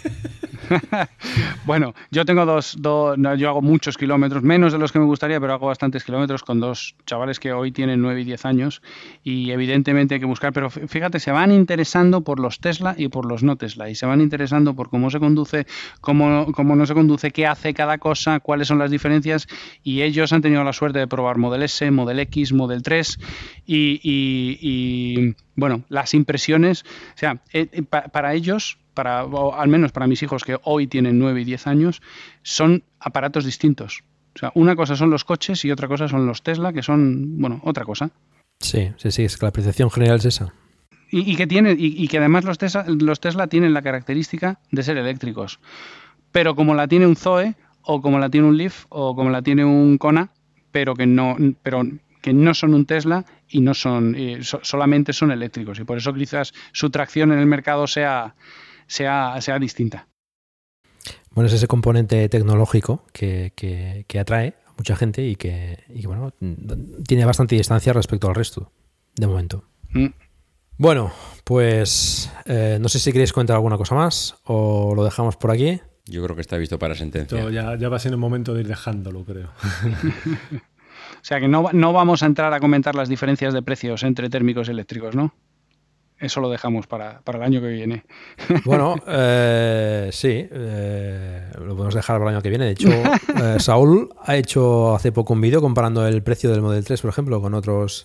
bueno, yo tengo dos, dos yo hago muchos kilómetros, menos de los que me gustaría, pero hago bastantes kilómetros con dos chavales que hoy tienen 9 y 10 años. Y evidentemente hay que buscar, pero fíjate, se van interesando por los Tesla y por los no Tesla. Y se van interesando por cómo se conduce, cómo, cómo no se conduce, qué hace cada cosa, cuáles son las diferencias. Y ellos han tenido la suerte de probar Model S, Model X, Model 3 y, y, y bueno, las impresiones, o sea, eh, eh, para ellos para, o al menos para mis hijos que hoy tienen 9 y 10 años, son aparatos distintos. O sea, una cosa son los coches y otra cosa son los Tesla, que son, bueno, otra cosa. Sí, sí, sí, es que la percepción general es esa. Y, que, tiene, y, que además los Tesla, los Tesla tienen la característica de ser eléctricos. Pero como la tiene un Zoe, o como la tiene un Leaf, o como la tiene un Kona, pero que no, pero que no son un Tesla y no son, eh, solamente son eléctricos. Y por eso quizás su tracción en el mercado sea, sea, sea distinta. Bueno, es ese componente tecnológico que, que, atrae a mucha gente y que, bueno, tiene bastante distancia respecto al resto, de momento. Mm. Bueno, pues eh, no sé si queréis contar alguna cosa más o lo dejamos por aquí. Yo creo que está visto para sentencia. Ya, ya va siendo el momento de ir dejándolo, creo. o sea que no, no vamos a entrar a comentar las diferencias de precios entre térmicos y eléctricos, ¿no? eso lo dejamos para, el año que viene. Bueno, eh, sí, eh, lo podemos dejar para el año que viene. De hecho, eh, Saúl ha hecho hace poco un vídeo comparando el precio del Model 3, por ejemplo, con otros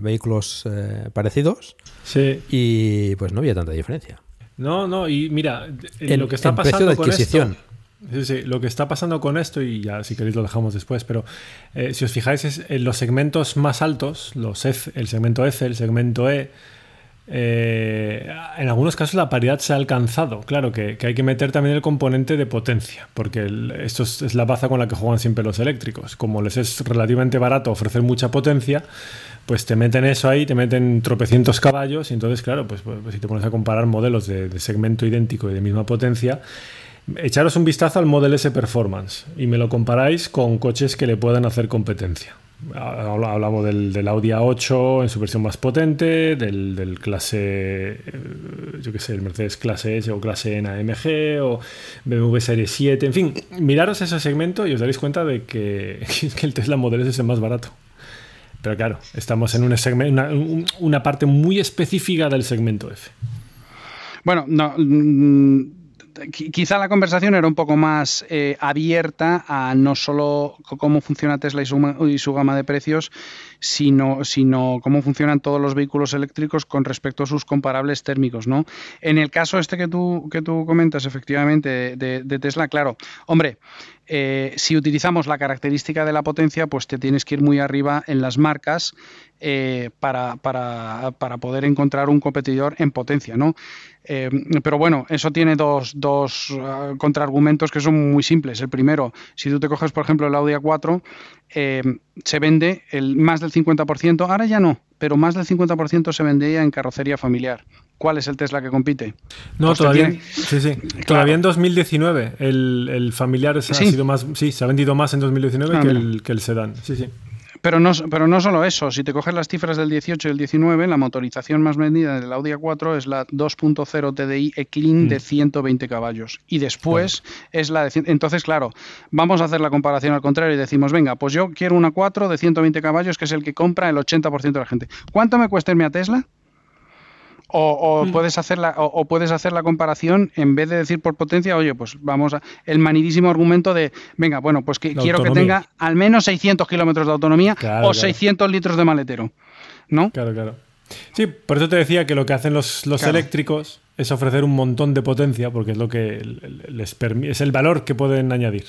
vehículos parecidos. Sí. Y pues no había tanta diferencia. No, no, y mira, lo que está pasando de adquisición. con esto. Sí, lo que está pasando con esto, y ya si queréis lo dejamos después, pero si os fijáis, es en los segmentos más altos, los F, el segmento F, el segmento E, eh, en algunos casos la paridad se ha alcanzado. Claro que, hay que meter también el componente de potencia, porque esto es, la baza con la que juegan siempre los eléctricos. Como les es relativamente barato ofrecer mucha potencia, pues te meten eso ahí, te meten tropecientos caballos, y entonces, claro, pues, pues, si te pones a comparar modelos de, de, segmento idéntico y de misma potencia, echaros un vistazo al Model S Performance y me lo comparáis con coches que le puedan hacer competencia. Hablamos del, Audi A8 en su versión más potente, del, clase, eh, yo qué sé, el Mercedes clase S o clase N AMG o BMW Serie 7, en fin, miraros ese segmento y os daréis cuenta de que, el Tesla Model S es el más barato. Pero claro, estamos en un una, una parte muy específica del segmento F. Bueno, no mm, quizá la conversación era un poco más eh, abierta a no solo cómo funciona Tesla y su, gama de precios, sino, cómo funcionan todos los vehículos eléctricos con respecto a sus comparables térmicos. ¿no? En el caso este que tú, que tú comentas, efectivamente, de, Tesla, claro, hombre, eh, si utilizamos la característica de la potencia, pues te tienes que ir muy arriba en las marcas eh, para, para, para, poder encontrar un competidor en potencia, ¿no? Eh, pero bueno, eso tiene dos, dos uh, contraargumentos que son muy simples. El primero, si tú te coges, por ejemplo, el Audi A4, eh, se vende el más del 50%, ahora ya no, pero más del 50% se vendía en carrocería familiar. ¿Cuál es el Tesla que compite? No, todavía, sí, sí. todavía en 2019 el, el familiar se ha sido más, sí, se ha vendido más en 2019 ah, que, el, que el sedán. Sí, sí. Pero no, pero no solo eso, si te coges las cifras del 18 y el 19, la motorización más vendida del Audi A4 es la 2.0 TDI E-Clean de 120 mm. caballos. Y después es la de... Entonces, claro, vamos a hacer la comparación al contrario y decimos, venga, pues yo quiero una 4 de 120 caballos, que es el que compra el 80% de la gente. ¿Cuánto me cuesta irme a Tesla? O, mm. puedes hacer la, o, puedes hacer la comparación en vez de decir por potencia, oye, pues vamos a. El manidísimo argumento de, venga, bueno, pues que quiero que tenga al menos 600 kilómetros de autonomía o 600 litros de maletero. ¿No? Claro, claro. Sí, por eso te decía que lo que hacen los, los eléctricos es ofrecer un montón de potencia, porque es lo que les es el valor que pueden añadir.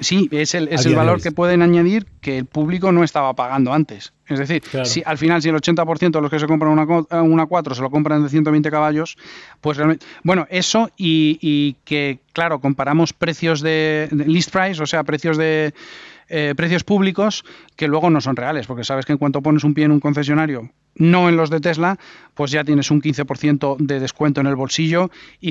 Sí, es el, es el valor que pueden añadir que el público no estaba pagando antes. Es decir, si al final si el 80% de los que se compran una, una 4 se lo compran de 120 caballos, pues realmente... Bueno, eso y, que, claro, comparamos precios de, list price, o sea, precios de... Eh, precios públicos que luego no son reales, porque sabes que en cuanto pones un pie en un concesionario, no en los de Tesla, pues ya tienes un 15% de descuento en el bolsillo y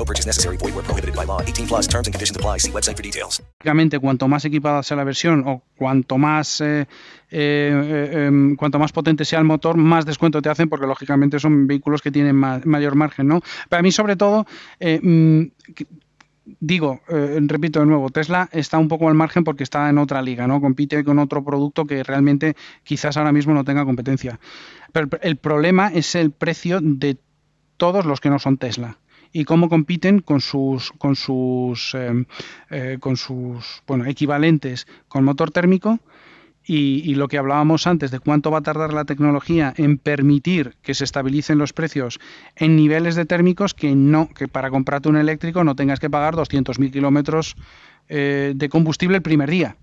No purchase necessary. Void where prohibited by law. 18 plus terms and conditions apply. See website for details. Lógicamente, cuanto más equipada sea la versión o cuanto más eh, eh, eh, em, cuanto más potente sea el motor, más descuento te hacen porque lógicamente son vehículos que tienen ma- mayor margen, ¿no? Para mí, sobre todo, eh, mm, digo, repito de nuevo, Tesla está un poco al margen porque está en otra liga, ¿no? Compite con otro producto que realmente quizás ahora mismo no tenga competencia. Pero el problema es el precio de todos los que no son Tesla y cómo compiten con sus con sus eh, eh, con sus bueno equivalentes con motor térmico y, y lo que hablábamos antes de cuánto va a tardar la tecnología en permitir que se estabilicen los precios en niveles de térmicos que no que para comprarte un eléctrico no tengas que pagar 200.000 kilómetros eh, de combustible el primer día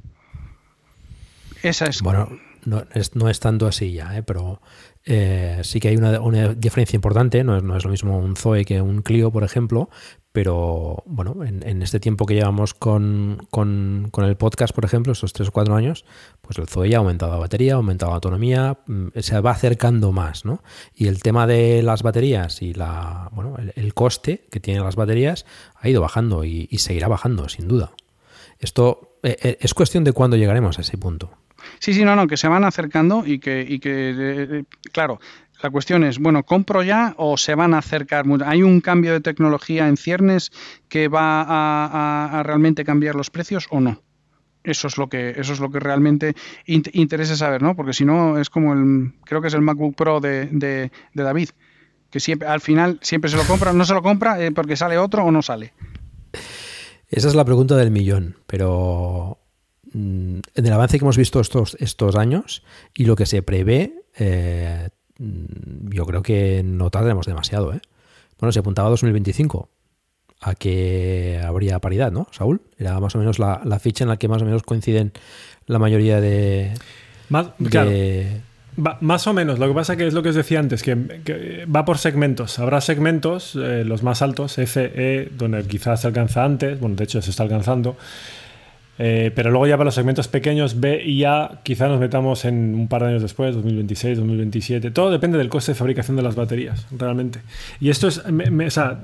esa es Bueno, no es, no es tanto así ya, ¿eh? pero eh, sí que hay una, diferencia importante. No es, no es lo mismo un Zoe que un Clio, por ejemplo, pero bueno, en, este tiempo que llevamos con, el podcast, por ejemplo, estos 3 o 4 años, pues el Zoe ha aumentado la batería, ha aumentado la autonomía, mm, se va acercando más, ¿no? Y el tema de las baterías y la, bueno, el, el coste que tienen las baterías ha ido bajando y, y seguirá bajando, sin duda. Esto eh, eh, es cuestión de cuándo llegaremos a ese punto. Sí, sí, no, no, que se van acercando y que, y que eh, eh, claro, la cuestión es, bueno, ¿compro ya o se van a acercar? ¿Hay un cambio de tecnología en ciernes que va a, realmente cambiar los precios o no? Eso es lo que, eso es lo que realmente int- interesa saber, ¿no? Porque si no, es como el, creo que es el MacBook Pro de, de- David, que siempre, al final siempre se lo compra, no se lo compra eh, porque sale otro o no sale. Esa es la pregunta del millón, pero en el avance que hemos visto estos, estos años y lo que se prevé, eh, mm, yo creo que no tardaremos demasiado. ¿eh? Bueno, se apuntaba a 2025 a que habría paridad, ¿no, Saúl? Era más o menos la, la ficha en la que más o menos coinciden la mayoría de... Más, de- claro. Va- más o menos, lo que pasa que es lo que os decía antes, que, que va por segmentos. Habrá segmentos, eh, los más altos, F, E, donde quizás se alcanza antes, bueno, de hecho se está alcanzando, Eh, pero luego ya para los segmentos pequeños, B y A, quizás nos metamos en un par de años después, 2026, 2027, todo depende del coste de fabricación de las baterías, realmente. Y esto es, o sea,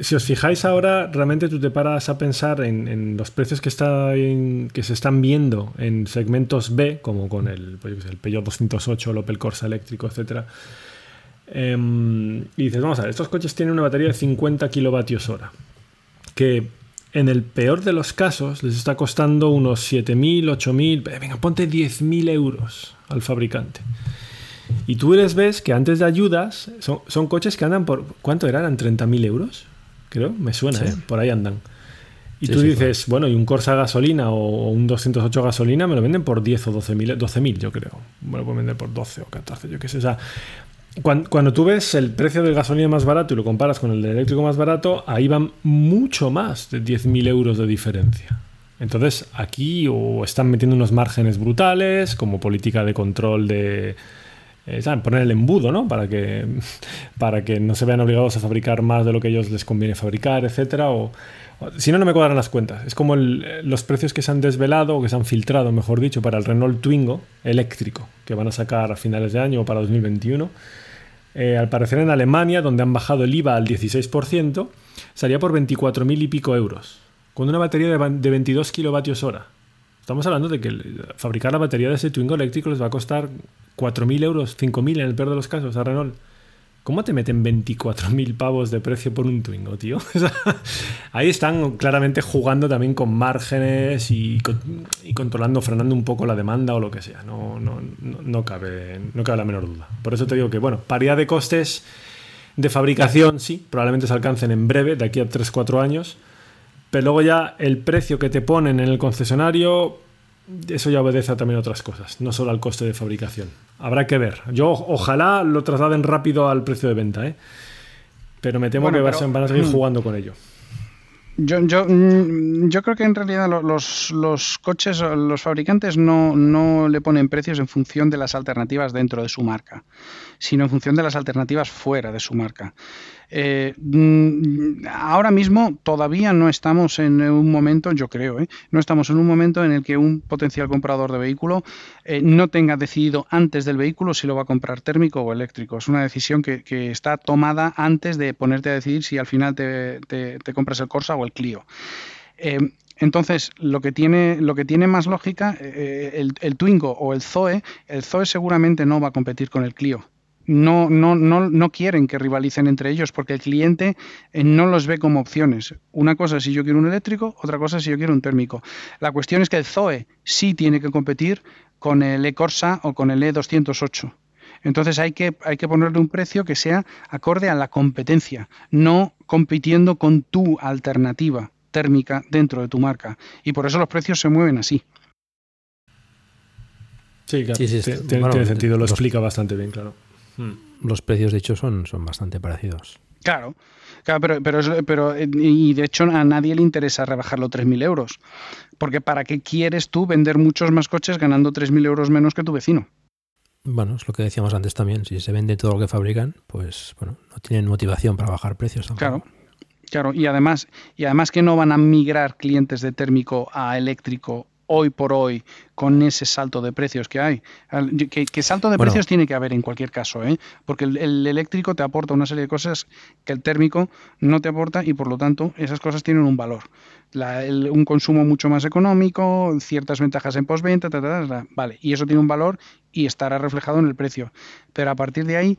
si os fijáis ahora, realmente tú te paras a pensar en, los precios que, está que se están viendo en segmentos B, como con el, pues Peugeot 208, el Opel Corsa eléctrico, etc. y dices, vamos a ver, estos coches tienen una batería de 50 kilovatios hora, que en el peor de los casos les está costando unos 7.000, 8.000, eh, venga, ponte 10.000 euros al fabricante. Y tú les ves que antes de ayudas son, son coches que andan por. ¿Cuánto eran? ¿Eran 30.000 euros? Creo, me suena, Sí. ¿eh? Por ahí andan. Y Sí, tú sí, dices, bueno, y un Corsa gasolina o un 208 gasolina me lo venden por 10 o 12.000, 12.000 yo creo. Me lo pueden vender por 12 o 14, yo qué sé. O sea, cuando, tú ves el precio del gasolina más barato y lo comparas con el del eléctrico más barato, ahí van mucho más de 10.000 euros de diferencia. Entonces, aquí o están metiendo unos márgenes brutales como política de control de, eh, poner el embudo, ¿no? Para que, para que no se vean obligados a fabricar más de lo que ellos les conviene fabricar, etcétera. Si no, no me cuadran las cuentas. Es como eh, los precios que se han desvelado o que se han filtrado, mejor dicho, para el Renault Twingo eléctrico, que van a sacar a finales de año o para 2021. Eh, al parecer en Alemania, donde han bajado el IVA al 16%, salía por 24.000 y pico euros, con una batería de, de 22 kilovatios hora. Estamos hablando de que fabricar la batería de ese Twingo eléctrico les va a costar 4.000 euros, 5.000 en el peor de los casos a Renault. ¿Cómo te meten 24.000 pavos de precio por un Twingo, tío? Ahí están claramente jugando también con márgenes y, con- y controlando, frenando un poco la demanda o lo que sea. No, no, no, cabe, no cabe la menor duda. Por eso te digo que, bueno, paridad de costes de fabricación, sí, probablemente se alcancen en breve, de aquí a 3-4 años. Pero luego ya el precio que te ponen en el concesionario, eso ya obedece también a otras cosas, no solo al coste de fabricación. Habrá que ver. Yo ojalá lo trasladen rápido al precio de venta, ¿eh? pero me temo Bueno, que pero- van a seguir Mm. jugando con ello. Yo, yo, mm, yo creo que en realidad lo- los, los coches, los fabricantes no, no le ponen precios en función de las alternativas dentro de su marca, sino en función de las alternativas fuera de su marca. Eh, mm, ahora mismo todavía no estamos en un momento, yo creo, ¿eh? no estamos en un momento en el que un potencial comprador de vehículo eh, no tenga decidido antes del vehículo si lo va a comprar térmico o eléctrico. Es una decisión que, está tomada antes de ponerte a decidir si al final te, compras el Corsa o el Clio. Entonces, lo que tiene, más lógica, el, el Twingo o el Zoe, el Zoe seguramente no va a competir con el Clio. No, no, no, no quieren que rivalicen entre ellos porque el cliente eh, no los ve como opciones. Una cosa es si yo quiero un eléctrico, otra cosa es si yo quiero un térmico. La cuestión es que el Zoe sí tiene que competir con el e-Corsa o con el E208. Entonces hay que, hay que ponerle un precio que sea acorde a la competencia, no compitiendo con tu alternativa térmica dentro de tu marca. Y por eso los precios se mueven así. Sí, claro, Sí, sí, tiene, bueno, tiene sentido, lo explica bastante bien, claro. Mm. Los precios, de hecho, son, son bastante parecidos. Claro, claro pero, pero, eh, y de hecho a nadie le interesa rebajarlo 3.000 euros. Porque ¿para qué quieres tú vender muchos más coches ganando 3.000 euros menos que tu vecino? Bueno, es lo que decíamos antes también. Si se vende todo lo que fabrican, pues bueno, no tienen motivación para bajar precios. tampoco. Claro, claro. Y además, y además que no van a migrar clientes de térmico a eléctrico hoy por hoy con ese salto de precios que hay. Que, que salto de Bueno. precios tiene que haber en cualquier caso, ¿eh? porque el, el eléctrico te aporta una serie de cosas que el térmico no te aporta y por lo tanto esas cosas tienen un valor. La- el- un consumo mucho más económico, ciertas ventajas en postventa, ta, ta, ta, ta. vale, y eso tiene un valor y estará reflejado en el precio. Pero a partir de ahí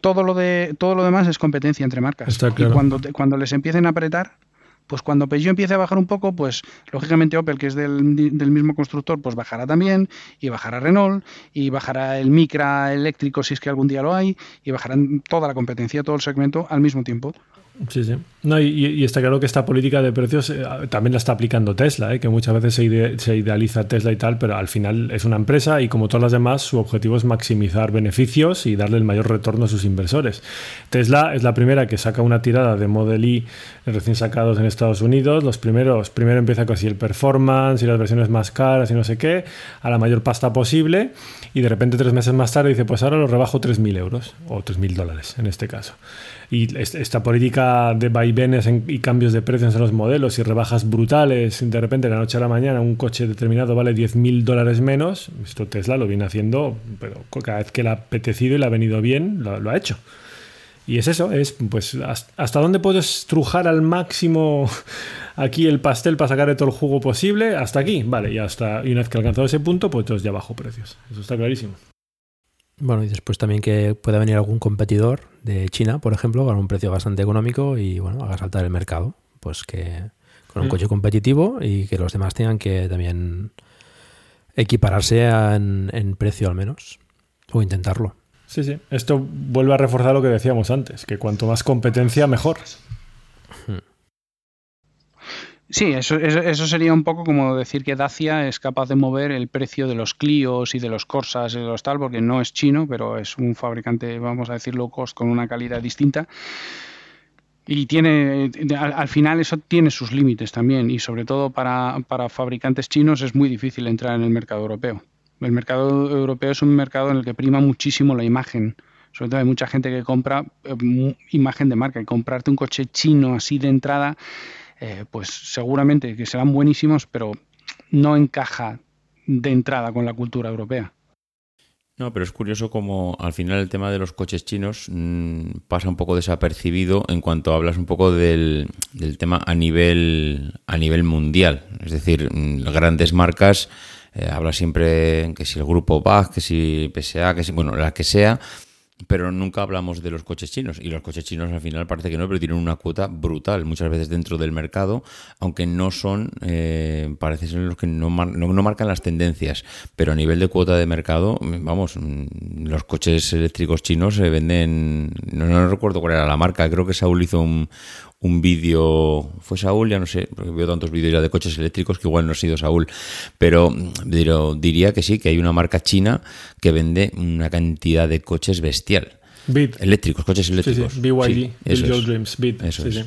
todo lo de todo lo demás es competencia entre marcas. Está claro. Y cuando cuando les empiecen a apretar, pues cuando Peugeot empiece a bajar un poco, pues lógicamente Opel, que es del, mismo constructor, pues bajará también, y bajará Renault, y bajará el Micra eléctrico si es que algún día lo hay, y bajarán toda la competencia, todo el segmento al mismo tiempo. Sí, sí. No, y, está claro que esta política de precios eh, también la está aplicando Tesla, eh, que muchas veces se, ide- se idealiza Tesla y tal, pero al final es una empresa y como todas las demás, su objetivo es maximizar beneficios y darle el mayor retorno a sus inversores. Tesla es la primera que saca una tirada de Model Y recién sacados en Estados Unidos. Los primeros, primero empieza con así el performance y las versiones más caras y no sé qué, a la mayor pasta posible, y de repente tres meses más tarde dice, pues ahora lo rebajo 3.000 euros, o 3.000 dólares en este caso. Y est- esta política de vaivenes en- y cambios de precios en los modelos y rebajas brutales, de repente de la noche a la mañana un coche determinado vale 10.000 dólares menos, esto Tesla lo viene haciendo, pero cada vez que le ha apetecido y le ha venido bien, lo, ha hecho. Y es eso, es pues has- hasta dónde puedes trujar al máximo aquí el pastel para sacarle todo el jugo posible, hasta aquí, vale, y hasta y una vez que alcanzado ese punto, pues entonces ya bajo precios. Eso está clarísimo. Bueno, y después también que pueda venir algún competidor de China, por ejemplo, con un precio bastante económico y bueno, haga saltar el mercado. Pues que con un Mm. coche competitivo y que los demás tengan que también equipararse a- en, en precio al menos. O intentarlo. Sí, sí. Esto vuelve a reforzar lo que decíamos antes, que cuanto más competencia, mejor. Sí, eso, eso, eso sería un poco como decir que Dacia es capaz de mover el precio de los Clios y de los Corsas y de los tal, porque no es chino, pero es un fabricante, vamos a decir, low cost con una calidad distinta. Y tiene, al, al final eso tiene sus límites también, y sobre todo para, para fabricantes chinos es muy difícil entrar en el mercado europeo. El mercado europeo es un mercado en el que prima muchísimo la imagen. Sobre todo hay mucha gente que compra eh, imagen de marca y comprarte un coche chino así de entrada, eh, pues seguramente que serán buenísimos, pero no encaja de entrada con la cultura europea. No, pero es curioso como al final el tema de los coches chinos mm, pasa un poco desapercibido en cuanto hablas un poco del, del tema a nivel a nivel mundial. Es decir, mm, grandes marcas, eh, habla siempre que si el grupo BAG, que si PSA, que si, bueno, la que sea, pero nunca hablamos de los coches chinos. Y los coches chinos al final parece que no, pero tienen una cuota brutal, muchas veces dentro del mercado, aunque no son, eh, parece ser los que no, mar- no, no marcan las tendencias. Pero a nivel de cuota de mercado, vamos, mm, los coches eléctricos chinos se venden, no, no recuerdo cuál era la marca, creo que Saúl hizo un, un vídeo, fue Saúl, ya no sé, porque veo tantos vídeos ya de coches eléctricos que igual no ha sido Saúl, pero, pero diría que sí, que hay una marca china que vende una cantidad de coches bestial. Bit. Eléctricos, coches eléctricos. Sí, sí. BYD, Sí, eso Build Your es. Dreams, Bit. Eso sí, es. sí.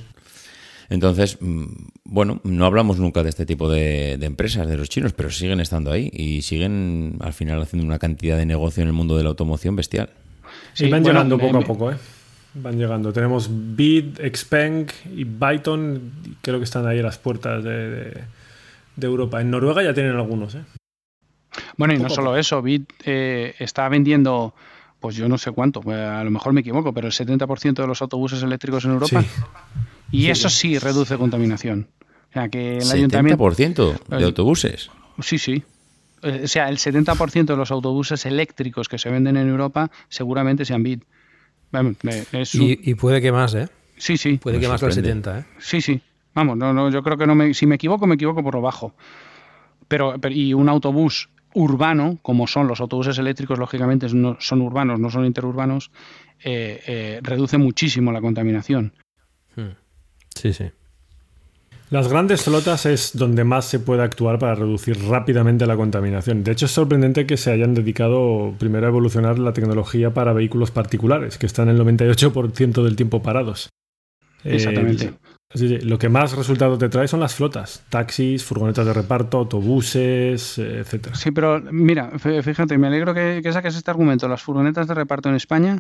Entonces, mm, bueno, no hablamos nunca de este tipo de, de empresas, de los chinos, pero siguen estando ahí y siguen al final haciendo una cantidad de negocio en el mundo de la automoción bestial. Sí, van bueno, llegando poco a poco, ¿eh? Van llegando. Tenemos Bid, Xpeng y Byton. Creo que están ahí a las puertas de, de- de Europa. En Noruega ya tienen algunos, ¿eh? Bueno, y no solo eso, Bit eh, está vendiendo, pues yo no sé cuánto, eh, a lo mejor me equivoco, pero el 70% de los autobuses eléctricos en Europa. Sí. Y Sí, eso sí. sí reduce contaminación. O sea, que el ayuntamiento... 70% de Eh, autobuses. Sí, sí. Eh, O sea, el 70% de los autobuses eléctricos que se venden en Europa seguramente sean Bit. Vamos, es un- Y, y puede que más, ¿eh? Sí, sí. Puede que más del 70, ¿eh? Sí, sí. Vamos, no, no, yo creo que no me, si me equivoco, me equivoco por lo bajo. Pero, pero- y un autobús urbano, como son los autobuses eléctricos, lógicamente no- son urbanos, no son interurbanos, eh, eh, reduce muchísimo la contaminación. Sí, sí. Las grandes flotas es donde más se puede actuar para reducir rápidamente la contaminación. De hecho, es sorprendente que se hayan dedicado primero a evolucionar la tecnología para vehículos particulares, que están el 98% del tiempo parados. Eh, Exactamente. sí, sí, lo que más resultado te trae son las flotas, taxis, furgonetas de reparto, autobuses, eh, etcétera. Sí, pero mira, fí- fíjate, me alegro que, que saques este argumento. Las furgonetas de reparto en España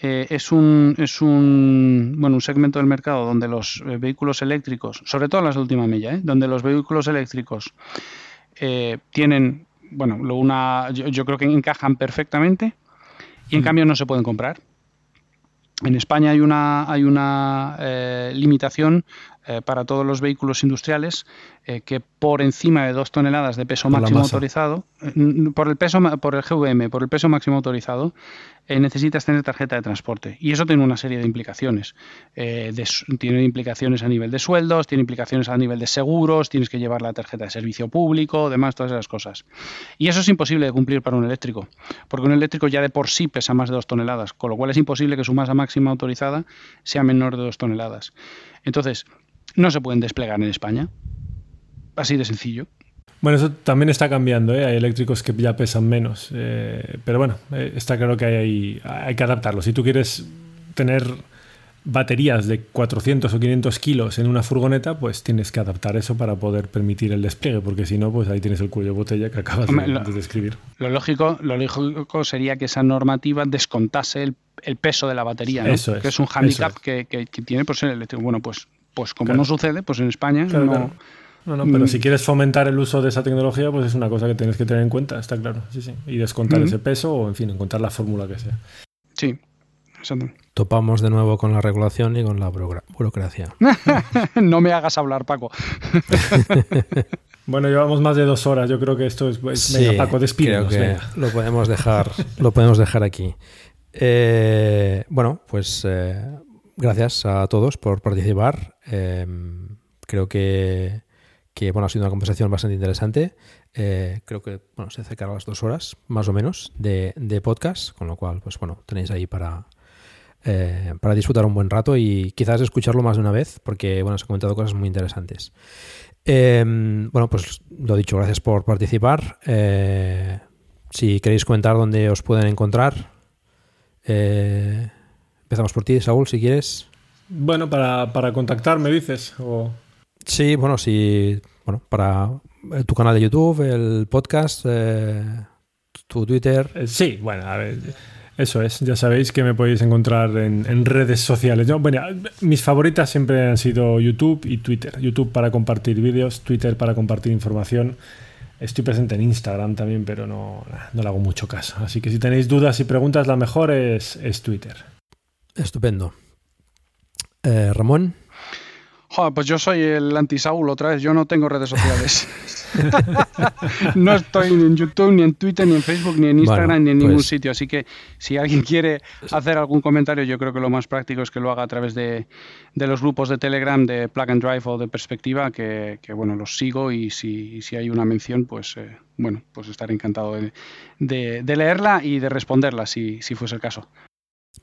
eh, es, un, es un, bueno, un segmento del mercado donde los eh, vehículos eléctricos, sobre todo las de última milla, ¿eh? donde los vehículos eléctricos tienen, bueno, una, yo, yo creo que encajan perfectamente y en cambio no se pueden comprar. En España hay una, hay una limitación para todos los vehículos industriales eh, que por encima de dos toneladas de peso Por máximo autorizado, por el peso, por el GVM, por el peso máximo autorizado, eh, necesitas tener tarjeta de transporte. Y eso tiene una serie de implicaciones. Eh, tiene implicaciones a nivel de sueldos, tiene implicaciones a nivel de seguros, tienes que llevar la tarjeta de servicio público, demás, todas esas cosas. Y eso es imposible de cumplir para un eléctrico, porque un eléctrico ya de por sí pesa más de dos toneladas, con lo cual es imposible que su masa máxima autorizada sea menor de dos toneladas. Entonces, no se pueden desplegar en España. Así de sencillo. Bueno, eso también está cambiando, ¿eh? hay eléctricos que ya pesan menos, eh, pero bueno, eh, está claro que hay, hay que adaptarlo. Si tú quieres tener baterías de 400 o 500 kilos en una furgoneta, pues tienes que adaptar eso para poder permitir el despliegue, porque si no, pues ahí tienes el cuello de botella que acabas Hombre, de, lo- de describir. Lo lógico, lo lógico sería que esa normativa descontase el, el peso de la batería, ¿no? Eso es, que es un hándicap eso que, que- que tiene por ser eléctrico. Bueno, pues, pues como Claro. no sucede, pues en España Claro, no, claro. No, no, pero Mm. si quieres fomentar el uso de esa tecnología, pues es una cosa que tienes que tener en cuenta, está claro. Sí, sí. Y descontar Ujú. ese peso o, en fin, encontrar la fórmula que sea. Sí, exacto. Topamos de nuevo con la regulación y con la burocra- burocracia. no me hagas hablar, Paco. Bueno, llevamos más de dos horas. Yo creo que esto es. Sí, venga, Paco, despídenos. creo que venga. lo podemos dejar, lo podemos dejar aquí. Eh, bueno, pues eh, gracias a todos por participar. Eh, creo que, que, bueno, ha sido una conversación bastante interesante. Eh, creo que bueno, se acercará las dos horas, más o menos, de, de podcast, con lo cual, pues bueno, tenéis ahí para, eh, para disfrutar un buen rato y quizás escucharlo más de una vez, porque bueno, se han comentado cosas muy interesantes. Eh, bueno, pues lo dicho, gracias por participar. Eh, si queréis comentar dónde os pueden encontrar, empezamos por ti, Saúl, si quieres. Bueno, para, para contactarme, dices. O... Sí, bueno, sí, bueno, para eh, tu canal de YouTube, el podcast, eh, tu Twitter. Eh, Sí, bueno, a ver. Eso es, ya sabéis que me podéis encontrar en, en redes sociales. Yo, bueno, mis favoritas siempre han sido YouTube y Twitter. YouTube para compartir vídeos, Twitter para compartir información. Estoy presente en Instagram también, pero no, no le hago mucho caso. Así que si tenéis dudas y preguntas, la mejor es, es Twitter. Estupendo. Eh, Ramón. Joder, pues yo soy el anti-Saúl otra vez. Yo no tengo redes sociales. no estoy ni en YouTube, ni en Twitter, ni en Facebook, ni en Instagram, Bueno, ni en ningún pues- sitio. Así que si alguien quiere hacer algún comentario, yo creo que lo más práctico es que lo haga a través de, de los grupos de Telegram de Plug and Drive o de Perspectiva, que, que, bueno, los sigo y si, y si hay una mención, pues eh, bueno, pues estaré encantado de, de- de leerla y de responderla si, si fuese el caso.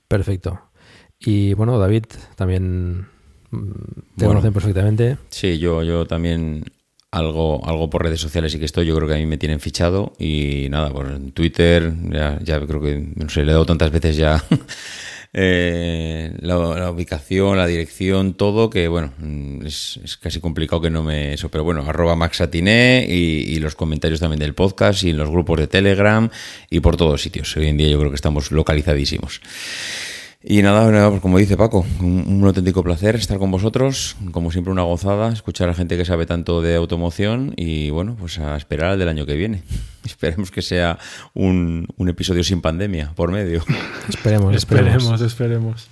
Perfecto. Y bueno, David, también te Bueno. conocen perfectamente. Sí, yo, yo también algo, algo por redes sociales sí que estoy. Yo creo que a mí me tienen fichado y nada, por en Twitter ya, ya creo que, no sé, le he dado tantas veces ya eh, la, la ubicación, la dirección, todo, que bueno, es, es casi complicado que no me eso. Pero bueno, arroba maxatiné y, y los comentarios también del podcast y en los grupos de Telegram y por todos sitios. Hoy en día yo creo que estamos localizadísimos. Y nada, nada, pues como dice Paco, un, un auténtico placer estar con vosotros. Como siempre, una gozada escuchar a gente que sabe tanto de automoción y bueno, pues a esperar al del año que viene. Esperemos que sea un, un episodio sin pandemia por medio. Esperemos, esperemos. Esperemos.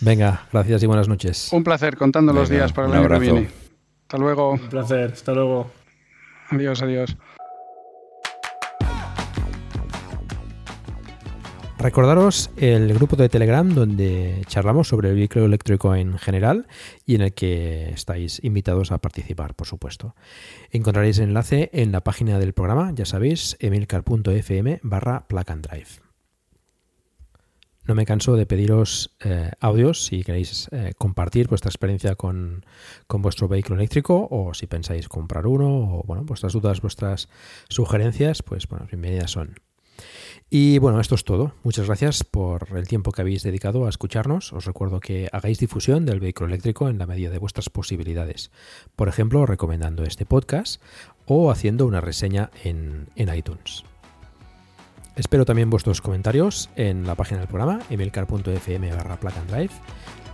Venga, gracias y buenas noches. Un placer, contando los días para el año que viene. Hasta luego. Un placer. Hasta luego. Adiós, adiós. Recordaros el grupo de Telegram donde charlamos sobre el vehículo eléctrico en general y en el que estáis invitados a participar, por supuesto. Encontraréis el enlace en la página del programa, ya sabéis, emilcar.fm barra drive. No me canso de pediros eh, audios si queréis eh, compartir vuestra experiencia con, con vuestro vehículo eléctrico o si pensáis comprar uno o bueno, vuestras dudas, vuestras sugerencias, pues bueno, bienvenidas son. Y bueno, esto es todo. Muchas gracias por el tiempo que habéis dedicado a escucharnos. Os recuerdo que hagáis difusión del vehículo eléctrico en la medida de vuestras posibilidades. Por ejemplo, recomendando este podcast o haciendo una reseña en, en iTunes. Espero también vuestros comentarios en la página del programa, emilcar.fm barra drive.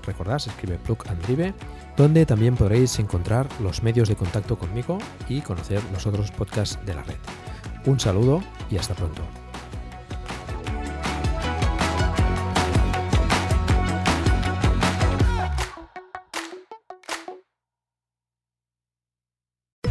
Recordad, se escribe plug and drive, donde también podréis encontrar los medios de contacto conmigo y conocer los otros podcasts de la red. Un saludo y hasta pronto.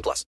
18 plus.